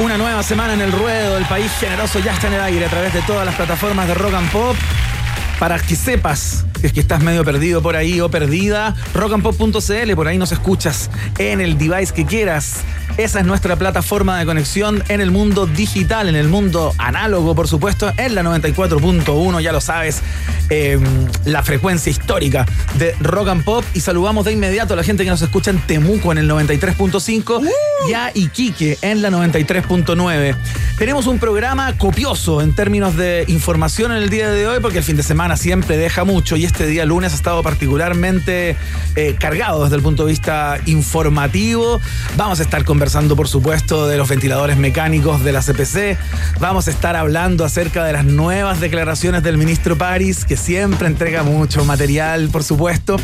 Una nueva semana en el ruedo. El país generoso ya está en el aire a través de todas las plataformas de rock and pop. Para que sepas, si es que estás medio perdido por ahí o perdida, rockandpop.cl, por ahí nos escuchas en el device que quieras. Esa es nuestra plataforma de conexión en el mundo digital, en el mundo análogo, por supuesto, en la 94.1, ya lo sabes, eh, la frecuencia histórica de Rock and Pop. Y saludamos de inmediato a la gente que nos escucha en Temuco en el 93.5 y a Iquique en la 93.9. Tenemos un programa copioso en términos de información en el día de hoy, porque el fin de semana siempre deja mucho y este día lunes ha estado particularmente eh, cargado desde el punto de vista informativo. Vamos a estar conversando, por supuesto, de los ventiladores mecánicos de la CPC. Vamos a estar hablando acerca de las nuevas declaraciones del ministro París, que siempre entrega mucho material, por supuesto.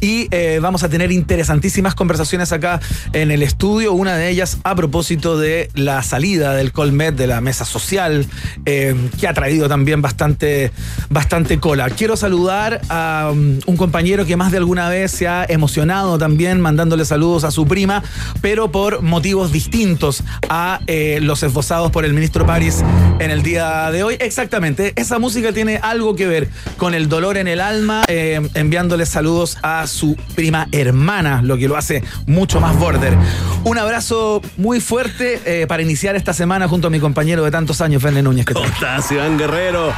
Y eh, vamos a tener interesantísimas conversaciones acá en el estudio. Una de ellas a propósito de la salida del Colmet de la mesa social, eh, que ha traído también bastante, bastante cola. Quiero saludar a um, un compañero que más de alguna vez se ha emocionado también mandándole saludos a su prima, pero por motivos distintos a eh, los esbozados por el ministro París en el día de hoy. Exactamente, esa música tiene algo que ver con el dolor en el alma, eh, enviándole saludos a su prima hermana, lo que lo hace mucho más border. Un abrazo muy fuerte eh, para iniciar esta semana junto a mi compañero de tantos años, Ferne Núñez. ¿Cómo estás, Iván Guerrero?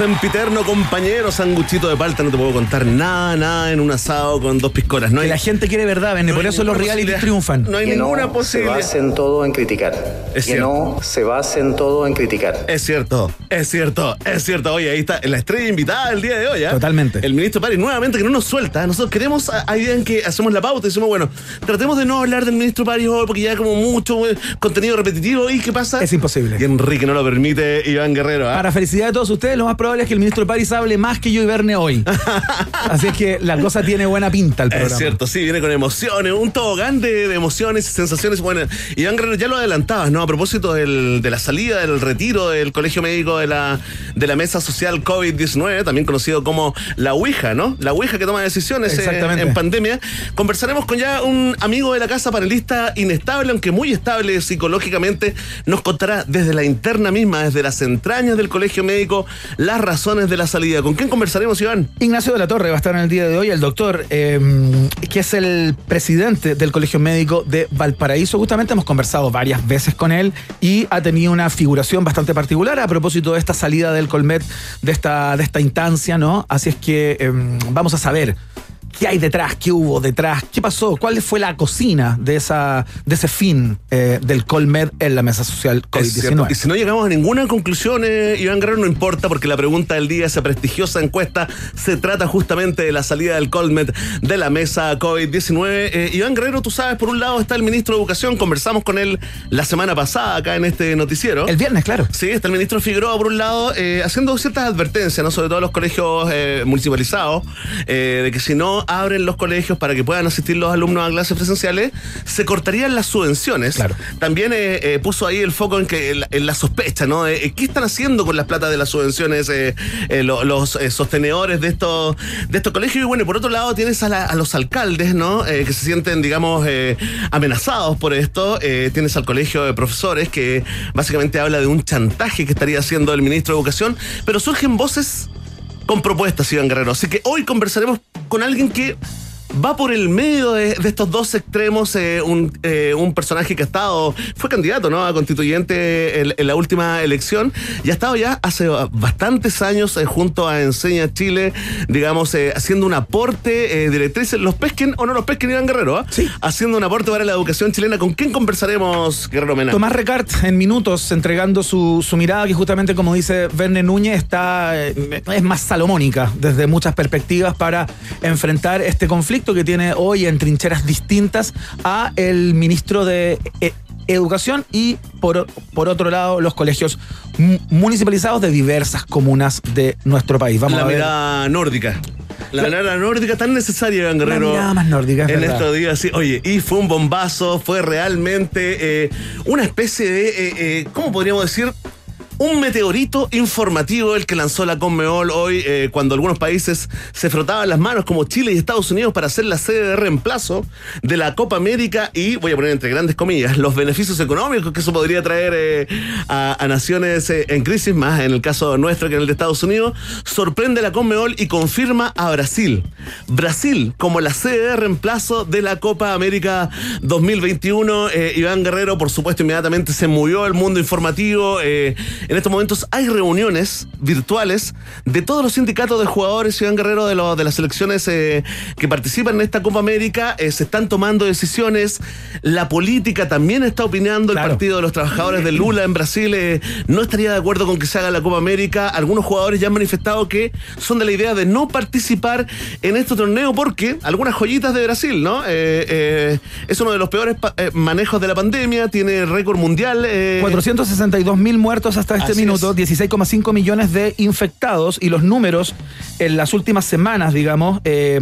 Sempiterno compañero, sanguchito de palta, no te puedo contar nada, nada en un asado con dos piscolas. No Que hay, la gente quiere verdad, Verne, no por hay eso los reality triunfan. No hay que ninguna no posibilidad. se basen todo en criticar. Es que cierto. no se basen todo en criticar. Es cierto, es cierto, es cierto. Oye, ahí está la estrella invitada del día de hoy, ¿ah? Totalmente. El ministro París, nuevamente, que no nos suelta. Nosotros queremos, a- hay días en que hacemos la pauta y decimos, bueno, tratemos de no hablar del ministro París hoy porque ya como mucho eh, contenido repetitivo. ¿Y qué pasa? Es imposible. Y Enrique no lo permite, Iván Guerrero, ¿ah? Para felicidad de todos ustedes, lo más probable es que el ministro París hable más que yo y Verne hoy. Así es que la cosa tiene buena pinta el programa. Es cierto, sí, viene con emociones, un tobogán de, de emociones y sensaciones. Bueno, Iván Guerrero, ya lo adelantabas, ¿no? A propósito del- de la salida, del retiro del Colegio Médico de la, de la Mesa Social COVID-19, también conocido como la Ouija, ¿no? La Ouija que toma decisiones eh, Exactamente. en pandemia. Conversaremos con ya un amigo de la casa, panelista inestable, aunque muy estable psicológicamente, nos contará desde la interna misma, desde las entrañas del Colegio Médico, las razones de la salida. ¿Con quién conversaremos, Iván? Ignacio de la Torre va a estar en el día de hoy, el doctor, eh, que es el presidente del Colegio Médico de Valparaíso. Justamente hemos conversado varias veces con él y ha tenido una figuración bastante particular a propósito de esta salida del Colmet, de esta, de esta instancia, ¿no? Así es que eh, vamos a saber. ¿Qué hay detrás? ¿Qué hubo detrás? ¿Qué pasó? ¿Cuál fue la cocina de, esa, de ese fin eh, del Colmed en la mesa social Es cierto. Y COVID-19? si no llegamos a ninguna conclusión, eh, Iván Guerrero, no importa, porque la pregunta del día, esa prestigiosa encuesta, se trata justamente de la salida del Colmet de la mesa COVID-19. Eh, Iván Guerrero, tú sabes, por un lado está el ministro de Educación, conversamos con él la semana pasada acá en este noticiero. El viernes, claro. Sí, está el ministro Figueroa, por un lado, haciendo ciertas advertencias, ¿no? Sobre todo a los colegios municipalizados, de que si no abren los colegios para que puedan asistir los alumnos a clases presenciales, se cortarían las subvenciones. Claro. También eh, eh, puso ahí el foco en que en la, en la sospecha, ¿no? Eh, ¿Qué están haciendo con las plata de las subvenciones eh, eh, lo- los eh, sostenedores de estos, de estos colegios? Y bueno, y por otro lado tienes a, la- a los alcaldes, ¿no? Eh, que se sienten, digamos, eh, amenazados por esto. Eh, tienes al colegio de profesores que básicamente habla de un chantaje que estaría haciendo el ministro de Educación, pero surgen voces con propuestas, Iván Guerrero. Así que hoy conversaremos con alguien que va por el medio de, de estos dos extremos eh, un, eh, un personaje que ha estado, fue candidato ¿no? a constituyente en, en la última elección y ha estado ya hace bastantes años eh, junto a Enseña Chile, digamos, haciendo un aporte directrices, los pesquen o no los pesquen Iván Guerrero, ¿ah? Sí. haciendo un aporte para la educación chilena. ¿Con quién conversaremos, Guerrero Mena? Tomás Recart en minutos entregando su, su mirada que justamente como dice Verne Núñez está es más salomónica desde muchas perspectivas para enfrentar este conflicto que tiene hoy en trincheras distintas a el ministro de eh, Educación y por, por otro lado los colegios mu- municipalizados de diversas comunas de nuestro país. Vamos la a ver. mirada nórdica. La mirada nórdica tan necesaria, Guerrero. mirada más nórdica, es En verdad. estos días, sí. Oye, y fue un bombazo, fue realmente eh, una especie de, eh, ¿cómo podríamos decir? Un meteorito informativo el que lanzó la Conmebol hoy eh, cuando algunos países se frotaban las manos como Chile y Estados Unidos para hacer la sede de reemplazo de la Copa América y voy a poner entre grandes comillas los beneficios económicos que eso podría traer eh, a, naciones eh, en crisis más en el caso nuestro que en el de Estados Unidos. Sorprende la Conmebol y confirma a Brasil. Brasil como la sede de reemplazo de la Copa América 2021 eh, Iván Guerrero por supuesto inmediatamente se movió el mundo informativo en estos momentos hay reuniones virtuales de todos los sindicatos de jugadores Iván Guerrero de, los de las selecciones eh, que participan en esta Copa América. Eh, se están tomando decisiones. La política también está opinando. Claro. el partido de los trabajadores de Lula en Brasil eh, no estaría de acuerdo con que se haga la Copa América. Algunos jugadores ya han manifestado que son de la idea de no participar en este torneo porque algunas joyitas de Brasil no es uno de los peores manejos de la pandemia tiene récord mundial eh, 462 mil muertos hasta este Así minuto, 16,5 millones de infectados y los números en las últimas semanas, digamos, eh,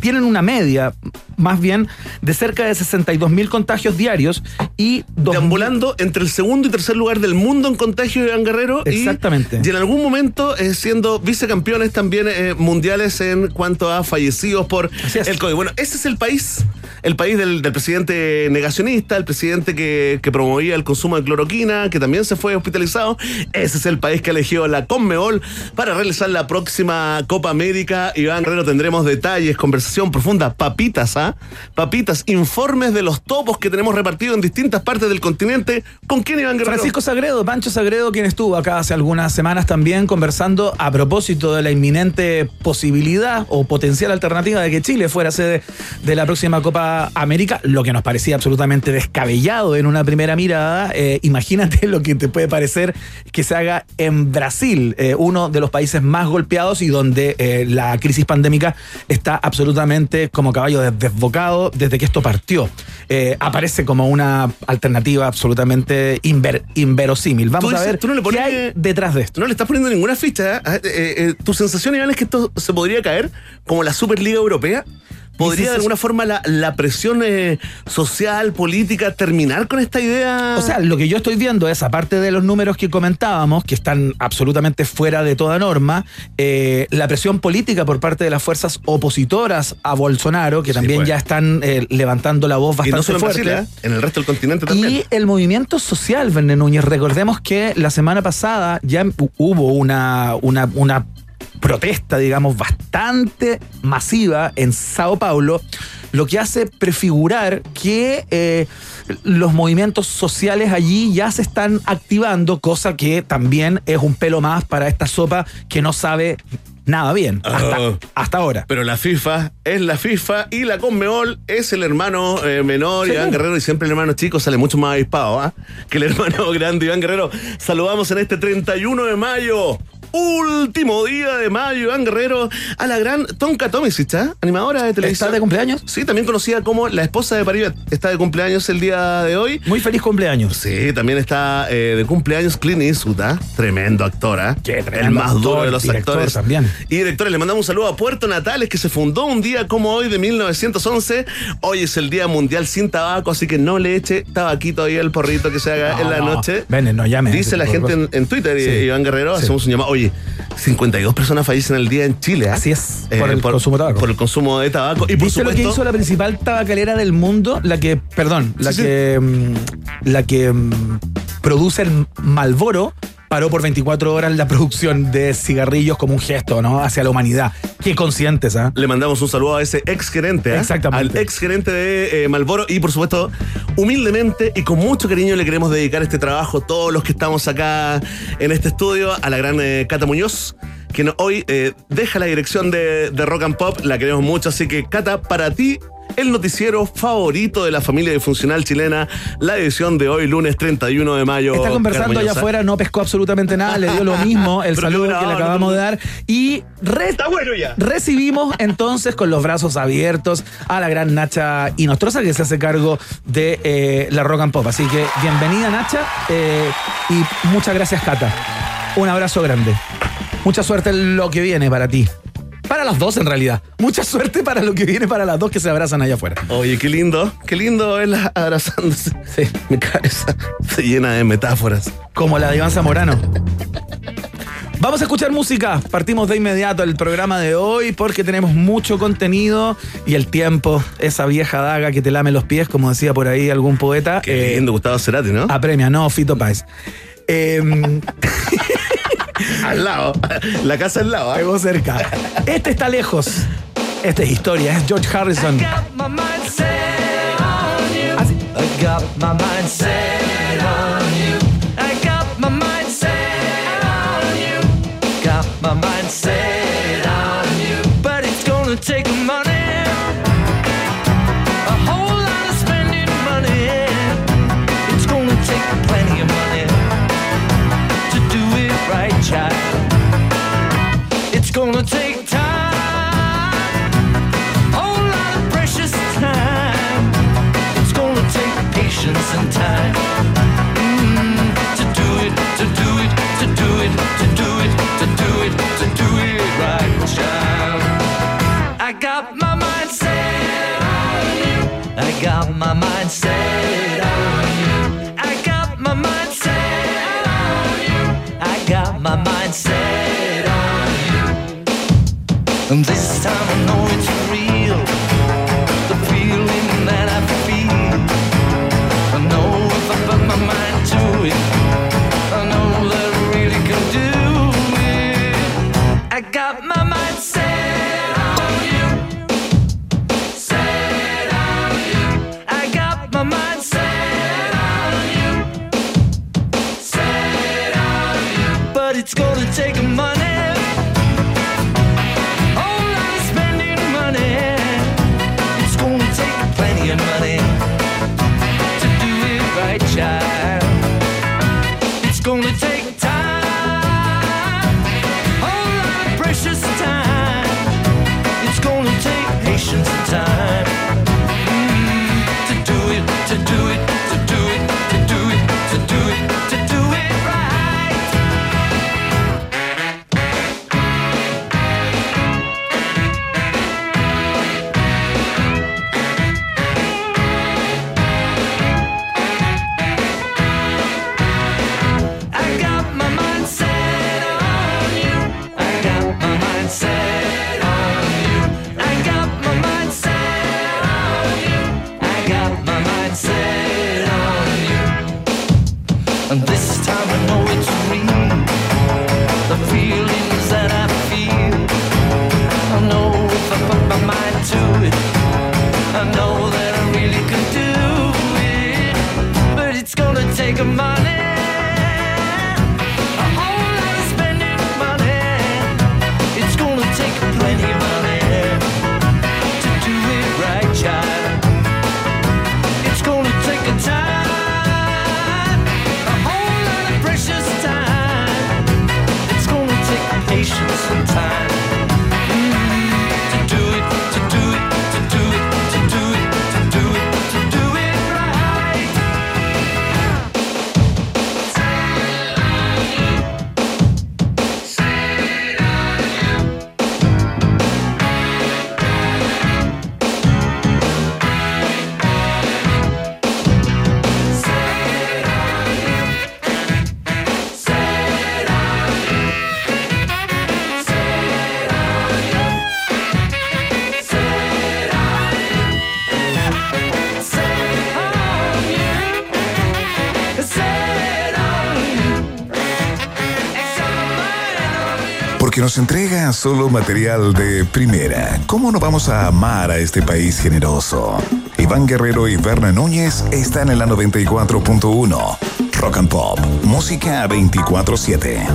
tienen una media más bien de cerca de 62 mil contagios diarios y 2.000 deambulando entre el segundo y tercer lugar del mundo en contagio de Iván Guerrero. Exactamente. Y, en algún momento eh, siendo vicecampeones también eh, mundiales en cuanto a fallecidos por el COVID. Bueno, ese es el país, el país del, del presidente negacionista, el presidente que, que promovía el consumo de cloroquina, que también se fue hospitalizado. Ese es el país que eligió la Conmebol para realizar la próxima Copa América. Iván Guerrero tendremos detalles, conversación profunda, papitas, ¿ah? Papitas, informes de los topos que tenemos repartidos en distintas partes del continente. ¿Con quién Iván Guerrero? Francisco Sagredo, Pancho Sagredo, quien estuvo acá hace algunas semanas también conversando a propósito de la inminente posibilidad o potencial alternativa de que Chile fuera sede de la próxima Copa América, lo que nos parecía absolutamente descabellado en una primera mirada. Eh, imagínate lo que te puede parecer que se haga en Brasil, eh, uno de los países más golpeados y donde eh, la crisis pandémica está absolutamente como caballo des- desbocado desde que esto partió. Eh, aparece como una alternativa absolutamente inver- inverosímil. Vamos a ver tú no le qué hay detrás de esto. No le estás poniendo ninguna ficha. ¿Tu sensación, Iván, es que esto se podría caer como la Superliga Europea? ¿Podría de sensación- alguna forma la, la presión eh, social, política, terminar con esta idea? O sea, lo que yo estoy viendo es, aparte de los números que comentábamos, que están absolutamente fuera de toda norma, eh, la presión política por parte de las fuerzas opositoras a Bolsonaro, que también pues. ya están eh, levantando la voz y bastante no solo en fuerte. Brasil, ¿eh? en el resto del continente también. Y el movimiento social, Verne Núñez. Recordemos que la semana pasada ya hu- hubo una, una, una protesta, digamos, bastante masiva en Sao Paulo, lo que hace prefigurar que eh, los movimientos sociales allí ya se están activando, cosa que también es un pelo más para esta sopa que no sabe nada bien hasta, hasta ahora. Pero la FIFA es la FIFA y la Conmebol es el hermano eh, menor, Sí, Iván. Guerrero, y siempre el hermano chico sale mucho más avispado ¿ah? que el hermano grande, Iván Guerrero. Saludamos en este 31 de mayo. Último día de mayo, Iván Guerrero, a la gran Tonka Tomisic, ¿ah? animadora de televisión. ¿Está de cumpleaños? Sí, también conocida como la esposa de Paribet. Está de cumpleaños el día de hoy. Muy feliz cumpleaños. Sí, también está eh, de cumpleaños Clint Eastwood, ¿ah? tremendo actor, ¿ah? Qué el tremendo más duro de los director actores. también. Y directores, le mandamos un saludo a Puerto Natales, que se fundó un día como hoy de 1911. Hoy es el Día Mundial sin tabaco, así que no le eche tabaquito ahí al porrito que se haga No, en la no. noche. Ven, no llames a Dice la gente en, en Twitter, Sí. Iván Guerrero, Sí. hacemos un llamado. Oye, 52 personas fallecen al día en Chile. ¿ah? Así es, por el consumo de tabaco. Por el consumo de tabaco. Y por ¿Viste lo que supuesto, hizo la principal tabacalera del mundo? La que, perdón, la Sí, que mm, la que mm, produce el Malboro paró por 24 horas la producción de cigarrillos como un gesto, ¿no? Hacia la humanidad. Qué conscientes, ¿ah? Le mandamos un saludo a ese ex gerente, ¿eh? Exactamente. Al ex gerente de eh, Malboro y por supuesto, humildemente y con mucho cariño le queremos dedicar este trabajo, todos los que estamos acá en este estudio, a la gran eh, Cata Muñoz, que no- hoy eh, deja la dirección de, de Rock and Pop, la queremos mucho, así que Cata, para ti, el noticiero favorito de la familia disfuncional chilena, la edición de hoy, lunes 31 de mayo. Está conversando allá afuera, no pescó absolutamente nada, le dio lo mismo el saludo que le acabamos no, de dar. Y re- bueno ya. recibimos entonces con los brazos abiertos a la gran Nacha Inostrosa que se hace cargo de eh, la Rock and Pop. Así que bienvenida Nacha eh, y muchas gracias Cata. Un abrazo grande. Mucha suerte en lo que viene para ti. Para las dos en realidad. Mucha suerte para lo que viene para las dos que se abrazan allá afuera. Oye, qué lindo, qué lindo verlas abrazándose. Sí. Mi cabeza se llena de metáforas. Como la de Iván Zamorano. Vamos a escuchar música. Partimos de inmediato el programa de hoy porque tenemos mucho contenido y el tiempo, esa vieja daga que te lame los pies, como decía por ahí algún poeta, Qué eh, lindo, Gustavo Cerati, ¿no? apremia, no, Fito Páez. Em, Al lado. La casa al lado. ¿eh? pegó cerca. Este está lejos. Esta es historia, es George Harrison. got my mind set on you. I got my mind set got my mind set on you. I got my mind set on you. I got my mind set on you. And this time I know it's nos entrega solo material de primera. ¿Cómo no vamos a amar a este país generoso? Iván Guerrero y Berna Núñez están en la 94.1. Rock and Pop, música 24-7.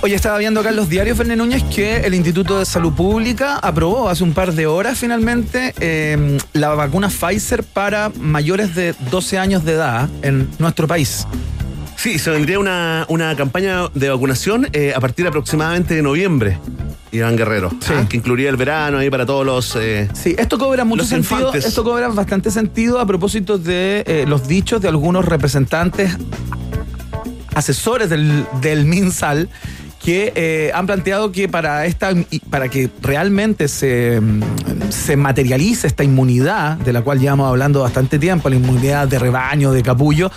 Hoy estaba viendo acá en los diarios, Verne Núñez, que el Instituto de Salud Pública aprobó hace un par de horas finalmente eh, la vacuna Pfizer para mayores de 12 años de edad en nuestro país. Sí, se vendría una, una campaña de vacunación eh, a partir aproximadamente de noviembre, Iván Guerrero. Sí. Ah, que incluiría el verano ahí para todos los... eh, Sí, esto cobra mucho sentido. infantes. Esto cobra bastante sentido a propósito de eh, los dichos de algunos representantes asesores del, del MinSal que eh, han planteado que para esta para que realmente se, se materialice esta inmunidad de la cual llevamos hablando bastante tiempo, la inmunidad de rebaño, de capullo,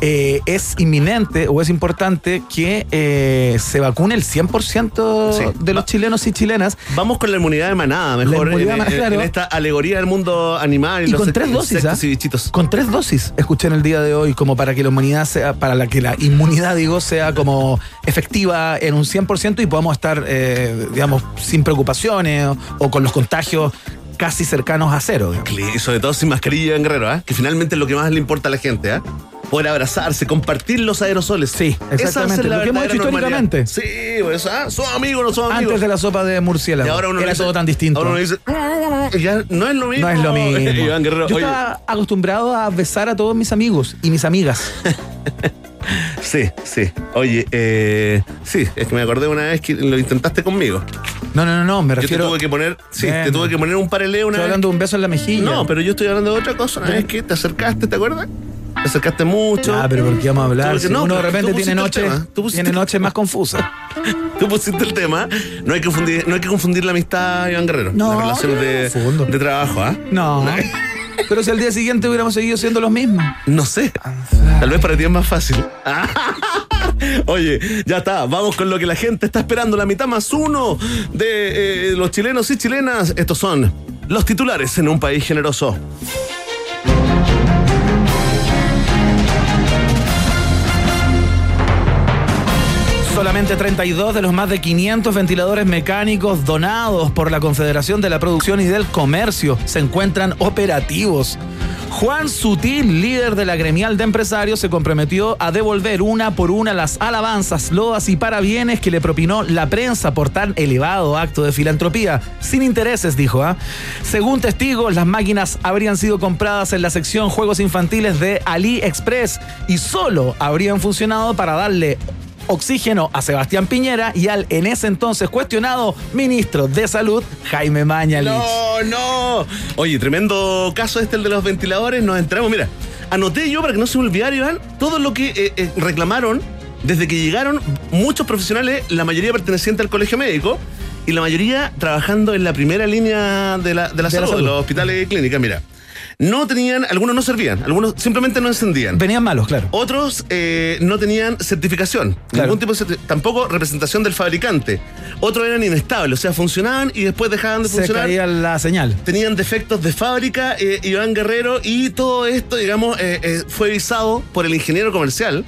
eh, es inminente o es importante que eh, se vacune el 100% Sí. de los chilenos y chilenas Vamos con la inmunidad de manada, mejor. en, de manada, en- claro. en esta alegoría del mundo animal y, con tres dosis, ¿ah? y bichitos. Con tres dosis, escuché en el día de hoy, como para que la inmunidad sea, para la que la inmunidad, digo, sea como efectiva en un 100% y podamos estar, eh, digamos, sin preocupaciones o, o con los contagios casi cercanos a cero. digamos. Y sobre todo sin mascarilla, Iván Guerrero, ¿ah? que finalmente es lo que más le importa a la gente. ¿ah? Poder abrazarse, compartir los aerosoles. Sí, exactamente, es la lo que hemos hecho normalidad. históricamente. Sí, pues, ¿ah? Son amigos, no son amigos. Antes de la sopa de murciélago. Y ahora uno era dice- todo tan distinto. Ahora uno dice, "Mm, ya no es lo mismo. no es lo mismo. Iván Guerrero, Yo oye, estaba acostumbrado a besar a todos mis amigos y mis amigas. sí, sí. Oye, eh, sí, es que me acordé una vez que lo intentaste conmigo. No, no, no, no, me Yo te refiero. tuve que poner, sí, te tuve que poner un paralelo una Estoy vez. hablando de un beso en la mejilla. No, pero yo estoy hablando de otra cosa. Una vez que te acercaste, ¿te acuerdas? Te acercaste mucho. Ah, pero ¿por qué vamos a hablar? Si no, uno de repente tú tiene el noches tema. Tú pusiste- tiene noches más confusas. Tú pusiste el tema. No hay que confundir, no hay que confundir la amistad, Iván Guerrero. No, yo de, confundo. de trabajo, ¿ah? No. Pero si al día siguiente hubiéramos seguido siendo los mismos. No sé. Tal vez para ti es más fácil. Oye, ya está. Vamos con lo que la gente está esperando. La mitad más uno de eh, los chilenos y chilenas. Estos son los titulares en un país generoso. Solamente 32 de los más de 500 ventiladores mecánicos donados por la Confederación de la Producción y del Comercio se encuentran operativos. Juan Sutil, líder de la gremial de empresarios, se comprometió a devolver una por una las alabanzas, loas y parabienes que le propinó la prensa por tan elevado acto de filantropía. Sin intereses, dijo. ¿ah? Según testigos, las máquinas habrían sido compradas en la sección Juegos Infantiles de AliExpress y solo habrían funcionado para darle oxígeno a Sebastián Piñera y al en ese entonces cuestionado ministro de Salud, Jaime Mañalich. No, no. Oye, tremendo caso este, el de los ventiladores. Nos entramos, mira, anoté yo para que no se me olvidara, Iván, todo lo que eh, eh, reclamaron desde que llegaron muchos profesionales, la mayoría perteneciente al colegio médico y la mayoría trabajando en la primera línea de la, de la De la salud, de los hospitales y clínicas. Mira, no tenían, algunos no servían, algunos simplemente no encendían. Venían malos, claro. Otros eh, no tenían certificación, Claro. ningún tipo de certi- tampoco representación del fabricante. Otros eran inestables, o sea, funcionaban y después dejaban de Se funcionar. caía la señal. Tenían defectos de fábrica, eh, Iván Guerrero, y todo esto, digamos, eh, eh, fue visado por el ingeniero comercial,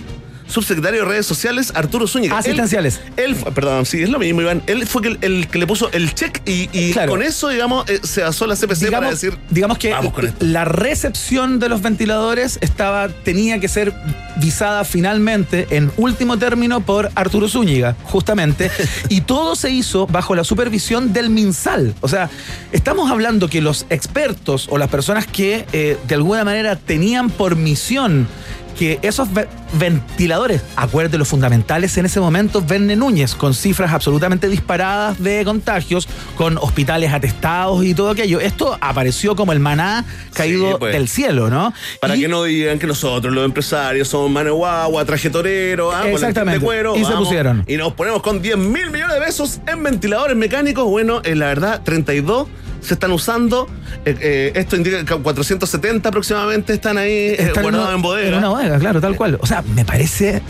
subsecretario de redes sociales, Arturo Zúñiga. Asistenciales. Él, él perdón, sí, es lo mismo, Iván. Él fue el, el que le puso el check y, y Claro. con eso, digamos, eh, se basó la CPC para Digamos, decir. digamos que Vamos con esto. la recepción de los ventiladores estaba, tenía que ser visada finalmente, en último término, por Arturo Zúñiga, justamente. y todo se hizo bajo la supervisión del MinSal. O sea, estamos hablando que los expertos o las personas que eh, de alguna manera tenían por misión que esos ve- ventiladores, acuérdate los fundamentales en ese momento, Verne Núñez, con cifras absolutamente disparadas de contagios, con hospitales atestados y todo aquello. Esto apareció como el maná caído Sí, pues. del cielo, ¿no? Para Y- que no digan que nosotros, los empresarios, somos mano de guagua, traje torero, ah, Exactamente. de cuero. Y se pusieron. Y nos ponemos con 10 mil millones de pesos en ventiladores mecánicos. Bueno, en la verdad, 32 se están usando Eh, eh, esto indica que 470 aproximadamente están ahí eh, Está guardados una- en bodega. En una bodega, claro, tal cual. O sea, me parece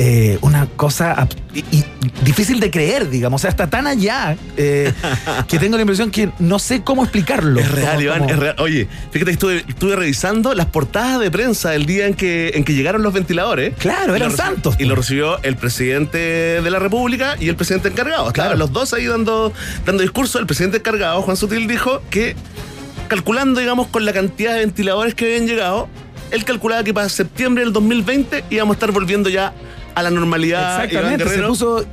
una cosa y- difícil de creer, digamos. O sea, está tan allá eh, que tengo la impresión que no sé cómo explicarlo. Es real, Como- Iván, como- es real. Oye, fíjate que estuve, estuve revisando las portadas de prensa el día en que, en que llegaron los ventiladores. Claro, eran santos, Y lo recibió el presidente de la República y el presidente encargado. Claro. los dos ahí dando, dando discurso. El presidente encargado, Juan Sutil, dijo que calculando, digamos, con la cantidad de ventiladores que habían llegado, él calculaba que para septiembre del 2020 íbamos a estar volviendo ya a la normalidad. Iván Exactamente, se puso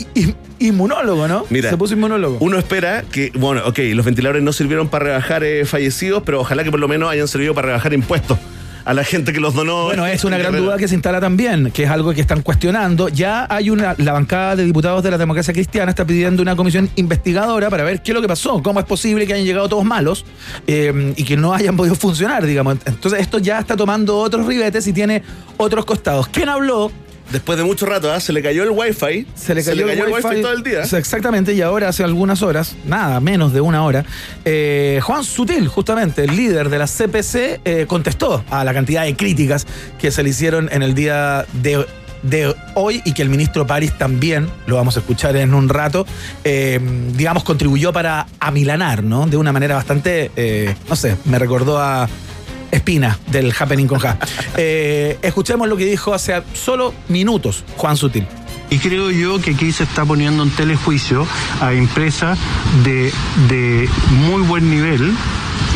inmunólogo, ¿no? Mira, se puso inmunólogo. Uno espera que, bueno, ok, los ventiladores no sirvieron para rebajar eh, fallecidos, pero ojalá que por lo menos hayan servido para rebajar impuestos a la gente que los donó. Bueno, es una gran duda que se instala también, que es algo que están cuestionando. Ya hay una, la bancada de diputados de la democracia cristiana está pidiendo una comisión investigadora para ver qué es lo que pasó, cómo es posible que hayan llegado todos malos eh, y que no hayan podido funcionar, digamos. Entonces esto ya está tomando otros ribetes y tiene otros costados. ¿Quién habló? Después de mucho rato, ¿ah? se le cayó el wifi. Se le cayó, el wifi todo el día. Exactamente, y ahora hace algunas horas, nada, menos de una hora, eh, Juan Sutil, justamente, el líder de la CPC, eh, contestó a la cantidad de críticas que se le hicieron en el día de de hoy y que el ministro París también, lo vamos a escuchar en un rato, eh, digamos, contribuyó para amilanar, ¿no? De una manera bastante, eh, no sé, me recordó a Espina del Happening con Ja. Eh, escuchemos lo que dijo hace solo minutos Juan Sutil. Y creo yo que aquí se está poniendo en telejuicio a empresas de, de muy buen nivel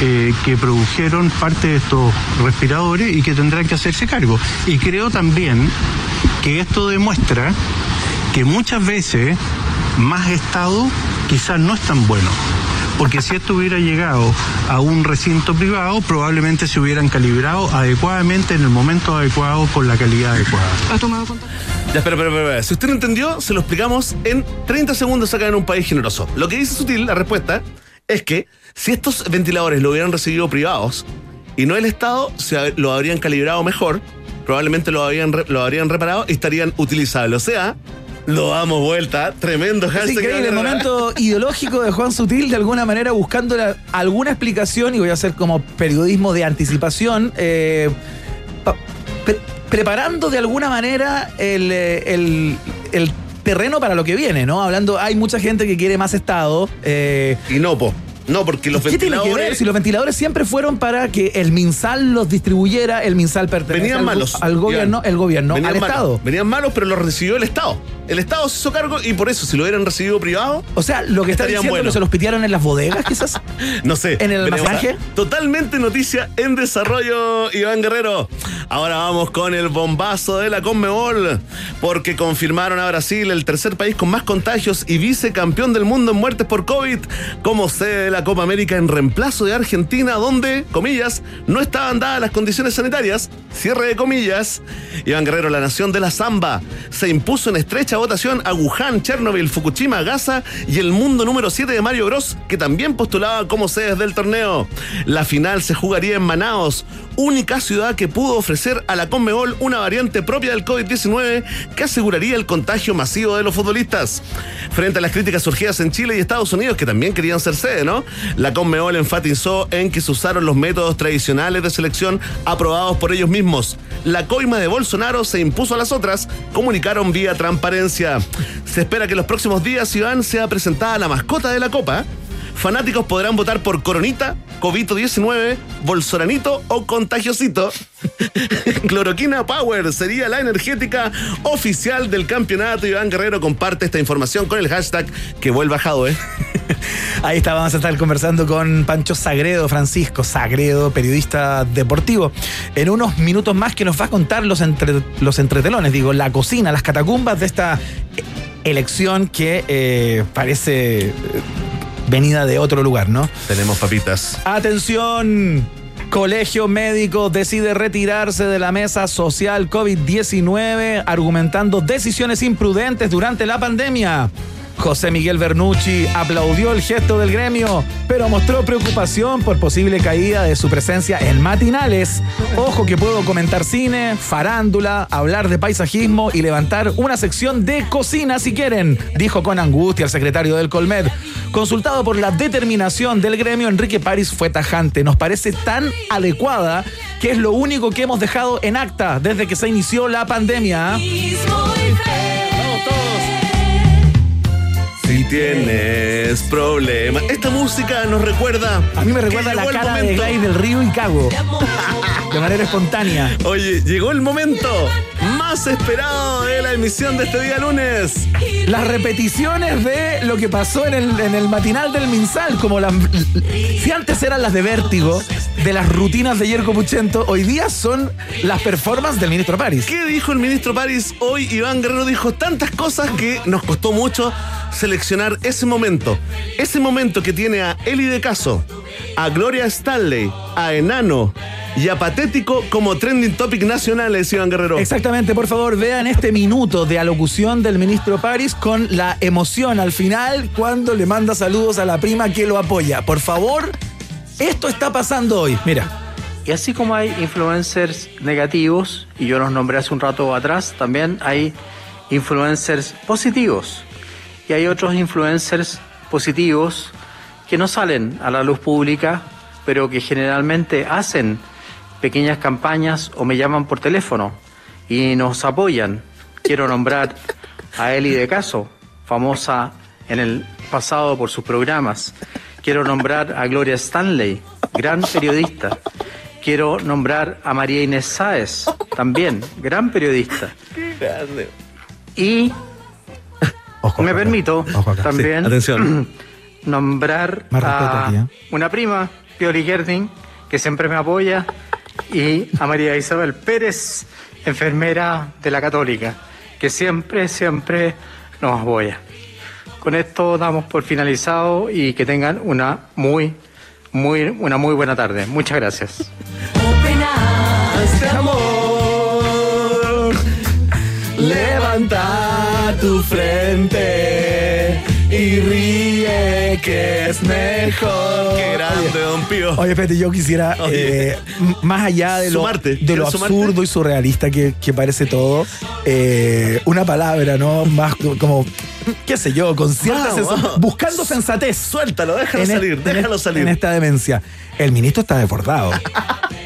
eh, que produjeron parte de estos respiradores y que tendrán que hacerse cargo. Y creo también que esto demuestra que muchas veces más Estado quizás no es tan bueno. Porque si esto hubiera llegado a un recinto privado, probablemente se hubieran calibrado adecuadamente en el momento adecuado con la calidad adecuada. Ya, espera, espera, espera, espera. Si usted no entendió, se lo explicamos en 30 segundos acá en un país generoso. Lo que dice Sutil, la respuesta, es que si estos ventiladores lo hubieran recibido privados y no el Estado, se lo habrían calibrado mejor, probablemente lo, habrían, re- lo habrían reparado y estarían utilizables. O sea, lo damos vuelta. Tremendo Es hashtag. increíble el momento ideológico de Juan Sutil, de alguna manera buscando la- alguna explicación, y voy a hacer como periodismo de anticipación, eh, pa- pre- preparando de alguna manera el, eh, el- el terreno para lo que viene, ¿no? Hablando, hay mucha gente que quiere más Estado. eh, Y no, po. No, porque los ¿Qué tiene que ver? ventiladores. Si los ventiladores siempre fueron para que el MinSal los distribuyera, el MinSal pertenece Venían al, malos. al gobierno, Iván. el gobierno Venían al malos. Estado. Venían malos, pero los recibió el Estado. El Estado se hizo cargo y por eso, si lo hubieran recibido privado, O sea, lo que está diciendo buenos. que se los pitearon en las bodegas, quizás. no sé. ¿En el masaje? Totalmente noticia en desarrollo, Iván Guerrero. Ahora vamos con el bombazo de la Conmebol, porque confirmaron a Brasil el tercer país con más contagios y vicecampeón del mundo en muertes por COVID como sede de la Copa América en reemplazo de Argentina, donde, comillas, no estaban dadas las condiciones sanitarias. Cierre de comillas. Iván Guerrero, la nación de la Zamba, se impuso en estrecha votación a Wuhan, Chernobyl, Fukushima, Gaza y el mundo número 7 de Mario Bros, que también postulaba como sedes del torneo. La final se jugaría en Manaos, única ciudad que pudo ofrecer a la Conmebol una variante propia del COVID-19 que aseguraría el contagio masivo de los futbolistas. Frente a las críticas surgidas en Chile y Estados Unidos, que también querían ser sede, ¿no? La Conmebol enfatizó en que se usaron los métodos tradicionales de selección aprobados por ellos mismos. La coima de Bolsonaro se impuso a las otras, comunicaron vía transparencia. Se espera que en los próximos días, Iván, sea presentada la mascota de la Copa. Fanáticos podrán votar por Coronita, Covito-19, Bolsoranito o Contagiosito. Cloroquina Power sería la energética oficial del campeonato. Iván Guerrero comparte esta información con el hashtag que vuelva Jado, ¿eh? Ahí está, vamos a estar conversando con Pancho Sagredo, Francisco Sagredo, periodista deportivo, en unos minutos más que nos va a contar los, entre- los entretelones, digo, la cocina, las catacumbas de esta elección que eh, parece eh, venida de otro lugar, ¿no? Tenemos papitas. Atención, Colegio Médico decide retirarse de la mesa social COVID-19 argumentando decisiones imprudentes durante la pandemia. José Miguel Bernucci aplaudió el gesto del gremio, pero mostró preocupación por posible caída de su presencia en matinales. Ojo que puedo comentar cine, farándula, hablar de paisajismo y levantar una sección de cocina si quieren, dijo con angustia el secretario del Colmed. Consultado por la determinación del gremio, Enrique París fue tajante. Nos parece tan adecuada que es lo único que hemos dejado en acta desde que se inició la pandemia. Vamos todos. Si tienes problemas. Esta música nos recuerda. A mí me recuerda la cara de. Gladys del Río y Cago. De manera espontánea. Oye, llegó el momento más esperado de la emisión de este día lunes. Las repeticiones de lo que pasó en el, matinal del Minsal, como las. Si antes eran las de vértigo, de las rutinas de Yerko Puchento, hoy día son las performances del ministro París. ¿Qué dijo el ministro París? Hoy Iván Guerrero dijo tantas cosas que nos costó mucho seleccionar ese momento. Ese momento que tiene a Eli de Caso, a Gloria Stanley, a Enano y a Patético como trending topic nacionales, Iván Guerrero. Exactamente, por favor, vean este minuto de alocución del ministro París con la emoción al final cuando le manda saludos a la prima que lo apoya. Por favor, esto está pasando hoy. Mira. Y así como hay influencers negativos, y yo los nombré hace un rato atrás, también hay influencers positivos. Y hay otros influencers positivos que no salen a la luz pública, pero que generalmente hacen pequeñas campañas o me llaman por teléfono y nos apoyan. Quiero nombrar a Eli de Caso, famosa en el pasado por sus programas. Quiero nombrar a Gloria Stanley, gran periodista. Quiero nombrar a María Inés Sáez, también, gran periodista. Y Ojo, me ojo, permito también Sí, atención. nombrar a aquí, ¿eh? una prima, Pioli Gerding, que siempre me apoya, y a María Isabel Pérez, enfermera de la Católica, que siempre, siempre nos apoya. Con esto damos por finalizado y que tengan una muy, muy, una muy buena tarde. Muchas gracias. Este amor levanta tu frente y ríe que es mejor. Qué grande, don Pío. Oye, Pete, yo quisiera, eh, más allá de lo, Sumarte. de lo ¿Quieres sumarte? absurdo y surrealista que, que parece todo, eh, una palabra, ¿no? Más como, qué sé yo, con cierta vamos. buscando sensatez. Suéltalo, déjalo en, salir, déjalo salir. En esta demencia. El ministro está desbordado.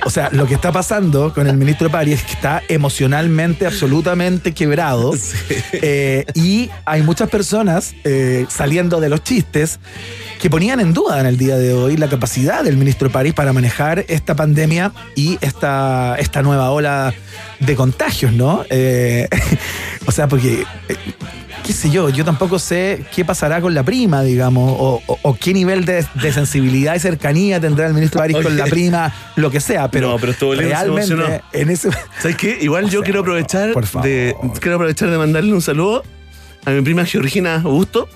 O sea, lo que está pasando con el ministro París es que está emocionalmente absolutamente quebrado. Eh, y hay muchas personas eh, saliendo de los chistes que ponían en duda en el día de hoy la capacidad del ministro París para manejar esta pandemia y esta, esta nueva ola de contagios, ¿no? Eh, o sea, porque qué sé yo, yo tampoco sé qué pasará con la prima, digamos, o, o- o qué nivel de, de sensibilidad y cercanía tendrá el ministro París con la prima, lo que sea, pero, No, pero estuvo realmente en ese... ¿Sabes qué? Igual yo sea, quiero aprovechar por favor. de quiero aprovechar de mandarle un saludo a mi prima Georgina Augusto,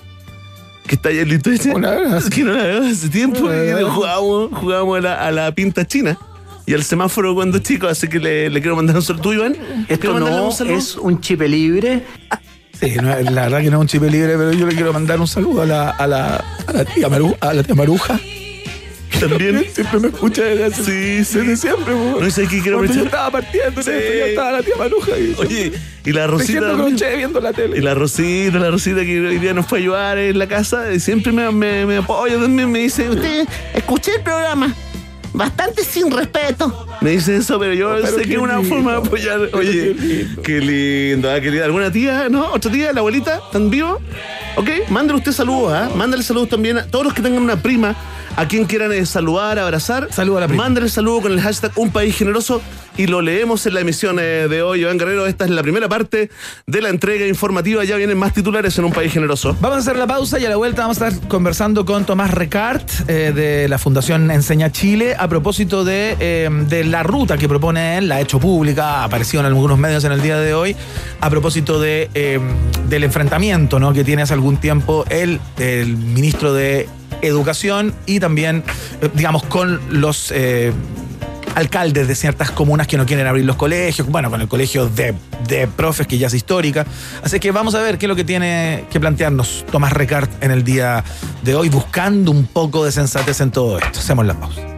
que está allá en Lituania. Una vez. Que no la veo hace tiempo vez. jugábamos, jugábamos a, la, a la pinta china. Y al semáforo cuando chico, así que le, le quiero mandar un saludo. ¿Tú, Iván? ¿Quiero Esto mandarle no un saludo? es un chip libre, Sí, no, la verdad que no es un chip libre, pero yo le quiero mandar un saludo a la, a la, a la tía, Maru- a la tía Maruja. También. Siempre me escucha desde, hace- Sí, sí. desde siempre. No, ¿y sabes qué quiero Cuando yo estaba partiendo, Sí. ya estaba la tía Maruja. Y, Oye, y la Rosita. crochet viendo la tele. Y la Rosita, la Rosita que hoy día nos fue a ayudar en la casa, y siempre me, me, me apoya también, me dice, usted, escuché el programa, bastante sin respeto. Me dice eso, pero yo Oh, pero sé que es una lindo. forma de apoyar. Oye, qué lindo. ah, qué lindo. ¿Alguna tía, no? ¿Otra tía, la abuelita? ¿Están vivos? Ok, mándale usted saludos, ¿ah? Mándale saludos también a todos los que tengan una prima, a quien quieran eh, saludar, abrazar. Saludo a la prima. Mándale el saludo con el hashtag Un País Generoso y lo leemos en la emisión eh, de hoy. Iván Guerrero, esta es la primera parte de la entrega informativa. Ya vienen más titulares en Un País Generoso. Vamos a hacer la pausa y a la vuelta vamos a estar conversando con Tomás Recart eh, de la Fundación Enseña Chile a propósito de, eh, de la ruta que propone él, la ha hecho pública, ha aparecido en algunos medios en el día de hoy, a propósito eh, del enfrentamiento ¿no? que tiene hace algún tiempo él, el ministro de Educación y también, eh, digamos, con los... eh, alcaldes de ciertas comunas que no quieren abrir los colegios, bueno, con el colegio de, de profes que ya es histórica. Así que vamos a ver qué es lo que tiene que plantearnos Tomás Recart en el día de hoy, buscando un poco de sensatez en todo esto. Hacemos la pausa.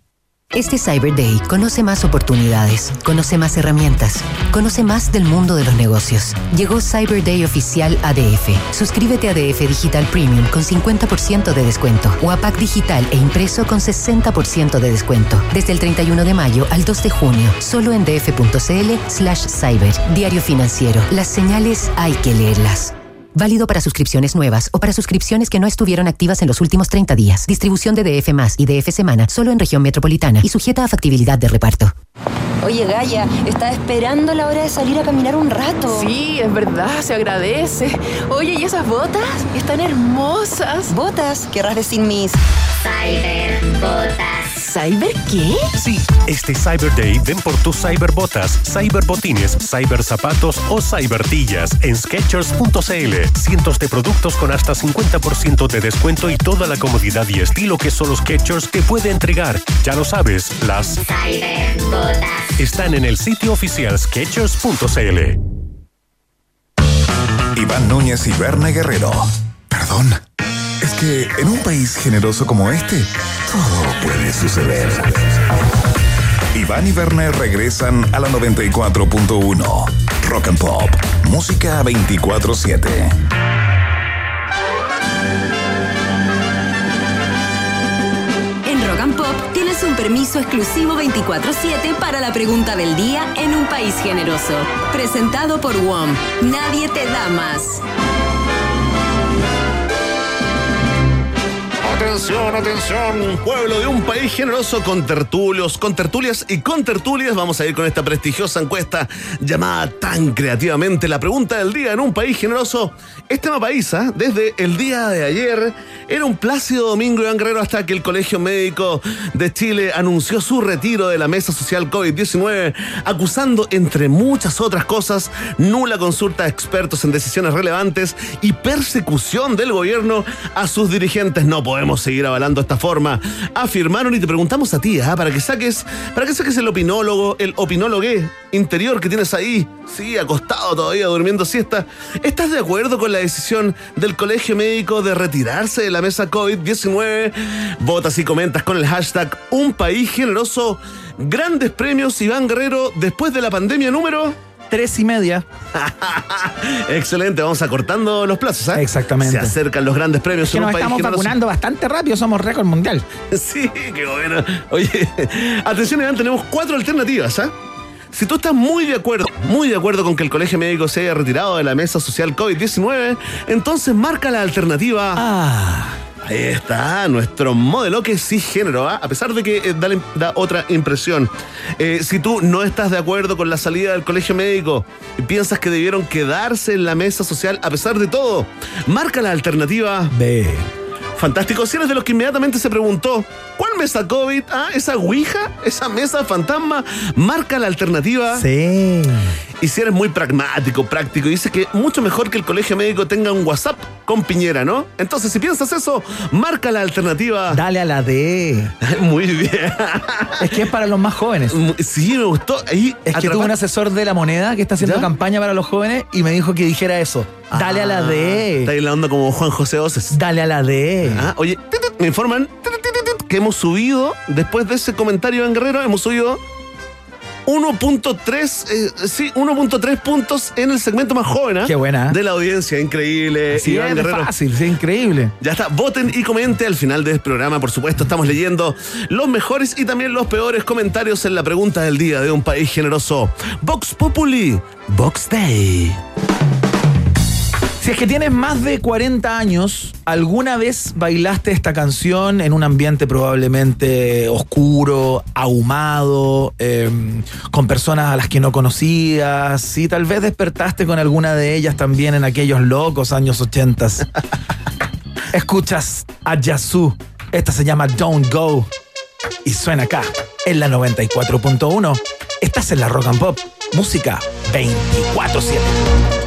Este Cyber Day conoce más oportunidades, conoce más herramientas, conoce más del mundo de los negocios. Llegó Cyber Day oficial ADF. Suscríbete a ADF Digital Premium con 50% de descuento o a Pack Digital e impreso con 60% de descuento. Desde el 31 de mayo al 2 de junio, solo en df.cl slash cyber. Diario financiero. Las señales hay que leerlas. Válido para suscripciones nuevas o para suscripciones que no estuvieron activas en los últimos 30 días. Distribución de DF más y DF semana solo en región metropolitana y sujeta a factibilidad de reparto. Oye, Gaya, estaba esperando la hora de salir a caminar un rato. Sí, es verdad, se agradece. Oye, ¿y esas botas? Están hermosas. ¿Botas? Querrás decir mis... Cyberbotas. ¿Cyber qué? Sí, este Cyber Day ven por tus cyberbotas, cyberbotines, cyberzapatos o cybertillas en Skechers.cl. Cientos de productos con hasta 50% de descuento y toda la comodidad y estilo que solo Skechers te puede entregar. Ya lo sabes, las Cyberbotas. están en el sitio oficial Skechers.cl. Iván Núñez y Verne Guerrero. Perdón. Es que en un país generoso como este, todo puede suceder. Iván y Verne regresan a la 94.1. Rock and Pop. Música 24-7. En Rock and Pop tienes un permiso exclusivo 24-7 para la pregunta del día en un país generoso. Presentado por WOM. Nadie te da más. Atención, atención, pueblo de un país generoso con tertulios, con tertulias y con tertulias. Vamos a ir con esta prestigiosa encuesta llamada tan creativamente la pregunta del día en un país generoso. Este tema ¿ah? desde el día de ayer, era un plácido domingo Iván Guerrero hasta que el Colegio Médico de Chile anunció su retiro de la mesa social COVID-19, acusando, entre muchas otras cosas, nula consulta a expertos en decisiones relevantes y persecución del gobierno a sus dirigentes. No podemos seguir avalando esta forma. Afirmaron y te preguntamos a ti, ¿ah? para que saques, para que saques el opinólogo, el opinólogue interior que tienes ahí, sí, acostado todavía durmiendo siesta. ¿Estás de acuerdo con la decisión del Colegio Médico de retirarse de la mesa COVID-19? Votas y comentas con el hashtag Un País Generoso. Grandes premios Iván Guerrero después de la pandemia número Tres y media. Excelente, vamos acortando los plazos, ¿ah? Exactamente. Se acercan los grandes premios Que en un nos país estamos generoso. vacunando bastante rápido, somos récord mundial. Sí, qué bueno. Oye, atención, Iván, tenemos cuatro alternativas, ¿ah? Si tú estás muy de acuerdo, muy de acuerdo con que el colegio médico se haya retirado de la mesa social COVID-19, entonces marca la alternativa. Ah. Ahí está, nuestro modelo que es cisgénero, ¿ah? a pesar de que eh, da, da otra impresión. Eh, si tú no estás de acuerdo con la salida del colegio médico y piensas que debieron quedarse en la mesa social a pesar de todo, marca la alternativa B. Fantástico, si eres de los que inmediatamente se preguntó, ¿cuál mesa COVID? Ah, esa Ouija, esa mesa fantasma, marca la alternativa. Sí. Y si eres muy pragmático, práctico, y dices que mucho mejor que el colegio médico tenga un WhatsApp con Piñera, ¿no? Entonces, si piensas eso, marca la alternativa. Dale a la D. Muy bien. Es que es para los más jóvenes. Sí, me gustó. Ahí Es que tuve un asesor de la moneda que está haciendo ¿Ya? campaña para los jóvenes y me dijo que dijera eso. Dale a la Está D. ahí la onda como Juan José Oces. Dale a la D. Ah, oye, me informan que hemos subido, después de ese comentario en Guerrero, hemos subido 1.3, eh, sí, 1.3 puntos en el segmento más joven ¿ah? Qué buena. de la audiencia. Increíble. Sí, Iván es fácil, sí, increíble. Ya está, voten y comenten al final del programa. Por supuesto, estamos leyendo los mejores y también los peores comentarios en la pregunta del día de un país generoso. Vox Populi, Vox Day. Es que tienes más de 40 años, ¿alguna vez bailaste esta canción en un ambiente probablemente oscuro, ahumado, eh, con personas a las que no conocías? Y tal vez despertaste con alguna de ellas también en aquellos locos años 80. Escuchas a Yasu. Esta se llama Don't Go. Y suena acá, en la 94.1. Estás en la Rock and Pop. Música 24-7.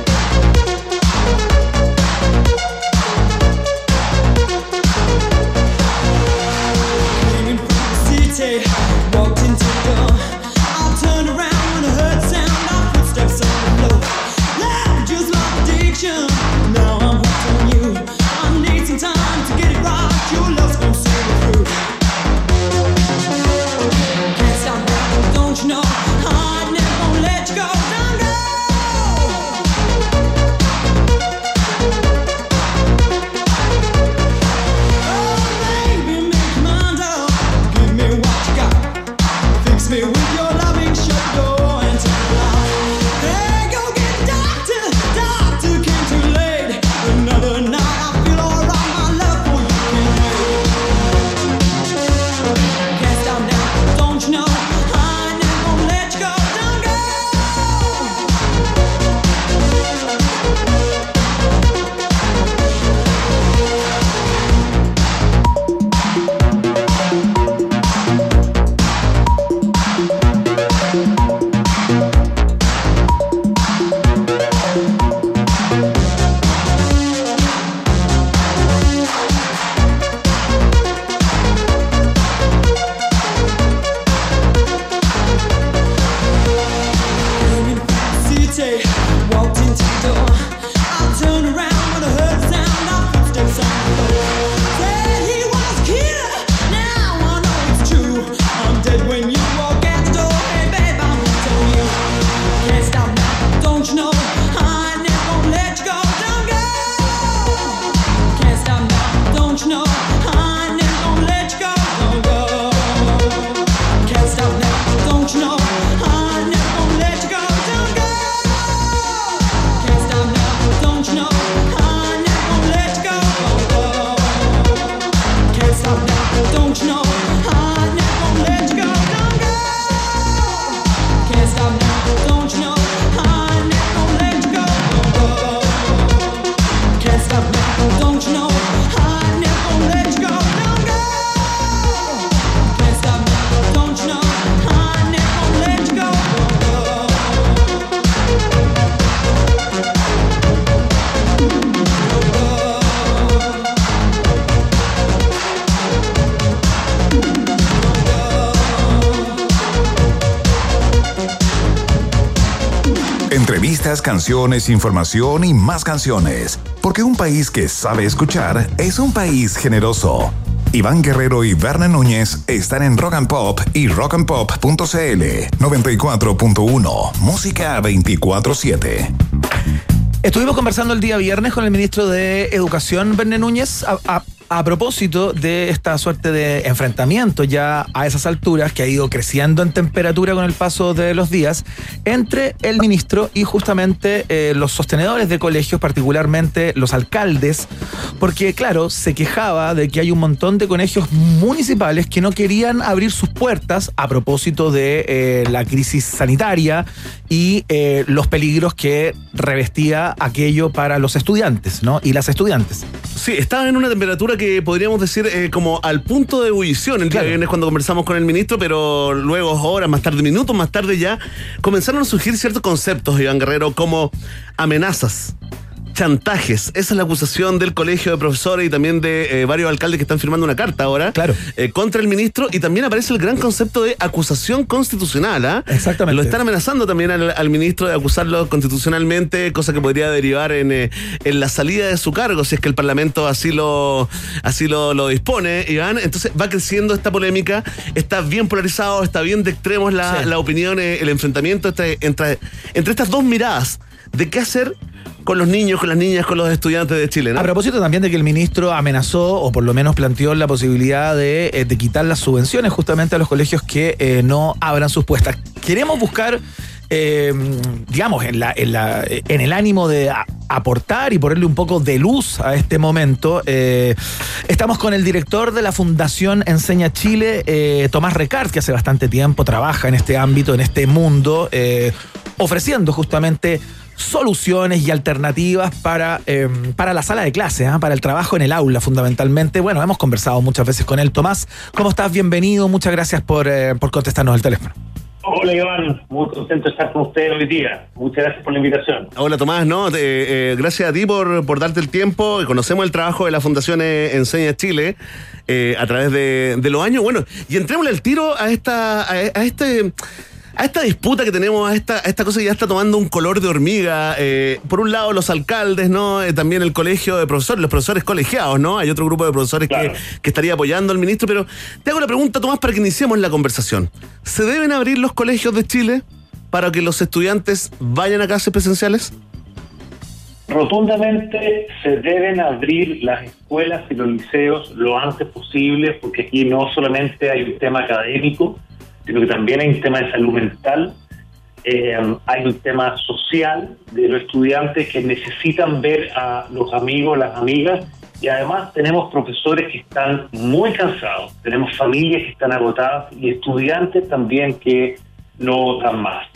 Canciones, información y más canciones. Porque un país que sabe escuchar es un país generoso. Iván Guerrero y Berna Núñez están en Rock and Pop y rockandpop.cl 94.1 Música 24-7. Estuvimos conversando el día viernes con el ministro de Educación, Verne Núñez, a- a propósito de esta suerte de enfrentamiento ya a esas alturas que ha ido creciendo en temperatura con el paso de los días entre el ministro y justamente eh, los sostenedores de colegios, particularmente los alcaldes, porque claro, se quejaba de que hay un montón de colegios municipales que no querían abrir sus puertas a propósito de eh, la crisis sanitaria y eh, los peligros que revestía aquello para los estudiantes, ¿no? Y las estudiantes. Sí, estaba en una temperatura que podríamos decir eh, como al punto de ebullición el día Claro. viernes cuando conversamos con el ministro, pero luego horas más tarde, minutos más tarde ya, comenzaron a surgir ciertos conceptos, Iván Guerrero, como amenazas. Chantajes, esa es la acusación del colegio de profesores y también de eh, varios alcaldes que están firmando una carta ahora Claro. eh, contra el ministro y también aparece el gran concepto de acusación constitucional. ¿ah? Exactamente. Lo están amenazando también al, al ministro de acusarlo constitucionalmente, cosa que podría derivar en, eh, en la salida de su cargo, si es que el Parlamento así lo, así lo, lo dispone, Iván. Entonces va creciendo esta polémica, está bien polarizado, está bien de extremos la, Sí. la opinión, el enfrentamiento entre, entre, entre estas dos miradas de qué hacer con los niños, con las niñas, con los estudiantes de Chile. ¿no? A propósito también de que el ministro amenazó, o por lo menos planteó la posibilidad de, eh, quitar las subvenciones justamente a los colegios que eh, no abran sus puestas. Queremos buscar, eh, digamos, en, la, en, la- en el ánimo de aportar y ponerle un poco de luz a este momento. estamos con el director de la Fundación Enseña Chile, Tomás Recart, que hace bastante tiempo trabaja en este ámbito, en este mundo, ofreciendo justamente soluciones y alternativas para, eh, para la sala de clase, ¿ah? para el trabajo en el aula fundamentalmente. Bueno, hemos conversado muchas veces con él. Tomás, ¿cómo estás? Bienvenido. Muchas gracias por, eh, por contestarnos el teléfono. Hola Iván, muy contento de estar con ustedes hoy día. Muchas gracias por la invitación. Hola Tomás, no, te- eh, gracias a ti por, por darte el tiempo. Conocemos el trabajo de la Fundación eh, Enseña Chile eh, a través de, de los años. Bueno, y entrémosle al tiro a esta, a, a este. A esta disputa que tenemos, a esta, a esta cosa que ya está tomando un color de hormiga. eh, por un lado, los alcaldes, ¿no? Eh, también el colegio de profesores, los profesores colegiados, ¿no? Hay otro grupo de profesores que, que estaría apoyando al ministro, pero te hago la pregunta, Tomás, para que iniciemos la conversación. ¿Se deben abrir los colegios de Chile para que los estudiantes vayan a clases presenciales? Rotundamente se deben abrir las escuelas y los liceos lo antes posible, porque aquí no solamente hay un tema académico, sino que también hay un tema de salud mental, eh, hay un tema social de los estudiantes que necesitan ver a los amigos, las amigas, y además tenemos profesores que están muy cansados, tenemos familias que están agotadas y estudiantes también que no dan más.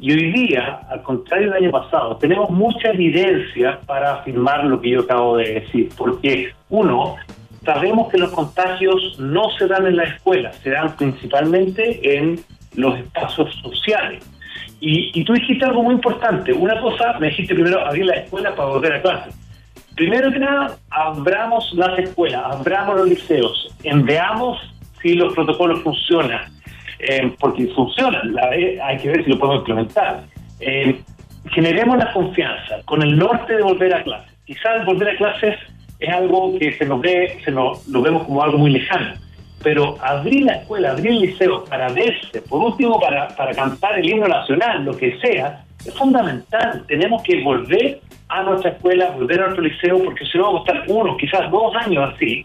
Y hoy día, al contrario del año pasado, tenemos mucha evidencia para afirmar lo que yo acabo de decir, porque uno, sabemos que los contagios no se dan en la escuela, se dan principalmente en los espacios sociales. Y, tú dijiste algo muy importante. Una cosa, me dijiste primero abrir la escuela para volver a clase. Primero que nada, abramos las escuelas, abramos los liceos, veamos si los protocolos funcionan, eh, porque funcionan, hay que ver si lo podemos implementar. Eh, generemos la confianza con el norte de volver a clases. Quizás volver a clases es algo que se nos ve, se nos, lo vemos como algo muy lejano, pero abrir la escuela, abrir el liceo para verse, por último para, para cantar el himno nacional, lo que sea, es fundamental. Tenemos que volver a nuestra escuela, volver a nuestro liceo, porque si no vamos a estar uno, quizás dos años así.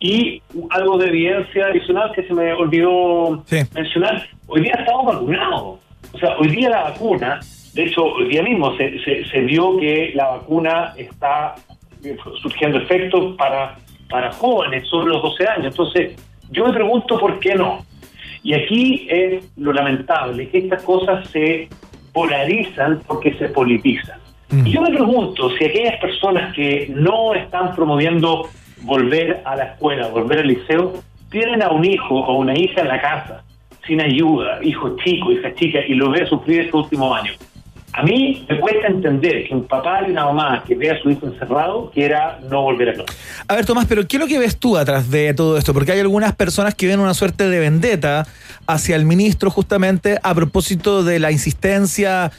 Y algo de evidencia adicional que se me olvidó mencionar, hoy día estamos vacunados. O sea, hoy día la vacuna, de hecho, hoy día mismo se, se, se vio que la vacuna está surgiendo efectos para, para jóvenes sobre los 12 años. Entonces, yo me pregunto por qué no. Y aquí es lo lamentable, que estas cosas se polarizan porque se politizan. Y yo me pregunto si aquellas personas que no están promoviendo volver a la escuela, volver al liceo, tienen a un hijo o una hija en la casa, sin ayuda, hijo chico, hija chica, y lo ve sufrir estos últimos años. A mí me cuesta entender que un papá y una mamá que vea a su hijo encerrado quiera no volver a clase. A ver, Tomás, pero ¿qué es lo que ves tú atrás de todo esto? Porque hay algunas personas que ven una suerte de vendetta hacia el ministro justamente a propósito de la insistencia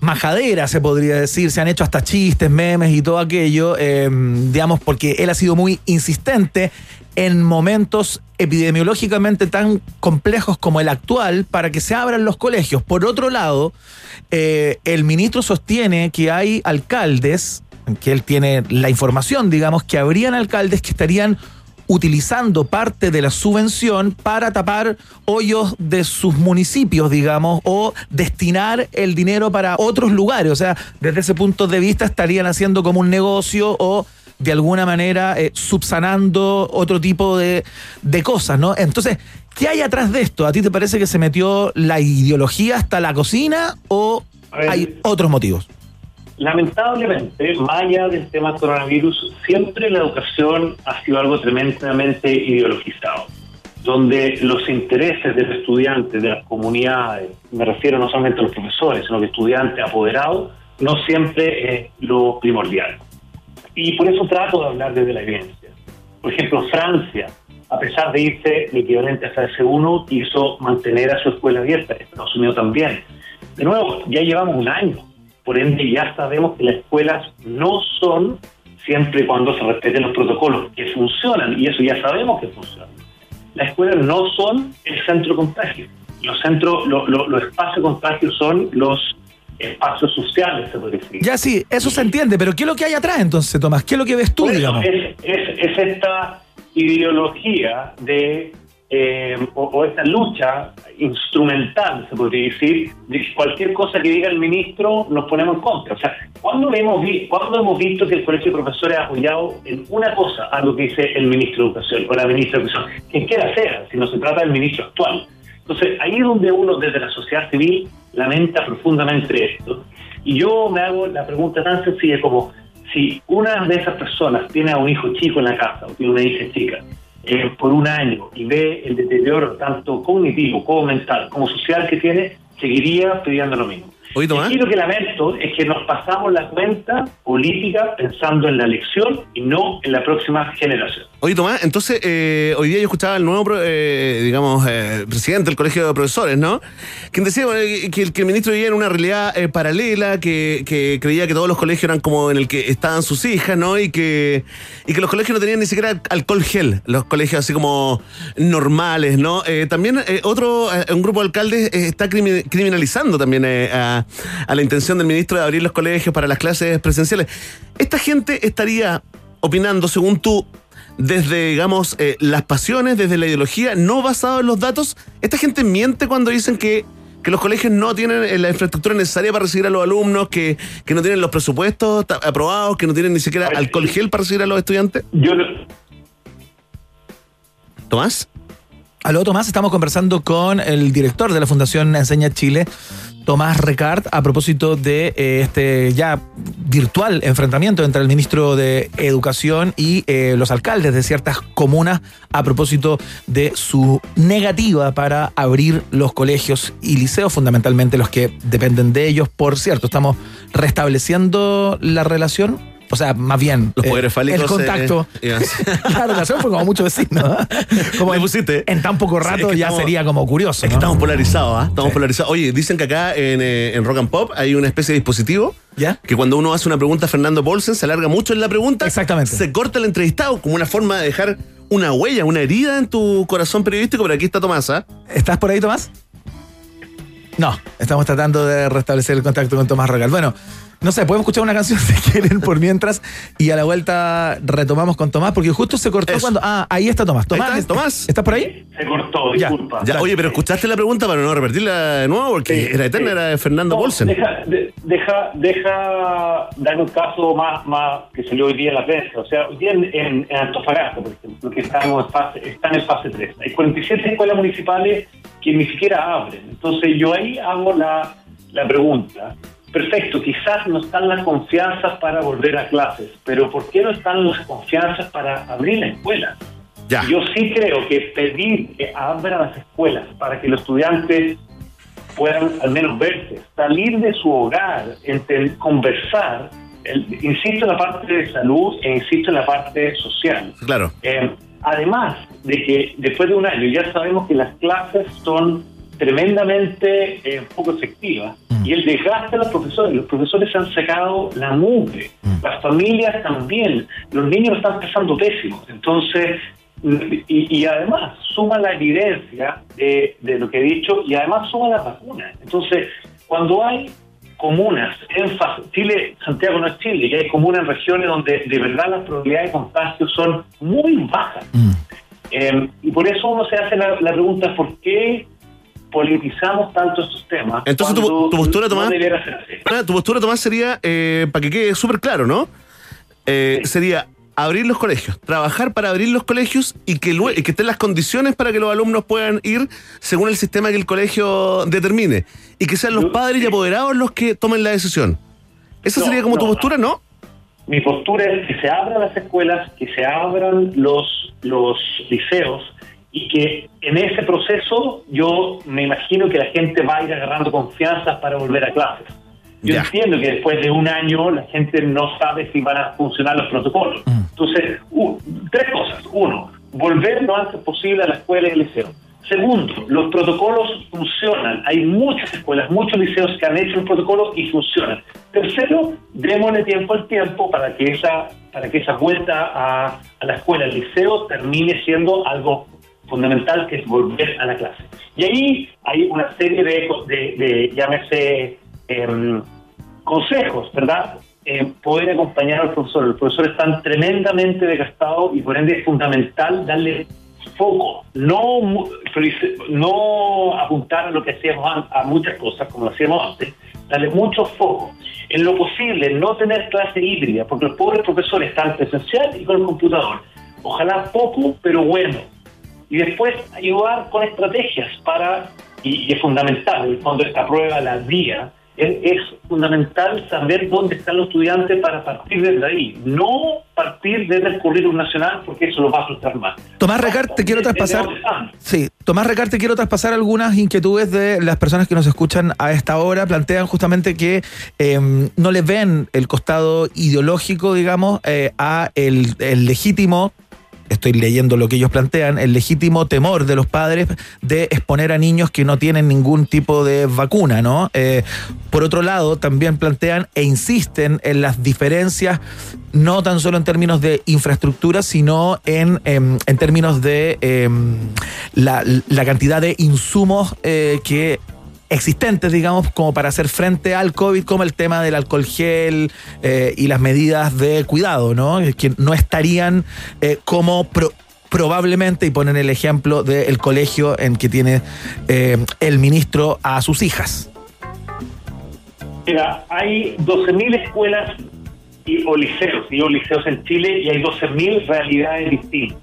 majadera, se podría decir. Se han hecho hasta chistes, memes y todo aquello, eh, digamos, porque él ha sido muy insistente en momentos epidemiológicamente tan complejos como el actual para que se abran los colegios. Por otro lado, eh, el ministro sostiene que hay alcaldes, que él tiene la información, digamos, que habrían alcaldes que estarían utilizando parte de la subvención para tapar hoyos de sus municipios, digamos, o destinar el dinero para otros lugares. O sea, desde ese punto de vista estarían haciendo como un negocio o de alguna manera eh, subsanando otro tipo de, de cosas, ¿no? Entonces, ¿qué hay atrás de esto? ¿A ti te parece que se metió la ideología hasta la cocina o hay otros motivos? Lamentablemente, más allá del tema coronavirus, siempre la educación ha sido algo tremendamente ideologizado, donde los intereses de los estudiantes, de las comunidades, me refiero no solamente a los profesores, sino que estudiantes apoderados, no siempre es lo primordial. Y por eso trato de hablar desde la evidencia. Por ejemplo, Francia, a pesar de irse el equivalente a fase 1, quiso mantener a su escuela abierta, Estados Unidos también. De nuevo, ya llevamos un año, por ende ya sabemos que las escuelas no son siempre y cuando se respeten los protocolos, que funcionan, y eso ya sabemos que funcionan. Las escuelas no son el centro contagio. Los centros, lo- lo- los espacios de contagio son los espacios sociales, se puede decir. Ya sí, eso se entiende, pero ¿qué es lo que hay atrás entonces, Tomás? ¿Qué es lo que ves tú, digamos? Es, es- es esta ideología de, eh, o, o esta lucha instrumental, se podría decir, de que cualquier cosa que diga el ministro nos ponemos en contra. O sea, ¿cuándo hemos, vi- cuándo hemos visto que el Colegio de Profesores ha apoyado en una cosa a lo que dice el ministro de Educación o la ministra de Educación? Quien quiera sea, si no se trata del ministro actual. Entonces, ahí es donde uno desde la sociedad civil lamenta profundamente esto. Y yo me hago la pregunta tan sencilla como, si una de esas personas tiene a un hijo chico en la casa o tiene una hija chica, eh, por un año y ve el deterioro tanto cognitivo como mental como social que tiene, seguiría pidiendo lo mismo. Oye, Tomás. Aquí lo que lamento es que nos pasamos la cuenta política pensando en la elección y no en la próxima generación. Oye, Tomás, entonces, eh, hoy día yo escuchaba al nuevo, eh, digamos, eh, presidente del Colegio de Profesores, ¿no? Quien decía bueno, que, el, que el ministro vivía en una realidad eh, paralela, que, que creía que todos los colegios eran como en el que estaban sus hijas, ¿no? Y que, y que los colegios no tenían ni siquiera alcohol gel, los colegios así como normales, ¿no? Eh, también eh, otro, eh, un grupo de alcaldes eh, está crimi- criminalizando también eh, a, a la intención del ministro de abrir los colegios para las clases presenciales. ¿Esta gente estaría opinando, según tú, desde, digamos, eh, las pasiones, desde la ideología, no basado en los datos? ¿Esta gente miente cuando dicen que, que los colegios no tienen eh, la infraestructura necesaria para recibir a los alumnos, que, que no tienen los presupuestos aprobados, que no tienen ni siquiera alcohol gel para recibir a los estudiantes? Yo ¿Tomás? Aló, Tomás, estamos conversando con el director de la Fundación Enseña Chile, Tomás Recart, a propósito de eh, este ya virtual enfrentamiento entre el ministro de Educación y eh, los alcaldes de ciertas comunas a propósito de su negativa para abrir los colegios y liceos, fundamentalmente los que dependen de ellos. Por cierto, estamos restableciendo la relación. O sea, más bien Los eh, poderes fálicos. el contacto. eh, eh, La relación fue como mucho vecino. ¿eh? Como en, en tan poco rato Sí, es que ya estamos- sería como curioso. Es que ¿no? estamos polarizados, ¿ah? Estamos polarizados. Oye, dicen que acá en, eh, en Rock and Pop hay una especie de dispositivo. ¿Ya? Que cuando uno hace una pregunta a Fernando Paulsen, se alarga mucho en la pregunta. Exactamente. Se corta el entrevistado como una forma de dejar una huella, una herida en tu corazón periodístico. Pero aquí está Tomás, ¿ah? ¿Estás por ahí, Tomás? No, estamos tratando de restablecer el contacto con Tomás Regal. Bueno, no sé, podemos escuchar una canción si quieren por mientras y a la vuelta retomamos con Tomás porque justo se cortó Eso. cuando... Ah, ahí está Tomás. Tomás, está, Tomás. ¿estás por ahí? se cortó, Ya. disculpa. Ya, oye, pero escuchaste la pregunta para no repetirla de nuevo, porque Sí, era eterna, sí. era de Fernando No, Paulsen. Deja, de- deja, deja dar un caso más, más que salió hoy día en la prensa. O sea, hoy día en, en- en Antofagasta, por ejemplo, que estamos en fase, está en fase 3. Hay 47 escuelas municipales que ni siquiera abren. Entonces yo ahí hago la, la pregunta. Perfecto, quizás no están las confianzas para volver a clases, pero ¿por qué no están las confianzas para abrir la escuela? Ya. Yo sí creo que pedir que abran las escuelas para que los estudiantes puedan al menos verse, salir de su hogar, conversar, el- insisto en la parte de salud e insisto en la parte social. Claro. Eh, además de que después de un año ya sabemos que las clases son tremendamente eh, poco efectivas y el desgaste de los profesores, los profesores se han sacado la mugre, las familias también, los niños están pasando pésimos, entonces y, y además suma la evidencia de, de lo que he dicho y además suma la vacuna. Entonces, cuando hay comunas en Chile, Santiago no es Chile, y hay comunas en regiones donde de verdad las probabilidades de contagio son muy bajas. Eh, y por eso uno se hace la, la pregunta, ¿por qué politizamos tanto estos temas? Entonces, tu, tu postura, Tomás. Ah, Tu postura, Tomás, sería, eh, para que quede súper claro, ¿no? Eh, Sería abrir los colegios, trabajar para abrir los colegios y que, lue- y que estén las condiciones para que los alumnos puedan ir según el sistema que el colegio determine. Y que sean los padres y apoderados los que tomen la decisión. ¿Esa No, sería como tu postura, no? Mi postura es que se abran las escuelas, que se abran los, los liceos y que en ese proceso yo me imagino que la gente va a ir agarrando confianza para volver a clases. Yo Ya. entiendo que después de un año la gente no sabe si van a funcionar los protocolos. Entonces, u- tres cosas. Uno, volver lo antes posible a la escuela y al liceo. Segundo, los protocolos funcionan. Hay muchas escuelas, muchos liceos que han hecho el protocolo y funcionan. Tercero, démosle tiempo al tiempo para que esa, para que esa vuelta a, a la escuela, al liceo, termine siendo algo fundamental que es volver a la clase. Y ahí hay una serie de, de, de llámese, em, consejos, ¿verdad? Eh, poder acompañar al profesor. Los profesores están tremendamente desgastados y por ende es fundamental darle foco, no, no apuntar a lo que hacíamos a muchas cosas como lo hacíamos antes, darle mucho foco. En lo posible, no tener clase híbrida, porque los pobres profesores están presencial y con el computador. Ojalá poco, pero bueno y después ayudar con estrategias para, y, y es fundamental, en el fondo esta prueba, la vía, es, es fundamental saber dónde están los estudiantes para partir desde ahí, no partir desde el currículum nacional, porque eso lo va a frustrar más. Tomás Recart, te quiero traspasar. Sí, Tomás Recart, te quiero traspasar algunas inquietudes de las personas que nos escuchan a esta hora. Plantean justamente que eh, no le ven el costado ideológico, digamos, eh, a el, el legítimo. Estoy leyendo lo que ellos plantean, el legítimo temor de los padres de exponer a niños que no tienen ningún tipo de vacuna, ¿no? Eh, por otro lado, también plantean e insisten en las diferencias no tan solo en términos de infraestructura, sino en, em, en términos de em, la, la cantidad de insumos eh, que existentes, digamos, como para hacer frente al COVID, como el tema del alcohol gel eh, y las medidas de cuidado, ¿no? Que no estarían eh, como pro- probablemente, y ponen el ejemplo del colegio en que tiene eh, el ministro a sus hijas. Mira, hay 12.000 escuelas y, o liceos, y o liceos en Chile, y hay 12.000 realidades distintas.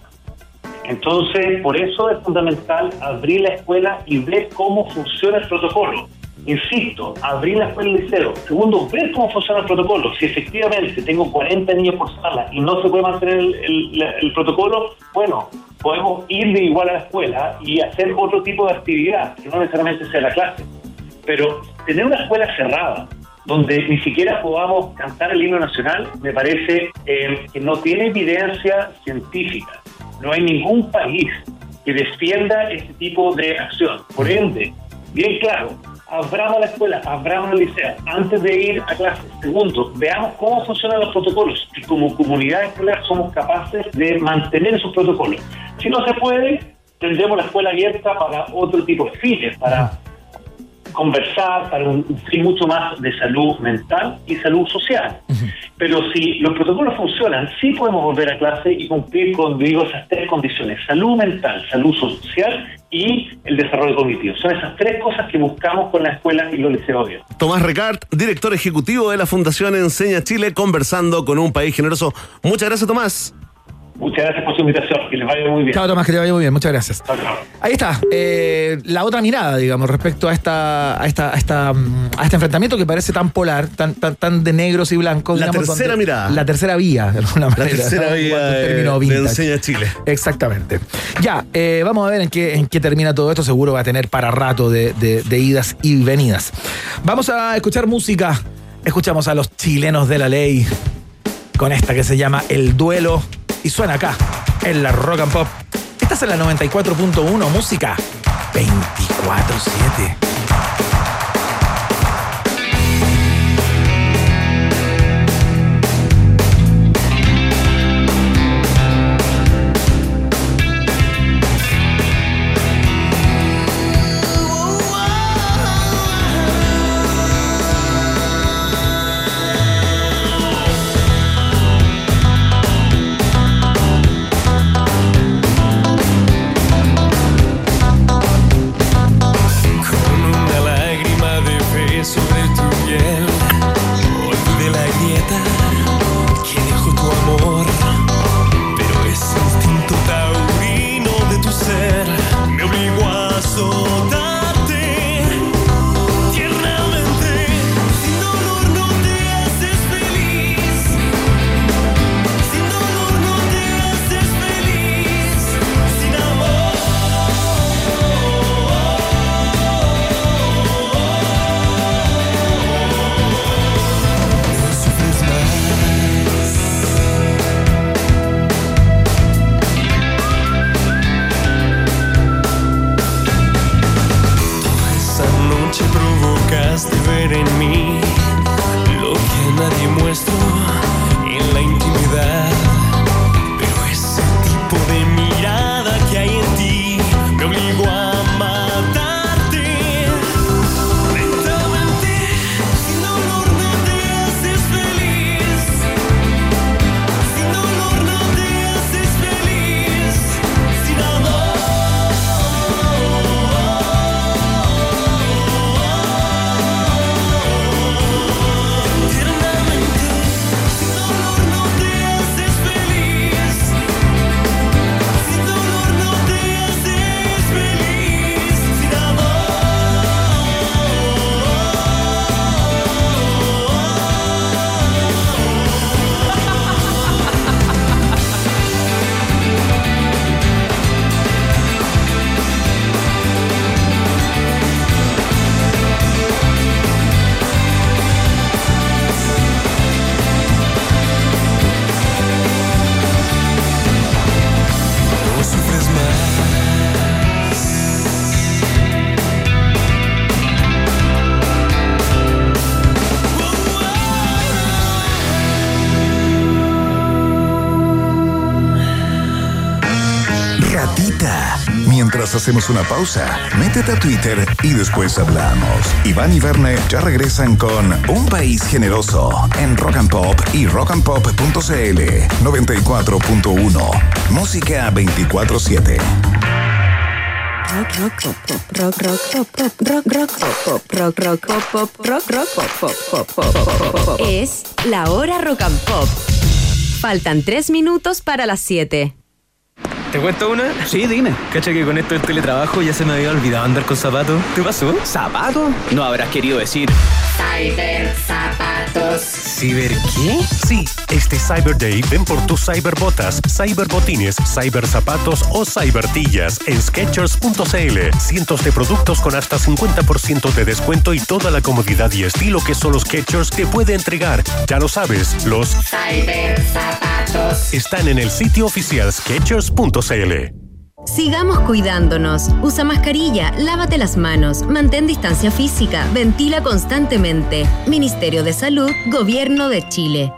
Entonces, por eso es fundamental abrir la escuela y ver cómo funciona el protocolo. Insisto, abrir la escuela y liceo. Segundo, ver cómo funciona el protocolo. Si efectivamente tengo 40 niños por sala y no se puede mantener el protocolo, bueno, podemos ir de igual a la escuela y hacer otro tipo de actividad, que no necesariamente sea la clase. Pero tener una escuela cerrada, donde ni siquiera podamos cantar el himno nacional, me parece eh, que no tiene evidencia científica. No hay ningún país que defienda este tipo de acción. Por ende, bien claro, abramos la escuela, abramos el liceo antes de ir a clases. Segundo, veamos cómo funcionan los protocolos y como comunidad escolar somos capaces de mantener esos protocolos. Si no se puede, tendremos la escuela abierta para otro tipo de fines, para conversar para un fin mucho más de salud mental y salud social. Pero si los protocolos funcionan, sí podemos volver a clase y cumplir con, digo, esas tres condiciones, salud mental, salud social y el desarrollo cognitivo. Son esas tres cosas que buscamos con la escuela y los liceos. Tomás Recart, director ejecutivo de la Fundación Enseña Chile, conversando con un país generoso. Muchas gracias, Tomás. Muchas gracias por su invitación, que les vaya muy bien. Chao, Tomás, que te vaya muy bien. Muchas gracias. Chao, chao. Ahí está, eh, la otra mirada, digamos, respecto a esta, a esta, a esta, a este enfrentamiento que parece tan polar, tan, tan, tan de negros y blancos. La digamos, tercera donde- mirada. La tercera vía, de alguna La tercera vía de, de. Enseña Chile. Exactamente. Ya, eh, vamos a ver en qué, en qué termina todo esto. Seguro va a tener para rato de, de- de idas y venidas. Vamos a escuchar música. Escuchamos a los chilenos de la ley con esta que se llama El Duelo y suena acá en la Rock and Pop. Esta es en la 94.1, música 24-7. Hacemos una pausa, métete a Twitter y después hablamos. Iván y Verne ya regresan con Un País Generoso en Rock and Pop y rockandpop.cl 94.1. Música 24-7. Rock, rock, pop, rock, rock, pop, pop, rock, rock, pop, rock, rock, pop, pop, rock, rock, pop, pop, pop, pop. Es la hora rock and pop. Faltan tres minutos para las 7. ¿Te cuento una? Sí, dime. Cacha que con esto del teletrabajo ya se me había olvidado andar con zapatos. ¿Te pasó? ¿Zapato? No habrás querido decir. Cyber zapatos. ¿Ciber qué? Sí, este Cyber Day ven por tus cyberbotas, cyberbotines, cyberzapatos o cybertillas en Skechers.cl. Cientos de productos con hasta 50% de descuento y toda la comodidad y estilo que solo Skechers te puede entregar. Ya lo sabes, los Cyber zapatos. están en el sitio oficial Skechers.cl. Sigamos cuidándonos. Usa mascarilla, lávate las manos, mantén distancia física, ventila constantemente. Ministerio de Salud, Gobierno de Chile.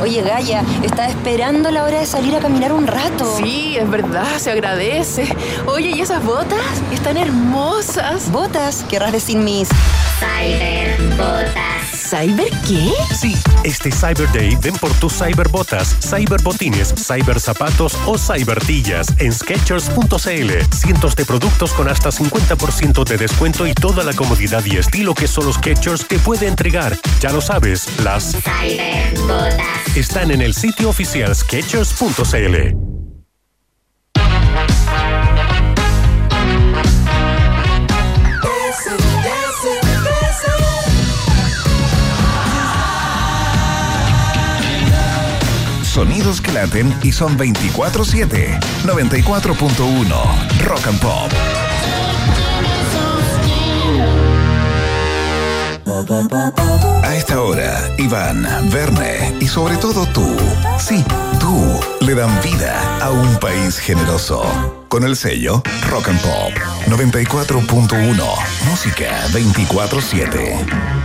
Oye, Gaya, estaba esperando la hora de salir a caminar un rato. Sí, es verdad, se agradece. Oye, ¿y esas botas? Están hermosas. ¿Botas? Querrás decir mis... Cyber botas. ¿Cyber qué? Sí, este Cyber Day ven por tus cyberbotas, cyberbotines, cyberzapatos o cybertillas en Skechers.cl. Cientos de productos con hasta 50% de descuento y toda la comodidad y estilo que solo Skechers te puede entregar. Ya lo sabes, las Cyber botas. están en el sitio oficial Skechers.cl. Sonidos que laten y son 24-7. 94.1 Rock and Pop. A esta hora, Iván, Verne y sobre todo tú, sí, tú, le dan vida a un país generoso. Con el sello Rock and Pop 94.1 Música 24-7.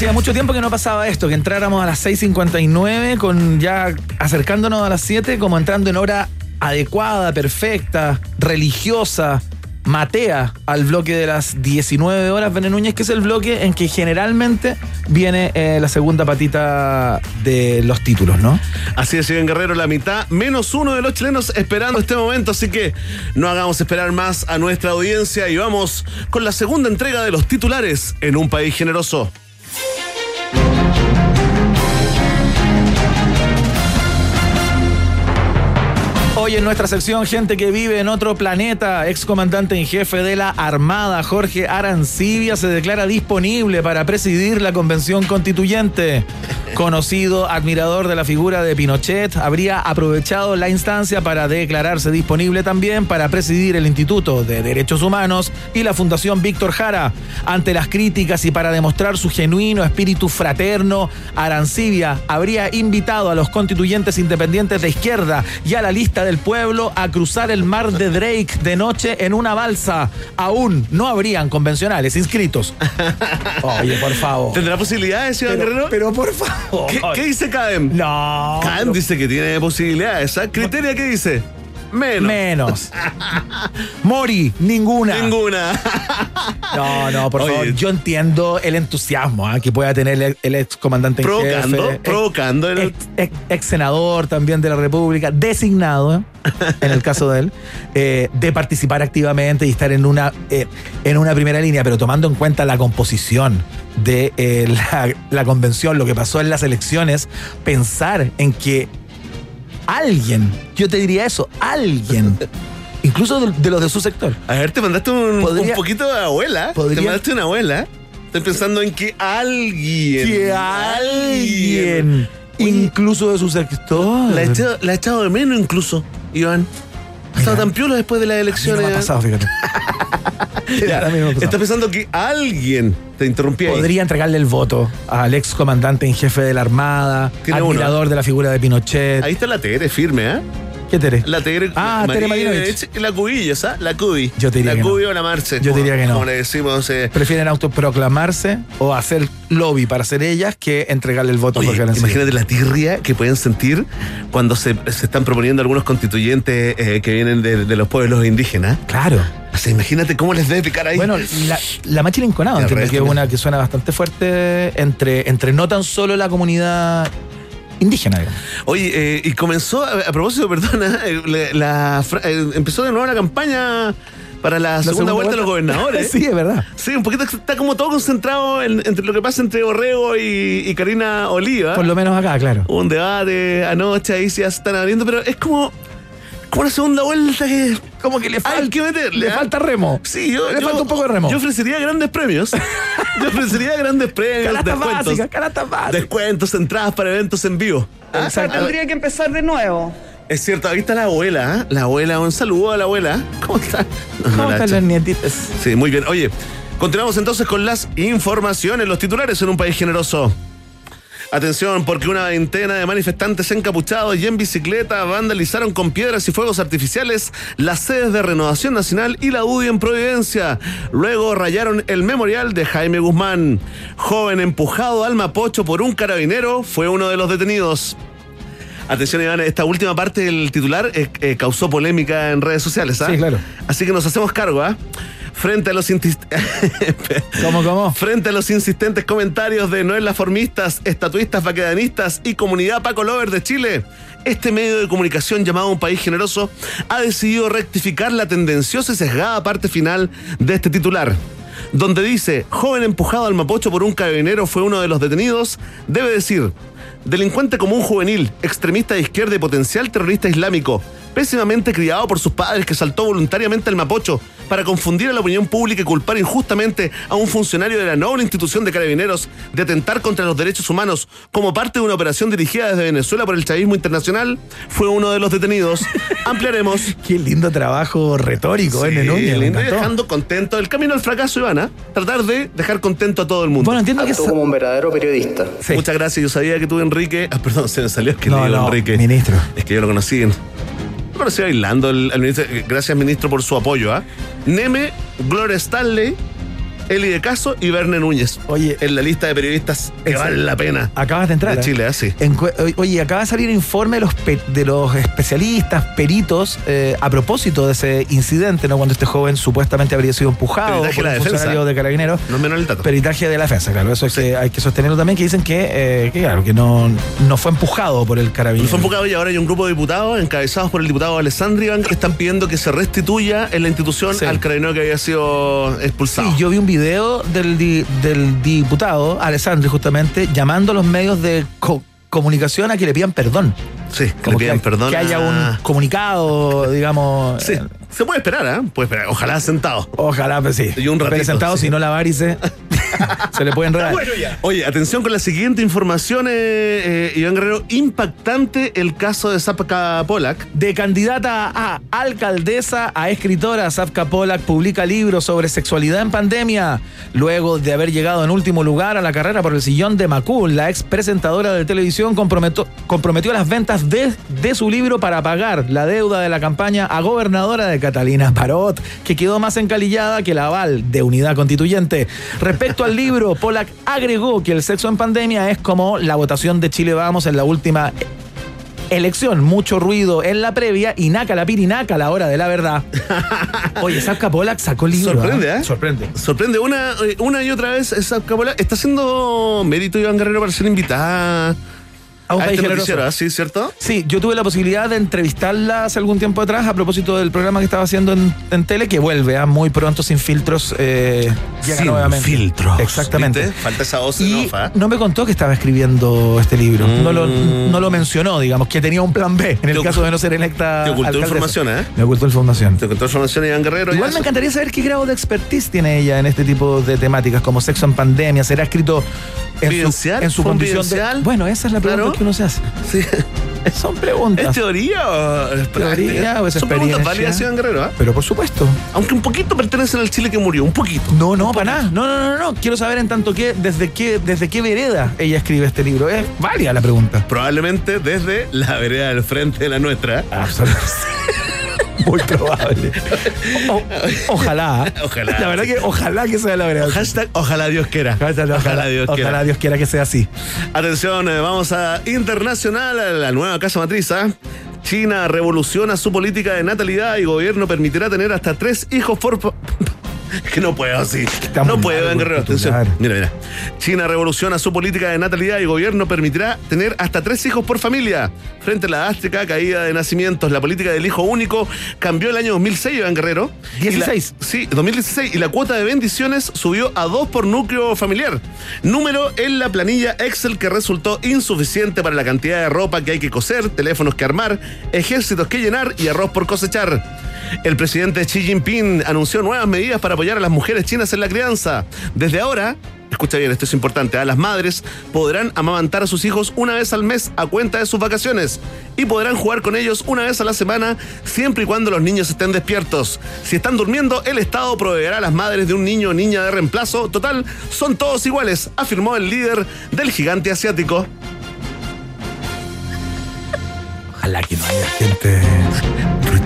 Hacía mucho tiempo que no pasaba esto, que entráramos a las 6.59 con ya acercándonos a las 7, como entrando en hora adecuada, perfecta, religiosa, matea al bloque de las 19 horas, Bene Núñez, que es el bloque en que generalmente viene eh, la segunda patita de los títulos, ¿no? Así es, en Guerrero, la mitad, menos uno de los chilenos esperando este momento, así que no hagamos esperar más a nuestra audiencia y vamos con la segunda entrega de los titulares en un país generoso. Hoy en nuestra sección, gente que vive en otro planeta, excomandante en jefe de la Armada, Jorge Arancibia, se declara disponible para presidir la convención constituyente. Conocido admirador de la figura de Pinochet, habría aprovechado la instancia para declararse disponible también para presidir el Instituto de Derechos Humanos y la Fundación Víctor Jara. Ante las críticas y para demostrar su genuino espíritu fraterno, Arancibia habría invitado a los constituyentes independientes de izquierda y a la lista del pueblo a cruzar el mar de Drake de noche en una balsa. Aún no habrían convencionales inscritos. Oye, por favor. ¿Tendrá posibilidades, Iván Pero- Guerrero? pero por favor. ¿Qué, qué dice Caem? No. Caem dice que tiene posibilidades. ¿ah? ¿Criteria qué dice? Menos. Menos. Mori, ninguna. Ninguna. No, no, por Oye. favor. Yo entiendo el entusiasmo ¿ah? que pueda tener el, el ex comandante en Provocando, jefe. provocando el- Ex, ex- ex senador también de la República, designado, ¿eh? en el caso de él, eh, de participar activamente y estar en una, eh, en una primera línea, pero tomando en cuenta la composición de eh, la, la convención, lo que pasó en las elecciones, pensar en que alguien, yo te diría eso, alguien, incluso de, de los de su sector, A ver, te mandaste un, Podría- un poquito de abuela. podría- Te mandaste una abuela. Estoy pensando en que alguien. que alguien, incluso de su sector, La ha echado, la ha echado de menos incluso, Iván. Ha estado tan piola después de las elecciones. no me ha pasado, fíjate. Ya, A mí no me ha pasado. Estás pensando que alguien te interrumpía ahí. Podría entregarle el voto al ex comandante en jefe de la Armada, Tiene uno, admirador de la figura de Pinochet. Ahí está la Tere, firme, ¿eh? ¿Qué Tere? La Tere. Ah, Tere Marinovich. La Cubillo, ¿sabes? La Cubi. Yo te diría La que no. Cubi o la Marce. Yo como- diría que no. Como le decimos. eh, Prefieren autoproclamarse o hacer lobby para ser ellas que entregarle el voto Oye, porque imagínate la tirria que pueden sentir cuando se, se están proponiendo algunos constituyentes eh, que vienen de, de los pueblos indígenas. Claro. O sea, imagínate cómo les debe picar ahí. Bueno, la, la Machi entiendo que es una que suena bastante fuerte entre, entre no tan solo la comunidad indígena, digamos. Oye, eh, y comenzó, a, propósito, perdona, eh, la, la fra- eh, empezó de nuevo la campaña para la, segunda, segunda vuelta de los gobernadores. Sí, es verdad. Sí, un poquito está como todo concentrado en- entre lo que pasa entre Borrego y, y Karina Oliva. Por lo menos acá, claro. Un debate anoche, ahí se están abriendo, pero es como, como una segunda vuelta que Como que le hay falta, que meterle. le ¿ah? falta remo. Sí, yo, Le yo- falta un poco de remo. Yo ofrecería grandes premios. yo ofrecería grandes premios, Canastas descuentos. básicas, canastas básicas. Descuentos, entradas para eventos en vivo. Ah, Exacto. Tendría que empezar de nuevo. Es cierto, ahí está la abuela, ¿ah? La abuela, un saludo a la abuela. ¿Cómo está? No, ¿Cómo están echa. los nietitos? Sí, muy bien. Oye, continuamos entonces con las informaciones, los titulares en un país generoso. Atención, porque una veintena de manifestantes encapuchados y en bicicleta vandalizaron con piedras y fuegos artificiales las sedes de Renovación Nacional y la UDI en Providencia. Luego rayaron el memorial de Jaime Guzmán. Joven empujado al Mapocho por un carabinero fue uno de los detenidos. Atención, Iván, esta última parte del titular eh, eh, causó polémica en redes sociales, ¿ah? Sí, claro. Así que nos hacemos cargo, ¿ah? Frente a los intis- ¿Cómo, cómo? Frente a los insistentes comentarios de Noel Laformistas, estatuistas vaquedanistas y comunidad Paco Lover de Chile, este medio de comunicación llamado Un País Generoso ha decidido rectificar la tendenciosa y sesgada parte final de este titular. Donde dice, joven empujado al Mapocho por un carabinero fue uno de los detenidos, debe decir, delincuente común juvenil, extremista de izquierda y potencial terrorista islámico, pésimamente criado por sus padres que saltó voluntariamente al Mapocho para confundir a la opinión pública y culpar injustamente a un funcionario de la noble institución de carabineros de atentar contra los derechos humanos como parte de una operación dirigida desde Venezuela por el chavismo internacional, fue uno de los detenidos. Ampliaremos. Qué lindo trabajo retórico, Sí, ¿eh, Núñez? Lindo dejando contento el camino al fracaso, Ivana. Tratar de dejar contento a todo el mundo. Bueno, entiendo que esa- como un verdadero periodista. Sí. Muchas gracias. Yo sabía que tú, Enrique. Ah, perdón, se me salió. Es que No, le digo no, Enrique. ministro. Es que yo lo conocí. en- Lo conocí bailando al, al ministro. Gracias, ministro, por su apoyo. ¿ah? Neme, Gloria Stanley, Eli de Caso y Verne Núñez. Oye. En la lista de periodistas que vale la pena. Acabas de entrar. De ¿eh? Chile, así. O- Oye, acaba de salir informe de los, pe- de los especialistas, peritos, eh, a propósito de ese incidente, ¿no? Cuando este joven supuestamente habría sido empujado Peritaje por de la un defensa. funcionario de carabineros. No menor el dato. Peritaje de la defensa, claro. Eso que hay que sostenerlo también, que dicen que, eh, que claro, que no, no fue empujado por el carabinero. Fue enfocado y ahora hay un grupo de diputados encabezados por el diputado Alessandri Iván que están pidiendo que se restituya en la institución Sí. al carabinero que había sido expulsado. Sí, yo vi un video del, di- del diputado, Alessandri, justamente, llamando a los medios de co- comunicación a que le pidan perdón. Sí, que Como le pidan que, perdón. Que haya un comunicado, digamos. Sí, eh, se puede esperar, ¿ah? Puede esperar. Ojalá sentado. Ojalá, pues sí. Y un ratito, sentado, sí. si no la varice, se le puede enredar. Oye, atención con la siguiente información, eh, eh, Iván Guerrero. Impactante el caso de Zapka Polak. De candidata a alcaldesa a escritora, Safka Polak publica libros sobre sexualidad en pandemia. Luego de haber llegado en último lugar a la carrera por el sillón de Macul, la ex presentadora de televisión comprometió, comprometió las ventas de, de su libro para pagar la deuda de la campaña a gobernadora de Catalina Parot, que quedó más encalillada que el aval de unidad constituyente. Respecto al libro, Polak agregó que el sexo en pandemia es como la votación de Chile Vamos en la última elección, mucho ruido en la previa y naca la pirinaca a la hora de la verdad. Oye, Safka Polak sacó el libro. Sorprende, ¿ah? ¿eh? Sorprende. Sorprende una, eh, una y otra vez Zapka Polak. Está haciendo mérito Iván Guerrero para ser invitada A a país este generoso. ¿sí? ¿Cierto? Sí, yo tuve la posibilidad de entrevistarla hace algún tiempo atrás a propósito del programa que estaba haciendo en, en tele, que vuelve ¿ah? muy pronto sin filtros. eh, llega Sin nuevamente. filtros. Exactamente. ¿Viste? Falta esa voz Y off, ¿ah? no me contó que estaba escribiendo este libro. No, lo, Mm. no lo mencionó, digamos, que tenía un plan B en el Te caso de no ser electa. Te ocultó alcaldesa. información, ¿eh? Me ocultó información. Te contó información Iván Guerrero. Igual me encantaría saber qué grado de expertise tiene ella en este tipo de temáticas, como sexo en pandemia. ¿Será escrito en su, en su condición de. Bueno, esa es la pregunta Claro. Que uno se hace. Sí. Son preguntas. ¿Es teoría o es Teoría o es Son preguntas válidas, Guerrero, ¿ah? Pero por supuesto. Aunque un poquito pertenecen al Chile que murió, un poquito. No, no, para nada. No, no, no, no. Quiero saber en tanto que desde qué, desde qué vereda ella escribe este libro. Es válida la pregunta. Probablemente desde la vereda del frente de la nuestra. Muy probable. O- ojalá. Ojalá. La verdad que ojalá que sea la vereda. Hashtag ojalá Dios quiera. Ojalá, Ojalá Dios quiera. ojalá Dios quiera que sea así. Atención, eh, vamos a internacional, a la nueva casa matriz. ¿ah? China revoluciona su política de natalidad y gobierno permitirá tener hasta tres hijos por... Que no puedo así. No puedo, largo Guerrero. Atención. Mira, mira. China revoluciona su política de natalidad y gobierno permitirá tener hasta tres hijos por familia. Frente a la drástica caída de nacimientos, la política del hijo único cambió el año 2006, Iván Guerrero. Y la- 16. sí, 2016. Y la cuota de bendiciones subió a dos por núcleo familiar. Número en la planilla Excel que resultó insuficiente para la cantidad de ropa que hay que coser, teléfonos que armar, ejércitos que llenar y arroz por cosechar. El presidente Xi Jinping anunció nuevas medidas para apoyar a las mujeres chinas en la crianza. Desde ahora, escucha bien, esto es importante, a las madres podrán amamantar a sus hijos una vez al mes a cuenta de sus vacaciones y podrán jugar con ellos una vez a la semana siempre y cuando los niños estén despiertos. Si están durmiendo, el Estado proveerá a las madres de un niño o niña de reemplazo. Total, son todos iguales, afirmó el líder del gigante asiático. Ojalá que no haya gente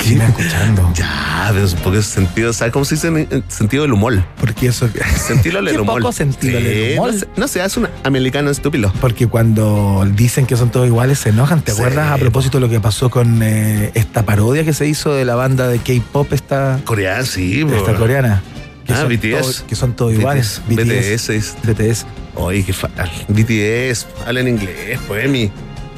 rutina escuchando. Ya, pero ese sentido, ¿sabes cómo se dice en en sentido del humor? Porque eso. Sentido del Qué humor. poco sentido Sí, del humor. No sé, no un americano estúpido. Porque cuando dicen que son todos iguales se enojan. ¿Te Sí. acuerdas a propósito de lo que pasó con eh, esta parodia que se hizo de la banda de K-pop, esta, Coreana, sí, esta bro. coreana? Que Ah, BTS. que son todos iguales. BTS. es- BTS. Oye, qué fatal. BTS, habla en inglés, pues,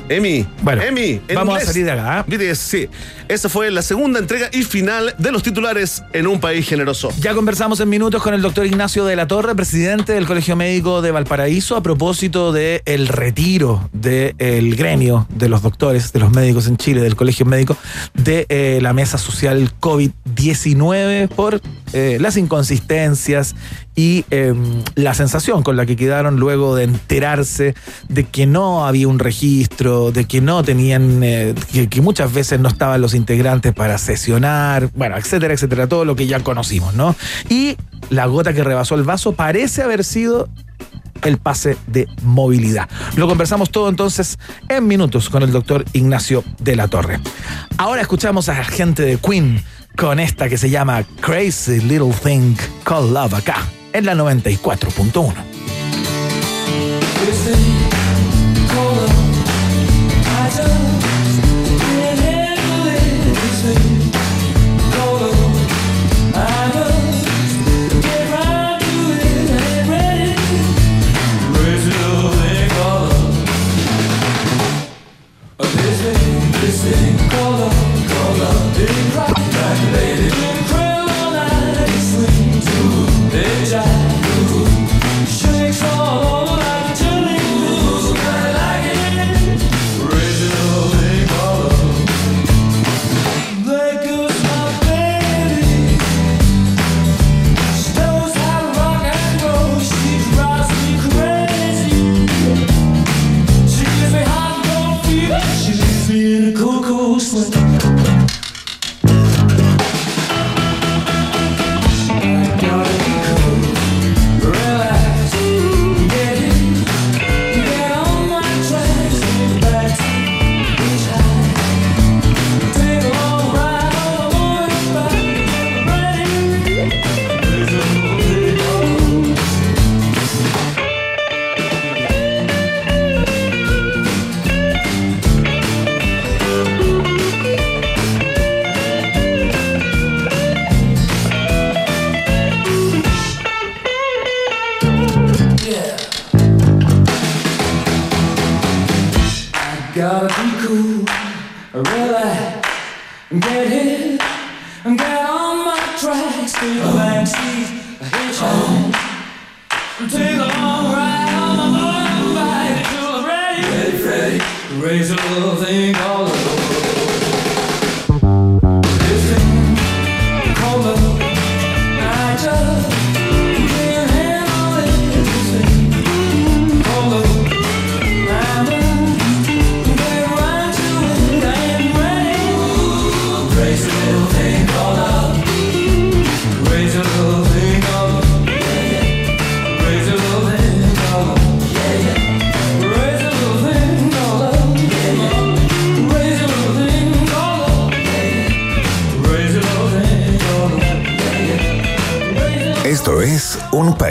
Emi. Emi, Bueno, Emi, en vamos a salir de acá. BTS, sí. Esa fue la segunda entrega y final de los titulares en un país generoso. Ya conversamos en minutos con el doctor Ignacio de la Torre, presidente del Colegio Médico de Valparaíso, a propósito del el retiro del gremio de los doctores, de los médicos en Chile, del Colegio Médico, de eh, la mesa social COVID-19 por eh, las inconsistencias y eh, la sensación con la que quedaron luego de enterarse de que no había un registro, de que no tenían, eh, que, que muchas veces no estaban los integrantes para sesionar, bueno, etcétera, etcétera, todo lo que ya conocimos, ¿no? Y la gota que rebasó el vaso parece haber sido el pase de movilidad. Lo conversamos todo entonces en minutos con el doctor Ignacio de la Torre. Ahora escuchamos a la gente de Queen con esta que se llama Crazy Little Thing Called Love acá, en la 94.1.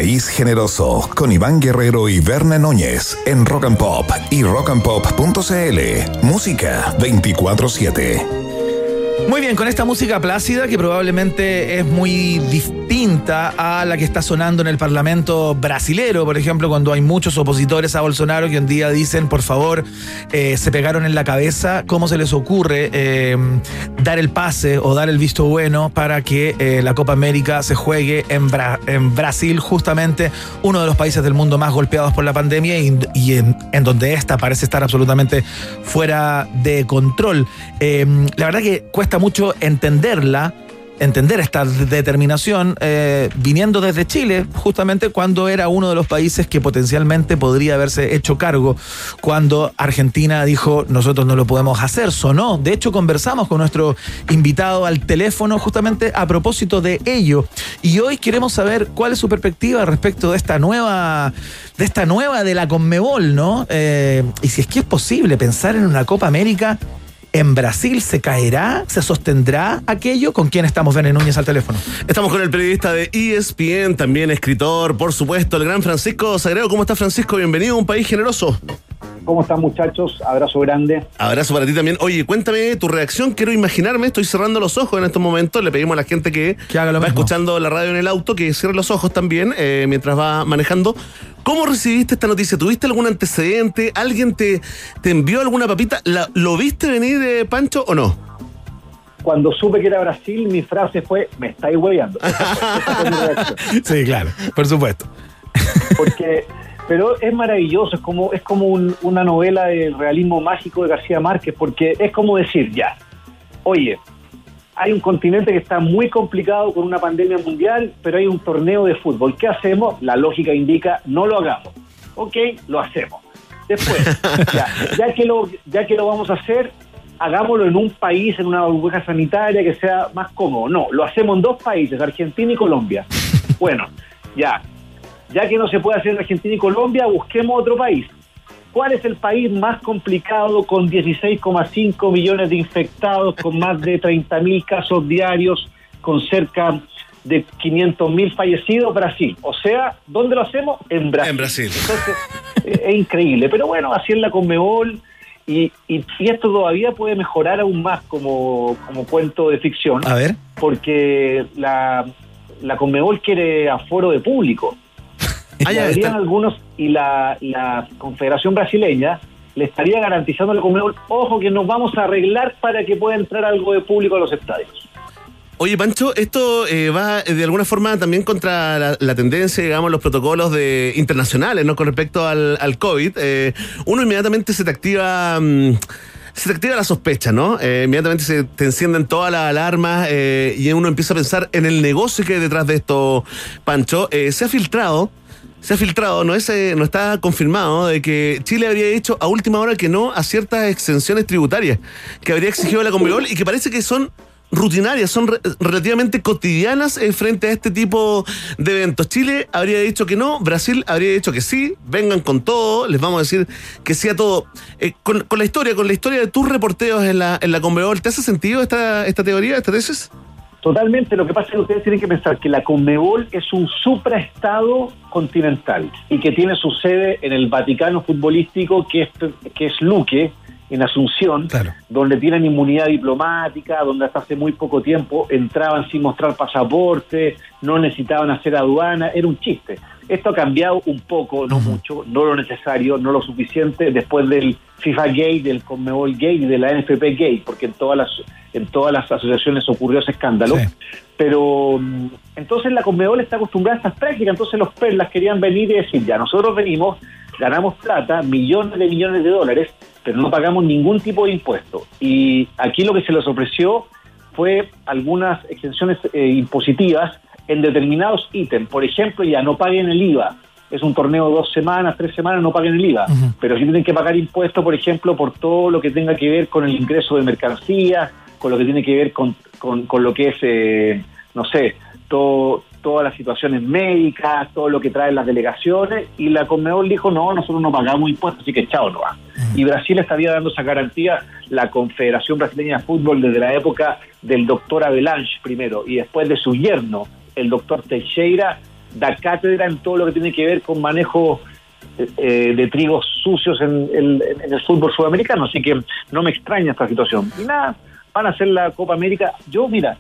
Generoso con Iván Guerrero y Berna Núñez en Rock and Pop y rockandpop.cl. Música 24-7. Muy bien, con esta música plácida que probablemente es muy distinta a la que está sonando en el Parlamento brasilero, por ejemplo, cuando hay muchos opositores a Bolsonaro que un día dicen, por favor, eh, se pegaron en la cabeza, ¿cómo se les ocurre eh, dar el pase o dar el visto bueno para que eh, la Copa América se juegue en, Bra- en Brasil, justamente uno de los países del mundo más golpeados por la pandemia y, en donde esta parece estar absolutamente fuera de control? Eh, la verdad que cuesta mucho entenderla. Entender esta determinación eh, viniendo desde Chile, justamente cuando era uno de los países que potencialmente podría haberse hecho cargo cuando Argentina dijo nosotros no lo podemos hacer, sonó. De hecho, conversamos con nuestro invitado al teléfono justamente a propósito de ello. Y hoy queremos saber cuál es su perspectiva respecto de esta nueva, de esta nueva de la Conmebol, ¿no? Eh, y si es que es posible pensar en una Copa América en Brasil se caerá, se sostendrá aquello. ¿Con quién estamos, Bene Núñez, al teléfono? Estamos con el periodista de ESPN, también escritor, por supuesto, el gran Francisco Sagrado. ¿Cómo está Francisco? Bienvenido a un país generoso. ¿Cómo están muchachos? Abrazo grande. Abrazo para ti también. Oye, cuéntame tu reacción. Quiero imaginarme, estoy cerrando los ojos en estos momentos. Le pedimos a la gente que, haga lo va mismo. escuchando la radio en el auto que cierre los ojos también eh, mientras va manejando. ¿Cómo recibiste esta noticia? ¿Tuviste algún antecedente? ¿Alguien te, te envió alguna papita? ¿La- ¿Lo viste venir, eh, Pancho, o no? Cuando supe que era Brasil, mi frase fue, me estáis hueveando. Sí, claro, por supuesto. Porque, pero es maravilloso, es como, es como un- una novela del realismo mágico de García Márquez, porque es como decir, ya, oye, hay un continente que está muy complicado con una pandemia mundial, pero hay un torneo de fútbol. ¿Qué hacemos? La lógica indica, no lo hagamos. Ok, lo hacemos. Después, ya, ya que lo, ya que lo vamos a hacer, hagámoslo en un país, en una burbuja sanitaria que sea más cómodo. No, lo hacemos en dos países, Argentina y Colombia. Bueno, ya, ya que no se puede hacer en Argentina y Colombia, busquemos otro país. ¿Cuál es el país más complicado con 16,5 millones de infectados, con más de 30 mil casos diarios, con cerca de 500 mil fallecidos? Brasil. O sea, ¿dónde lo hacemos? En Brasil. En Brasil. Entonces, es increíble. Pero bueno, así es la Conmebol. Y, y, y esto todavía puede mejorar aún más como, como cuento de ficción. A ver. Porque la, la Conmebol quiere aforo de público. Ah, habrían algunos y la, la Confederación Brasileña le estaría garantizando a la Conmebol, ojo que nos vamos a arreglar para que pueda entrar algo de público a los estadios. Oye, Pancho, esto eh, va eh, de alguna forma también contra la, la tendencia, digamos, los protocolos de internacionales, ¿no? Con respecto al, al COVID. Eh, uno inmediatamente se te activa. mm, se te activa la sospecha, ¿no? Eh, inmediatamente se te encienden todas las alarmas eh, y uno empieza a pensar en el negocio que hay detrás de esto, Pancho. Eh, se ha filtrado, se ha filtrado, no, es, no está confirmado, de que Chile habría dicho a última hora que no a ciertas exenciones tributarias que habría exigido la Conmebol y que parece que son rutinarias, son re- relativamente cotidianas eh, frente a este tipo de eventos. Chile habría dicho que no, Brasil habría dicho que sí, vengan con todo, les vamos a decir que sí a todo. Eh, con, con la historia, con la historia de tus reporteos en la, en la Conmebol, ¿te hace sentido esta, esta teoría, esta tesis? Totalmente, lo que pasa es que ustedes tienen que pensar que la Conmebol es un supraestado continental y que tiene su sede en el Vaticano futbolístico que es, que es Luque, en Asunción, donde tienen inmunidad diplomática, donde hasta hace muy poco tiempo entraban sin mostrar pasaporte, no necesitaban hacer aduana, era un chiste. Esto ha cambiado un poco, no mucho, no lo necesario, no lo suficiente, después del FIFA Gate, del Conmebol Gate y de la NFP Gate, porque en todas las, en todas las asociaciones ocurrió ese escándalo. Pero mm, entonces la Conmebol está acostumbrada a estas prácticas, entonces los perlas querían venir y decir, ya nosotros venimos, ganamos plata, millones de millones de dólares, pero no pagamos ningún tipo de impuesto. Y aquí lo que se les ofreció fue algunas exenciones eh, impositivas en determinados ítems. Por ejemplo, ya no paguen el IVA. Es un torneo de dos semanas, tres semanas, no paguen el IVA. Pero sí tienen que pagar impuestos, por ejemplo, por todo lo que tenga que ver con el ingreso de mercancías, con lo que tiene que ver con, con, con lo que es, eh, no sé, todo, todas las situaciones médicas, todo lo que traen las delegaciones. Y la Conmebol dijo, no, nosotros no pagamos impuestos, así que chao, no va. Y Brasil estaría dando esa garantía, la Confederación Brasileña de Fútbol, desde la época del doctor Avelanche primero y después de su yerno, el doctor Teixeira, da cátedra en todo lo que tiene que ver con manejo eh, de trigos sucios en, el- en el fútbol sudamericano, así que no me extraña esta situación. Y nada, van a hacer la Copa América. Yo, mira,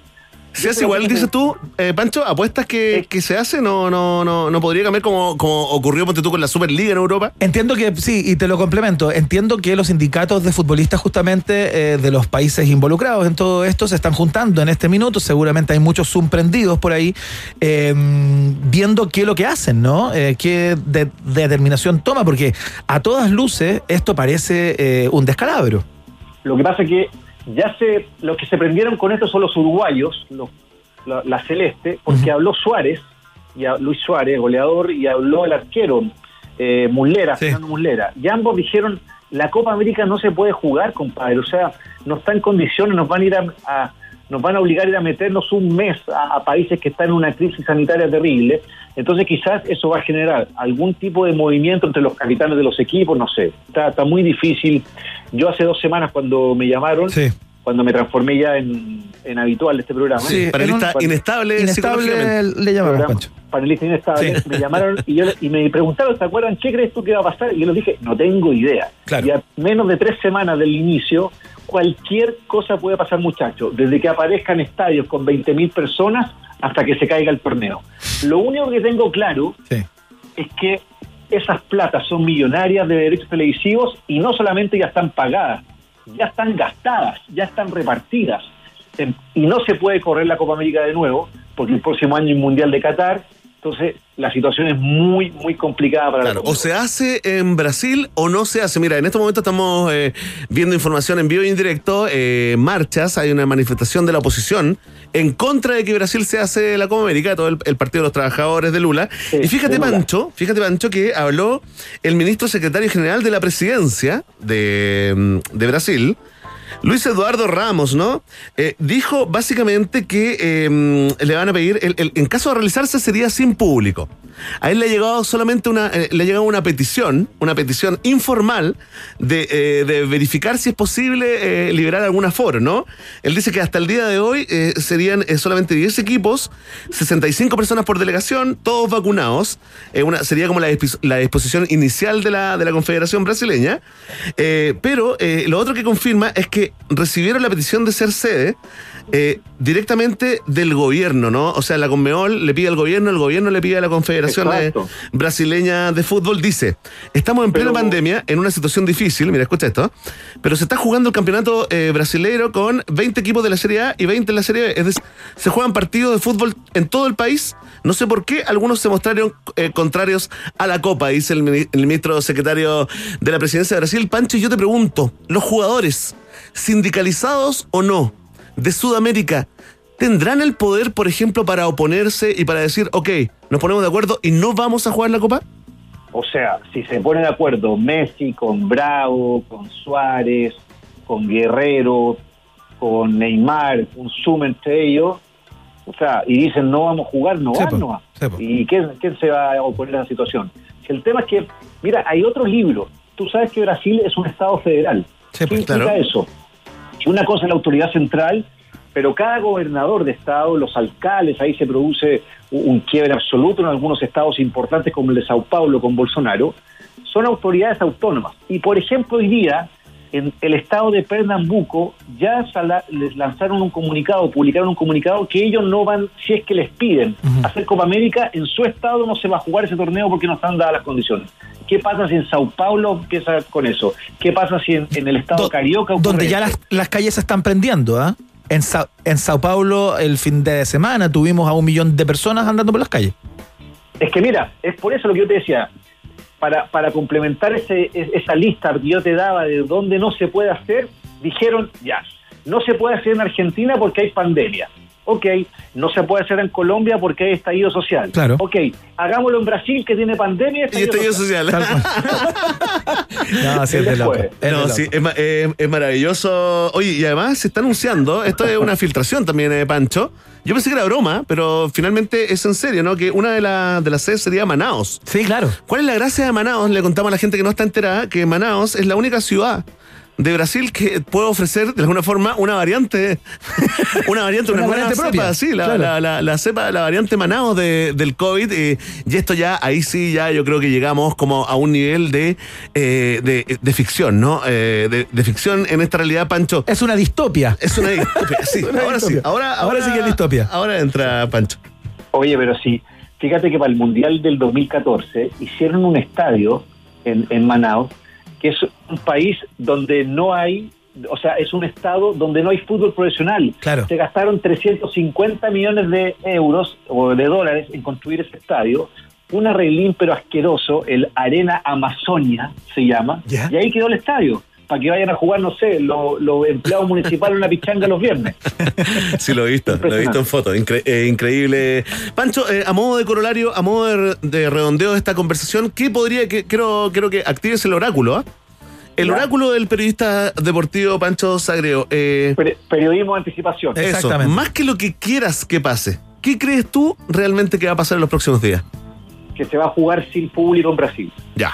Si hace igual, dices tú, eh, Pancho, apuestas que, que se hace, no, no, no, no podría cambiar como, como ocurrió ponte tú con la Superliga en Europa. Entiendo que, sí, y te lo complemento, entiendo que los sindicatos de futbolistas justamente eh, de los países involucrados en todo esto se están juntando en este minuto, seguramente hay muchos Zoom prendidos por ahí, eh, viendo qué es lo que hacen, ¿no? Eh, qué de- determinación toma, porque a todas luces esto parece eh, un descalabro. Lo que pasa es que ya se, los que se prendieron con esto son los uruguayos, los- la, la celeste, porque habló Suárez, y a- Luis Suárez, goleador, y habló el arquero, eh, Muslera, Fernando Muslera. Y ambos dijeron, la Copa América no se puede jugar, compadre, o sea, no está en condiciones, nos van a ir a, a- nos van a obligar a ir a meternos un mes a, a países que están en una crisis sanitaria terrible. Entonces quizás eso va a generar algún tipo de movimiento entre los capitanes de los equipos, no sé. Está, está muy difícil. Yo hace dos semanas cuando me llamaron, cuando me transformé ya en, en habitual de este programa. Sí, panelista inestable, Inestable le programa, Pancho. panelista inestable, me llamaron y, yo, y me preguntaron, ¿te acuerdan qué crees tú que va a pasar? Y yo les dije, no tengo idea. Y a menos de tres semanas del inicio, cualquier cosa puede pasar, muchachos, desde que aparezcan estadios con 20.000 personas hasta que se caiga el torneo. Lo único que tengo claro es que esas platas son millonarias de derechos televisivos y no solamente ya están pagadas, ya están gastadas, ya están repartidas. Em, Y no se puede correr la Copa América de nuevo, porque el próximo año hay Mundial de Qatar. Entonces, la situación es muy, muy complicada para Claro, la o se hace en Brasil o no se hace. Mira, en este momento estamos eh, viendo información en vivo y en directo, eh, marchas, hay una manifestación de la oposición en contra de que Brasil se hace la Copa América, todo el, el Partido de los Trabajadores de Lula. y fíjate, Lula. Pancho, fíjate, Pancho, que habló el ministro secretario general de la presidencia de, mm, de Brasil. Luis Eduardo Ramos, ¿no? Eh, dijo básicamente que eh, le van a pedir, en caso de realizarse sería sin público. A él le ha llegado solamente una, eh, le una petición, una petición informal de, eh, verificar si es posible liberar algún aforo, ¿no? Él dice que hasta el día de hoy serían solamente 10 equipos, 65 personas por delegación, todos vacunados. Una, sería como la, la disposición inicial de la, de la Confederación Brasileña. Pero lo otro que confirma es que recibieron la petición de ser sede eh, directamente del gobierno, ¿no? O sea, la Conmebol le pide al gobierno, el gobierno le pide a la Confederación Exacto. Brasileña de Fútbol. Dice, estamos en plena pandemia, en una situación difícil, mira, escucha esto, pero se está jugando el campeonato eh, brasileiro con 20 equipos de la Serie A y 20 en la Serie B. Es decir, se juegan partidos de fútbol en todo el país. No sé por qué algunos se mostraron eh, contrarios a la Copa, dice el ministro secretario de la presidencia de Brasil. Pancho, y yo te pregunto, los jugadores, sindicalizados o no, de Sudamérica, ¿tendrán el poder, por ejemplo, para oponerse y para decir, ok, nos ponemos de acuerdo y no vamos a jugar la Copa? O sea, si se pone de acuerdo Messi con Bravo, con Suárez, con Guerrero, con Neymar, un zoom entre ellos, o sea, y dicen no vamos a jugar, no van, no van. ¿Y quién, quién se va a oponer a esa situación? El tema es que, mira, hay otro libro. Tú sabes que Brasil es un Estado federal. ¿Qué implica claro. eso? Una cosa es la autoridad central, pero cada gobernador de estado, los alcaldes, ahí se produce un un quiebre absoluto en algunos estados importantes como el de Sao Paulo con Bolsonaro, son autoridades autónomas. Y por ejemplo, hoy día, en el estado de Pernambuco, ya sala- les lanzaron un comunicado, publicaron un comunicado que ellos no van, si es que les piden hacer Copa América, en su estado no se va a jugar ese torneo porque no están dadas las condiciones. ¿Qué pasa si en Sao Paulo empieza con eso? ¿Qué pasa si en, en el estado Carioca ocurre Donde ya las calles se están prendiendo, ¿ah? En, Sa- en Sao Paulo el fin de semana tuvimos a un millón de personas andando por las calles. Es que mira, es por eso lo que yo te decía, para, para complementar ese, es- esa lista que yo te daba de dónde no se puede hacer, dijeron, ya, no se puede hacer en Argentina porque hay pandemia. Ok, no se puede hacer en Colombia porque hay estallido social. Claro. Ok, hagámoslo en Brasil que tiene pandemia Y estallido social. No, sí, es de loco. Es de No, loco. sí, es, ma- es maravilloso. Oye, y además se está anunciando, esto es una filtración también, eh, Pancho. Yo pensé que era broma, pero finalmente es en serio, ¿no? Que una de, la- de las sedes sería Manaos. Sí, claro. ¿Cuál es la gracia de Manaos? Le contamos a la gente que no está enterada que Manaos es la única ciudad de Brasil que puede ofrecer de alguna forma una variante, una variante, una, Una nueva variante cepa, propia, sí, la, claro. la, la- la cepa, la variante Manaus de- del COVID. eh, y esto ya, ahí sí, ya yo creo que llegamos como a un nivel de, eh, de, de ficción, ¿no? Eh, de, de ficción en esta realidad, Pancho. Es una distopia. Es una distopia, sí. una ahora sí, Ahora sí que es distopia. Ahora entra Pancho. Oye, pero sí, fíjate que para el Mundial del 2014 hicieron un estadio en, en Manaus, que es un país donde no hay, o sea, es un estado donde no hay fútbol profesional. Claro. Se gastaron 350 millones de euros o de dólares en construir ese estadio. Un arreglín pero asqueroso, el Arena Amazonia se llama, Ya. y ahí quedó el estadio. Para que vayan a jugar, no sé, los los empleados municipales en una pichanga los viernes. Sí, lo he visto, lo he visto en fotos. Incre- eh, increíble. Pancho, eh, a modo de corolario, a modo de, re- de redondeo de esta conversación, ¿qué podría, que, quiero, quiero que actives el oráculo, ¿ah? El oráculo del periodista deportivo Pancho Sagreo. Eh, Peri- periodismo de anticipación. eso, Exactamente. más que lo que quieras que pase, ¿qué crees tú realmente que va a pasar en los próximos días? que se va a jugar sin público en Brasil. Ya.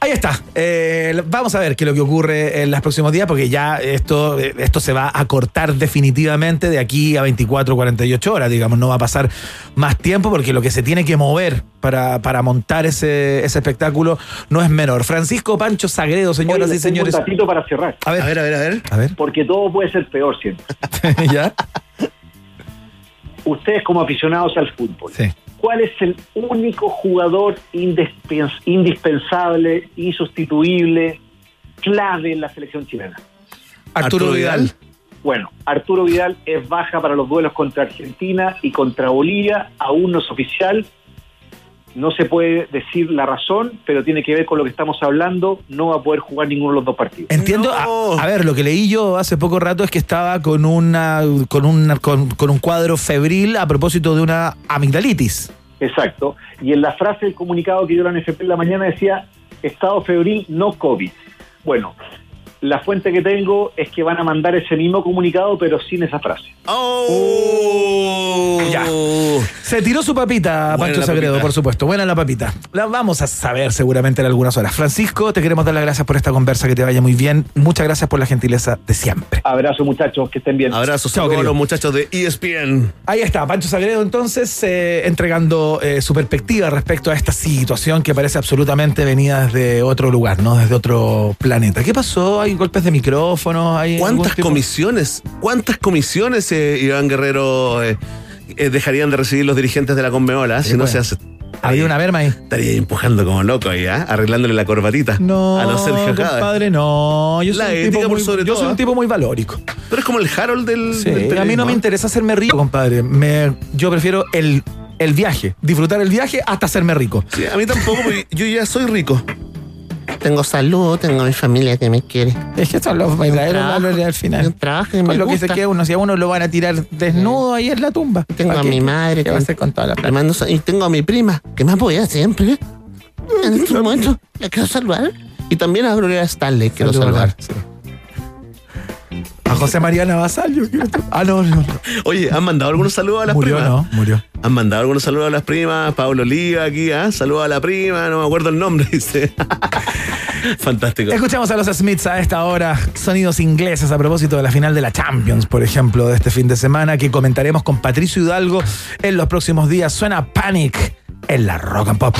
Ahí está. Eh, vamos a ver qué es lo que ocurre en los próximos días, porque ya esto, eh, esto se va a cortar definitivamente de aquí a 24, 48 horas, digamos. No va a pasar más tiempo, porque lo que se tiene que mover para, para montar ese, ese espectáculo no es menor. Francisco Pancho Sagredo, señoras Oye, y señores. Un datito para cerrar. A ver, A ver, a ver, a ver. a ver. Porque todo puede ser peor siempre. ¿Ya? Ustedes como aficionados al fútbol, Sí. ¿Cuál es el único jugador indispens- indispensable, insustituible, clave en la selección chilena? Arturo, Arturo Vidal. Vidal. Bueno, Arturo Vidal es baja para los duelos contra Argentina y contra Bolivia, aún no es oficial. No se puede decir la razón, pero tiene que ver con lo que estamos hablando. No va a poder jugar ninguno de los dos partidos. Entiendo, No. a, a ver, lo que leí yo hace poco rato es que estaba con una con una con, con un cuadro febril a propósito de una amigdalitis. Exacto. Y en la frase del comunicado que dio la NFP en la mañana decía estado febril, no COVID. Bueno, la fuente que tengo es que van a mandar ese mismo comunicado, pero sin esa frase. ¡Oh! Ya. Se tiró su papita, Buena Pancho Sagredo, papita. por supuesto. Buena la papita. La vamos a saber seguramente en algunas horas. Francisco, te queremos dar las gracias por esta conversa, que te vaya muy bien. Muchas gracias por la gentileza de siempre. Abrazo muchachos, que estén bien. Abrazos Chao, a todos querido. los muchachos de ESPN. Ahí está, Pancho Sagredo entonces eh, entregando eh, su perspectiva respecto a esta situación que parece absolutamente venida desde otro lugar, ¿no? Desde otro planeta. ¿Qué pasó? ¿Hay golpes de algún ¿Cuántas comisiones? ¿Cuántas comisiones, eh, Iván Guerrero, eh, dejarían de recibir los dirigentes de la Conmebol ah, si no se hace? Había una merma ahí. Estaría empujando como loco ahí, ¿ah? arreglándole la corbatita No, a los Sergio compadre, no. Yo soy, La un, ética tipo por muy, sobre yo todo, soy un ¿ah? tipo muy valórico. Tú eres como el Harold del, Sí, del a mí no me interesa hacerme rico, compadre. Me, yo prefiero el, el viaje, disfrutar el viaje hasta hacerme rico. Sí, a mí tampoco, porque yo ya soy rico. Tengo salud, tengo mi familia que me quiere. Es que son los verdaderos valores al final. trabajo y Con me lo que se queda uno, si a uno lo van a tirar desnudo ahí en la tumba. Tengo ¿Para a qué? mi madre. ¿Qué va a hacer con toda la plata? mando y tengo a mi prima, que me apoya siempre. En este momento la quiero saludar. Y también a Gloria Stanley quiero Saludar, saludar. sí. A José María Navasal, yo quiero- Ah, no, no. no. Oye, ¿han mandado algunos saludos a las Murió, primas? no, murió. Han mandado algunos saludos a las primas. Pablo Liga aquí, ¿ah? Saludos a la prima, no me acuerdo el nombre, dice. Fantástico. Escuchamos a los Smiths a esta hora, sonidos ingleses a propósito de la final de la Champions, por ejemplo, de este fin de semana, que comentaremos con Patricio Hidalgo en los próximos días. Suena Panic en la Rock and Pop.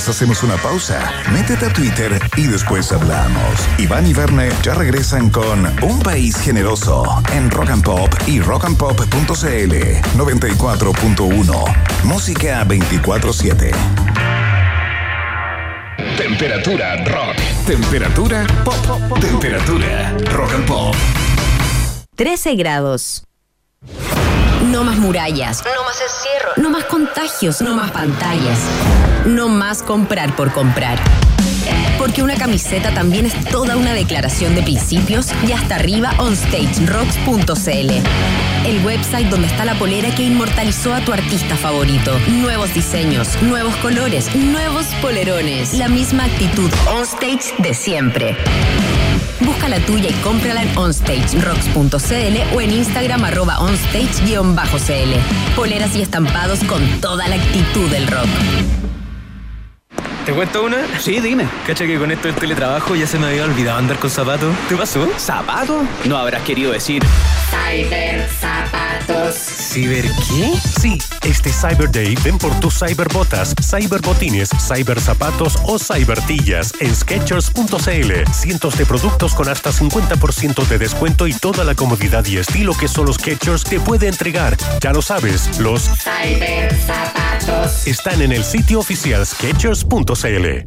Mientras hacemos una pausa, métete a Twitter y después hablamos. Iván y Verne ya regresan con Un País Generoso en Rock and Pop y rockandpop.cl 94.1. Música 24-7. Temperatura rock. Temperatura pop. Temperatura rock and pop. 13 grados. No más murallas. No más encierro. No más contagios. No más pantallas. No más comprar por comprar. Porque una camiseta también es toda una declaración de principios y hasta arriba onstagerocks.cl. El website donde está la polera que inmortalizó a tu artista favorito. Nuevos diseños, nuevos colores, nuevos polerones. La misma actitud onstage de siempre. Busca la tuya y cómprala en onstagerocks.cl o en Instagram arroba onstage-cl. Poleras y estampados con toda la actitud del rock. ¿Te cuento una? Sí, dime. Cacha que con esto del teletrabajo ya se me había olvidado andar con zapatos. ¿Te pasó? ¿Zapato? No habrás querido decir. Cyber zapatos. ¿Ciber qué? Sí, este Cyber Day ven por tus cyberbotas, cyberbotines, cyberzapatos o cybertillas en Skechers.cl. Cientos de productos con hasta 50% de descuento y toda la comodidad y estilo que solo Skechers te puede entregar. Ya lo sabes, los Cyber zapatos. están en el sitio oficial Skechers.cl.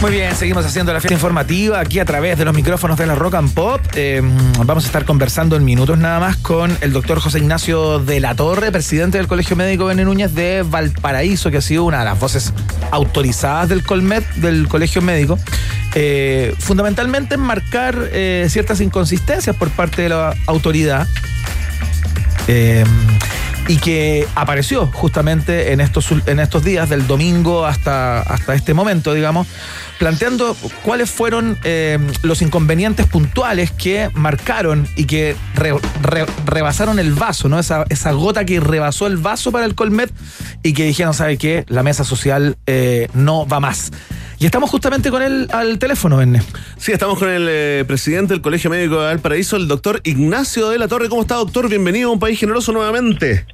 Muy bien, seguimos haciendo la fiesta informativa aquí a través de los micrófonos de la Rock and Pop. Eh, vamos a estar conversando en minutos nada más con el doctor José Ignacio de la Torre, presidente del Colegio Médico Bene Núñez de Valparaíso, que ha sido una de las voces autorizadas del Colmet, del Colegio Médico. eh, fundamentalmente en marcar eh, ciertas inconsistencias por parte de la autoridad. Y que apareció justamente en estos, en estos días, del domingo hasta, hasta este momento, digamos, planteando cuáles fueron eh, los inconvenientes puntuales que marcaron y que re- re- rebasaron el vaso, ¿no? Esa, esa gota que rebasó el vaso para el Colmet y que dijeron, ¿sabe qué? La mesa social eh, no va más. Y estamos justamente con él al teléfono, Verne. Sí, estamos con el eh, presidente del Colegio Médico de Valparaíso, el doctor Ignacio de la Torre. ¿Cómo está, doctor? Bienvenido a un país generoso nuevamente.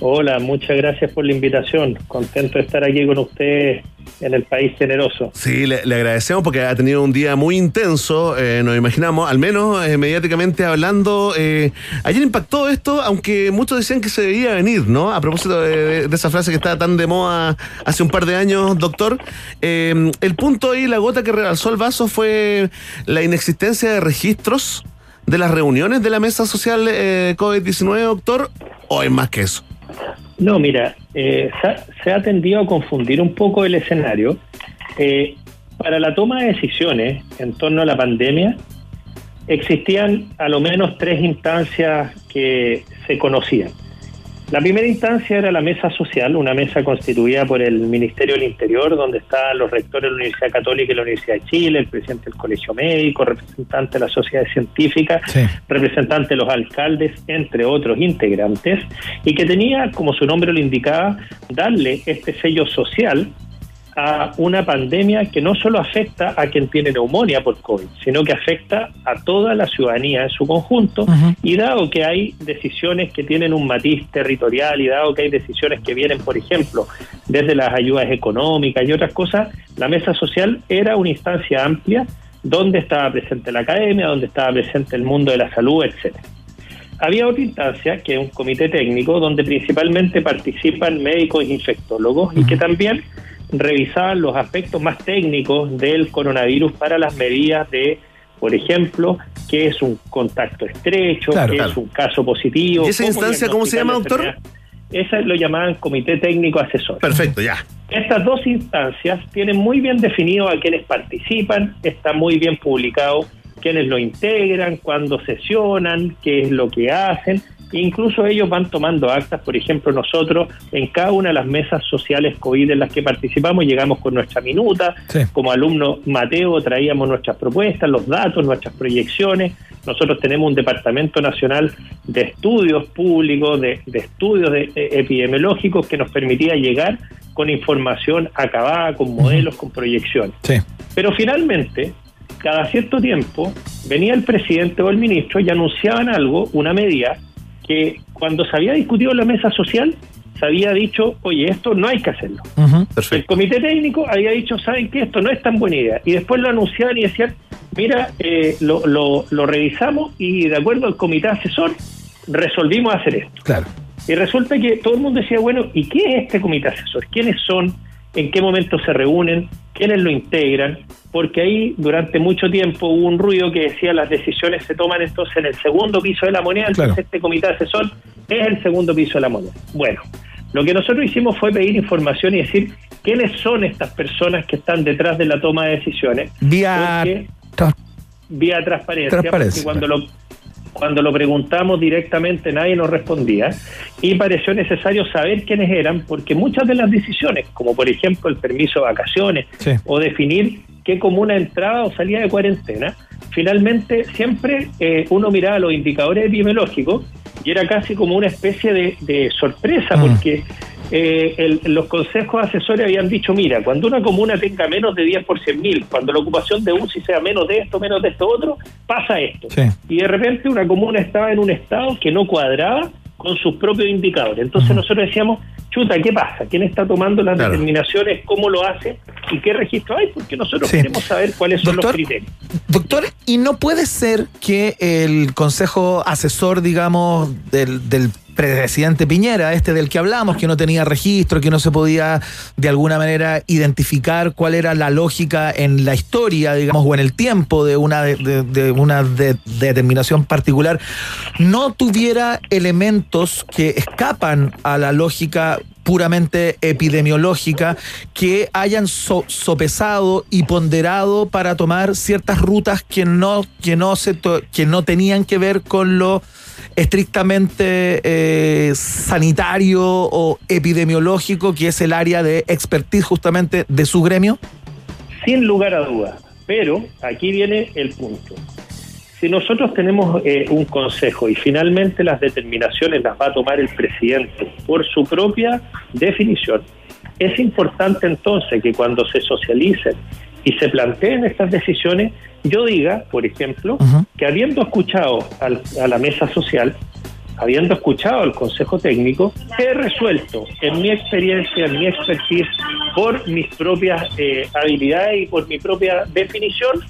Hola, muchas gracias por la invitación. Contento de estar aquí con ustedes en el país generoso. Sí, le, agradecemos porque ha tenido un día muy intenso, eh, nos imaginamos, al menos eh, mediáticamente hablando. eh, ayer impactó esto, aunque muchos decían que se debía venir, ¿no? A propósito de, esa frase que estaba tan de moda hace un par de años, doctor. eh, el punto ahí, la gota que rebalsó el vaso fue la inexistencia de registros de las reuniones de la mesa social eh, COVID-19, doctor, o es más que eso. No, mira, eh, se, ha, tendido a confundir un poco el escenario. Eh, para la toma de decisiones en torno a la pandemia, existían a lo menos tres instancias que se conocían. La primera instancia era la mesa social, una mesa constituida por el Ministerio del Interior, donde estaban los rectores de la Universidad Católica y la Universidad de Chile, el presidente del Colegio Médico, representante de la sociedad científica, representante de los alcaldes, entre otros integrantes, y que tenía, como su nombre lo indicaba, darle este sello social a una pandemia que no solo afecta a quien tiene neumonía por COVID, sino que afecta a toda la ciudadanía en su conjunto. Y dado que hay decisiones que tienen un matiz territorial y dado que hay decisiones que vienen, por ejemplo, desde las ayudas económicas y otras cosas, la mesa social era una instancia amplia donde estaba presente la academia, donde estaba presente el mundo de la salud, etcétera. Había otra instancia, que es un comité técnico, donde principalmente participan médicos e infectólogos y que también revisaban los aspectos más técnicos del coronavirus para las medidas de, por ejemplo, qué es un contacto estrecho, Claro, qué claro. es un caso positivo. ¿Y esa instancia cómo se llama, la doctor? Esa lo llamaban comité técnico asesor. Perfecto, ya. Estas dos instancias tienen muy bien definido a quienes participan, está muy bien publicado quiénes lo integran, cuándo sesionan, qué es lo que hacen, Incluso ellos van tomando actas, por ejemplo, nosotros en cada una de las mesas sociales COVID en las que participamos llegamos con nuestra minuta, como alumno Mateo traíamos nuestras propuestas, los datos, nuestras proyecciones. Nosotros tenemos un departamento nacional de estudios públicos, de, de estudios de- eh, epidemiológicos que nos permitía llegar con información acabada, con modelos, con proyecciones. Sí. Pero finalmente, cada cierto tiempo, venía el presidente o el ministro y anunciaban algo, una medida, que cuando se había discutido en la mesa social, se había dicho, oye, esto no hay que hacerlo. El comité técnico había dicho, ¿saben qué? Esto no es tan buena idea. Y después lo anunciaban y decían, mira, eh, lo, lo- lo revisamos y de acuerdo al comité asesor, resolvimos hacer esto. Claro. Y resulta que todo el mundo decía, bueno, ¿y qué es este comité asesor? ¿Quiénes son? ¿En qué momento se reúnen? ¿Quiénes lo integran? Porque ahí durante mucho tiempo hubo un ruido que decía las decisiones se toman entonces en el segundo piso de la moneda, entonces este comité asesor es el segundo piso de la moneda. Bueno, lo que nosotros hicimos fue pedir información y decir quiénes son estas personas que están detrás de la toma de decisiones. Vía Porque- tra- vía transparencia, Transparencia, porque cuando lo cuando lo preguntamos directamente nadie nos respondía y pareció necesario saber quiénes eran porque muchas de las decisiones, como por ejemplo el permiso de vacaciones Sí. o definir qué comuna entraba o salía de cuarentena, finalmente siempre eh, uno miraba los indicadores epidemiológicos y era casi como una especie de, de sorpresa porque eh, el- los consejos asesores habían dicho, mira, cuando una comuna tenga menos de 10 por 100 mil, cuando la ocupación de UCI sea menos de esto, menos de esto otro, pasa esto. Y de repente una comuna estaba en un estado que no cuadraba con sus propios indicadores. Entonces nosotros decíamos, chuta, ¿qué pasa? ¿Quién está tomando las Claro. determinaciones? ¿Cómo lo hace? ¿Y qué registro hay? Porque nosotros Sí. queremos saber cuáles son Doctor, los criterios. Doctor, ¿y no puede ser que el consejo asesor, digamos, del, del presidente Piñera, este del que hablamos, que no tenía registro, que no se podía de alguna manera identificar cuál era la lógica en la historia, digamos, o en el tiempo de una, de, una de- determinación particular, no tuviera elementos que escapan a la lógica puramente epidemiológica que hayan so- sopesado y ponderado para tomar ciertas rutas que no que no se que no tenían que ver con lo estrictamente eh, sanitario o epidemiológico que es el área de expertise justamente de su gremio Sin lugar a dudas. Pero aquí viene el punto. Si nosotros tenemos eh, un consejo y finalmente las determinaciones las va a tomar el presidente por su propia definición, es importante entonces que cuando se socialicen y se planteen estas decisiones, yo diga, por ejemplo, que habiendo escuchado al- a la mesa social, habiendo escuchado al consejo técnico, he resuelto en mi experiencia, en mi expertise, por mis propias eh, habilidades y por mi propia definición,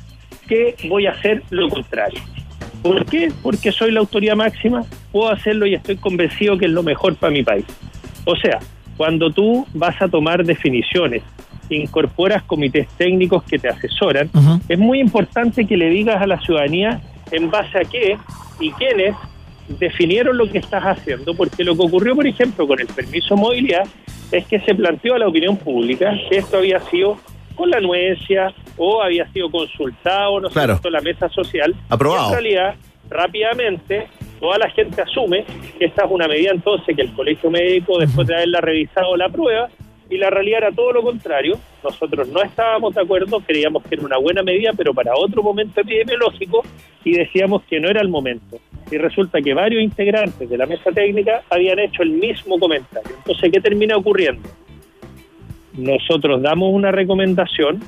que voy a hacer lo contrario. ¿Por qué? Porque soy la autoridad máxima, puedo hacerlo y estoy convencido que es lo mejor para mi país. O sea, cuando tú vas a tomar definiciones, incorporas comités técnicos que te asesoran, es muy importante que le digas a la ciudadanía en base a qué y quiénes definieron lo que estás haciendo, porque lo que ocurrió, por ejemplo, con el permiso de movilidad es que se planteó a la opinión pública que esto había sido con la anuencia o había sido consultado, no sé, Claro. la mesa social. Aprobado. Y en realidad, rápidamente, toda la gente asume que esta es una medida entonces que el colegio médico, después de haberla revisado, la prueba, y la realidad era todo lo contrario. Nosotros no estábamos de acuerdo, creíamos que era una buena medida, pero para otro momento epidemiológico, y decíamos que no era el momento. Y resulta que varios integrantes de la mesa técnica habían hecho el mismo comentario. Entonces, ¿qué termina ocurriendo? Nosotros damos una recomendación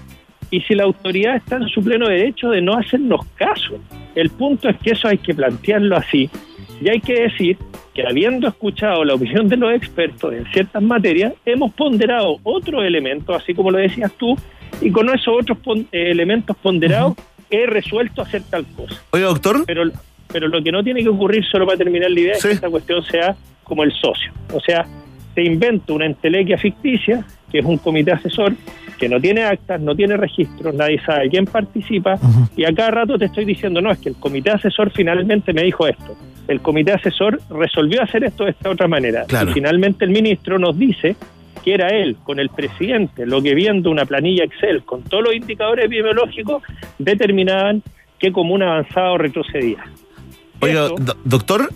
y si la autoridad está en su pleno derecho de no hacernos caso. El punto es que eso hay que plantearlo así y hay que decir que habiendo escuchado la opinión de los expertos en ciertas materias, hemos ponderado otros elementos, así como lo decías tú, y con esos otros pon- eh, elementos ponderados he resuelto hacer tal cosa. Oiga, doctor. Pero, pero lo que no tiene que ocurrir, solo para terminar la idea, es que esta cuestión sea como el socio. O sea, te invento una entelequia ficticia, que es un comité asesor, que no tiene actas, no tiene registros, nadie sabe quién participa, y a cada rato te estoy diciendo, no, es que el comité asesor finalmente me dijo esto. El comité asesor resolvió hacer esto de esta otra manera. Claro. Y finalmente el ministro nos dice que era él, con el presidente, lo que viendo una planilla Excel con todos los indicadores epidemiológicos, determinaban qué comuna avanzada o retrocedía. Oiga, do- doctor.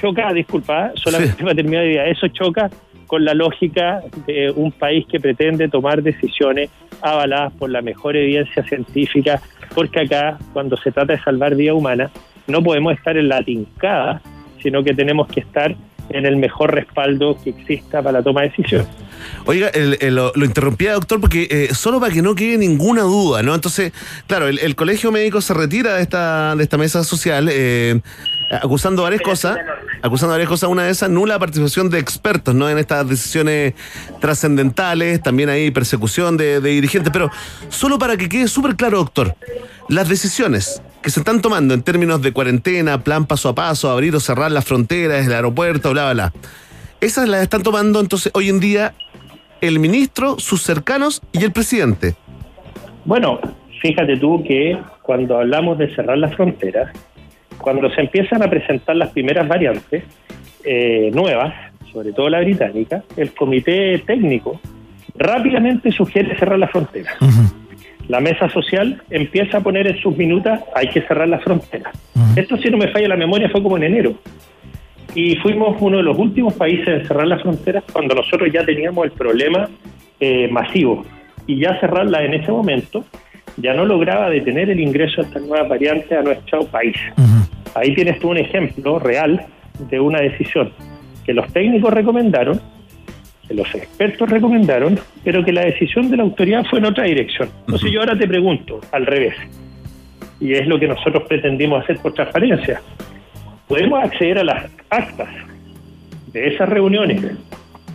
choca, disculpa, solamente para terminar de idea, eso choca con la lógica de un país que pretende tomar decisiones avaladas por la mejor evidencia científica, porque acá, cuando se trata de salvar vida humana, no podemos estar en la tincada, sino que tenemos que estar en el mejor respaldo que exista para la toma de decisiones. Oiga, el- lo, lo interrumpía, doctor, porque eh, solo para que no quede ninguna duda, ¿no? Entonces, claro, el, el colegio médico se retira de esta, de esta mesa social eh, acusando varias cosas, acusando varias cosas, una de esas, nula participación de expertos, ¿no? En estas decisiones trascendentales, también hay persecución de, de dirigentes, pero solo para que quede súper claro, doctor, las decisiones que se están tomando en términos de cuarentena, plan paso a paso, abrir o cerrar las fronteras, el aeropuerto, bla, bla, bla. Esas las están tomando entonces hoy en día el ministro, sus cercanos y el presidente. Bueno, fíjate tú que cuando hablamos de cerrar las fronteras, cuando se empiezan a presentar las primeras variantes eh, nuevas, sobre todo la británica, el comité técnico rápidamente sugiere cerrar las fronteras. La mesa social empieza a poner en sus minutas, hay que cerrar las fronteras. Esto, si no me falla la memoria, fue como en enero. Y fuimos uno de los últimos países en cerrar las fronteras cuando nosotros ya teníamos el problema eh, masivo. Y ya cerrarla en ese momento ya no lograba detener el ingreso de estas nuevas variantes a nuestro país. Ahí tienes tú un ejemplo real de una decisión que los técnicos recomendaron, que los expertos recomendaron, pero que la decisión de la autoridad fue en otra dirección. Entonces yo ahora te pregunto, al revés, y es lo que nosotros pretendimos hacer por transparencia. Podemos acceder a las actas de esas reuniones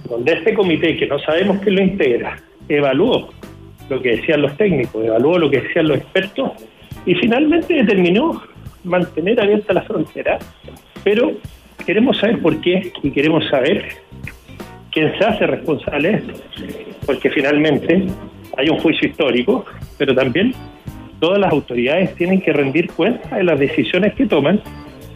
donde este comité, que no sabemos quién lo integra, evaluó lo que decían los técnicos, evaluó lo que decían los expertos y finalmente determinó mantener abierta la frontera, pero queremos saber por qué y queremos saber quién se hace responsable porque finalmente hay un juicio histórico, pero también todas las autoridades tienen que rendir cuenta de las decisiones que toman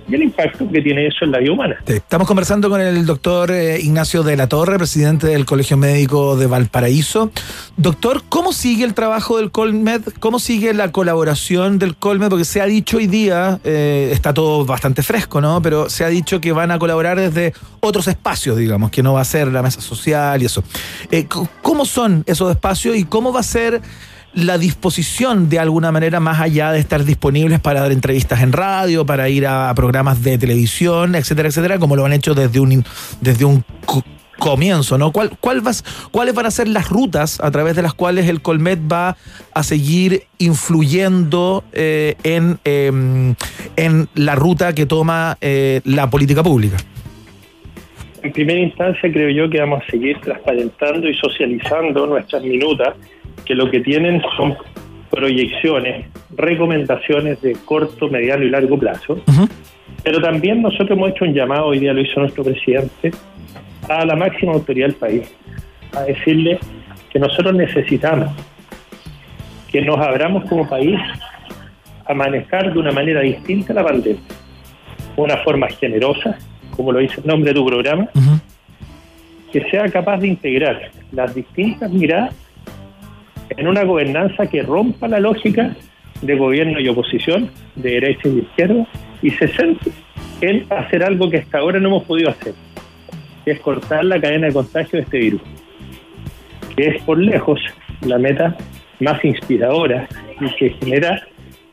y el impacto que tiene eso en la vida humana. Estamos conversando con el doctor eh, Ignacio de la Torre, presidente del Colegio Médico de Valparaíso. Doctor, ¿cómo sigue el trabajo del Colmed? ¿Cómo sigue la colaboración del Colmed? Porque se ha dicho hoy día, eh, está todo bastante fresco, ¿no? Pero se ha dicho que van a colaborar desde otros espacios, digamos, que no va a ser la mesa social y eso. Eh, ¿Cómo son esos espacios y cómo va a ser la disposición de alguna manera más allá de estar disponibles para dar entrevistas en radio, para ir a programas de televisión, etcétera, etcétera, como lo han hecho desde un, desde un co- comienzo, ¿no? ¿Cuál, cuál ¿Cuáles van a ser las rutas a través de las cuales el Colmet va a seguir influyendo eh, en, eh, en la ruta que toma eh, la política pública? En primera instancia creo yo que vamos a seguir transparentando y socializando nuestras minutas, que lo que tienen son proyecciones, recomendaciones de corto, mediano y largo plazo. Pero también nosotros hemos hecho un llamado, hoy día lo hizo nuestro presidente, a la máxima autoridad del país, a decirle que nosotros necesitamos que nos abramos como país a manejar de una manera distinta la pandemia, una forma generosa, como lo dice el nombre de tu programa, que sea capaz de integrar las distintas miradas en una gobernanza que rompa la lógica de gobierno y oposición, de derecha y de izquierda, y se centre en hacer algo que hasta ahora no hemos podido hacer, que es cortar la cadena de contagio de este virus, que es por lejos la meta más inspiradora y que genera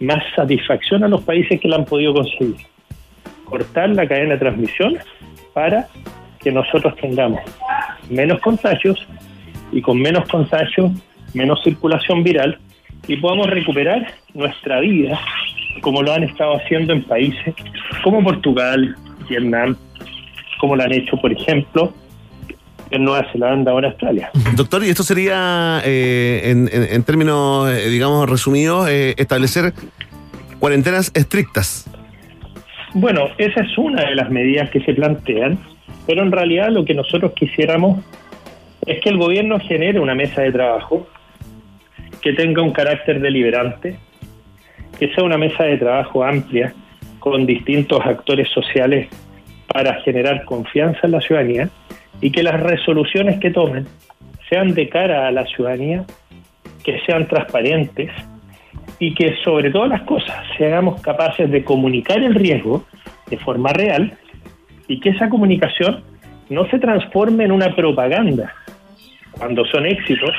más satisfacción a los países que la han podido conseguir. Cortar la cadena de transmisión para que nosotros tengamos menos contagios y con menos contagios, menos circulación viral y podamos recuperar nuestra vida como lo han estado haciendo en países como Portugal, Vietnam, como lo han hecho, por ejemplo, en Nueva Zelanda o en Australia. Doctor, y esto sería, eh, en, en- en términos, eh, digamos, resumidos, eh, establecer cuarentenas estrictas. Bueno, esa es una de las medidas que se plantean, pero en realidad lo que nosotros quisiéramos es que el gobierno genere una mesa de trabajo que tenga un carácter deliberante, que sea una mesa de trabajo amplia con distintos actores sociales para generar confianza en la ciudadanía y que las resoluciones que tomen sean de cara a la ciudadanía, que sean transparentes y que sobre todas las cosas seamos capaces de comunicar el riesgo de forma real y que esa comunicación no se transforme en una propaganda cuando son éxitos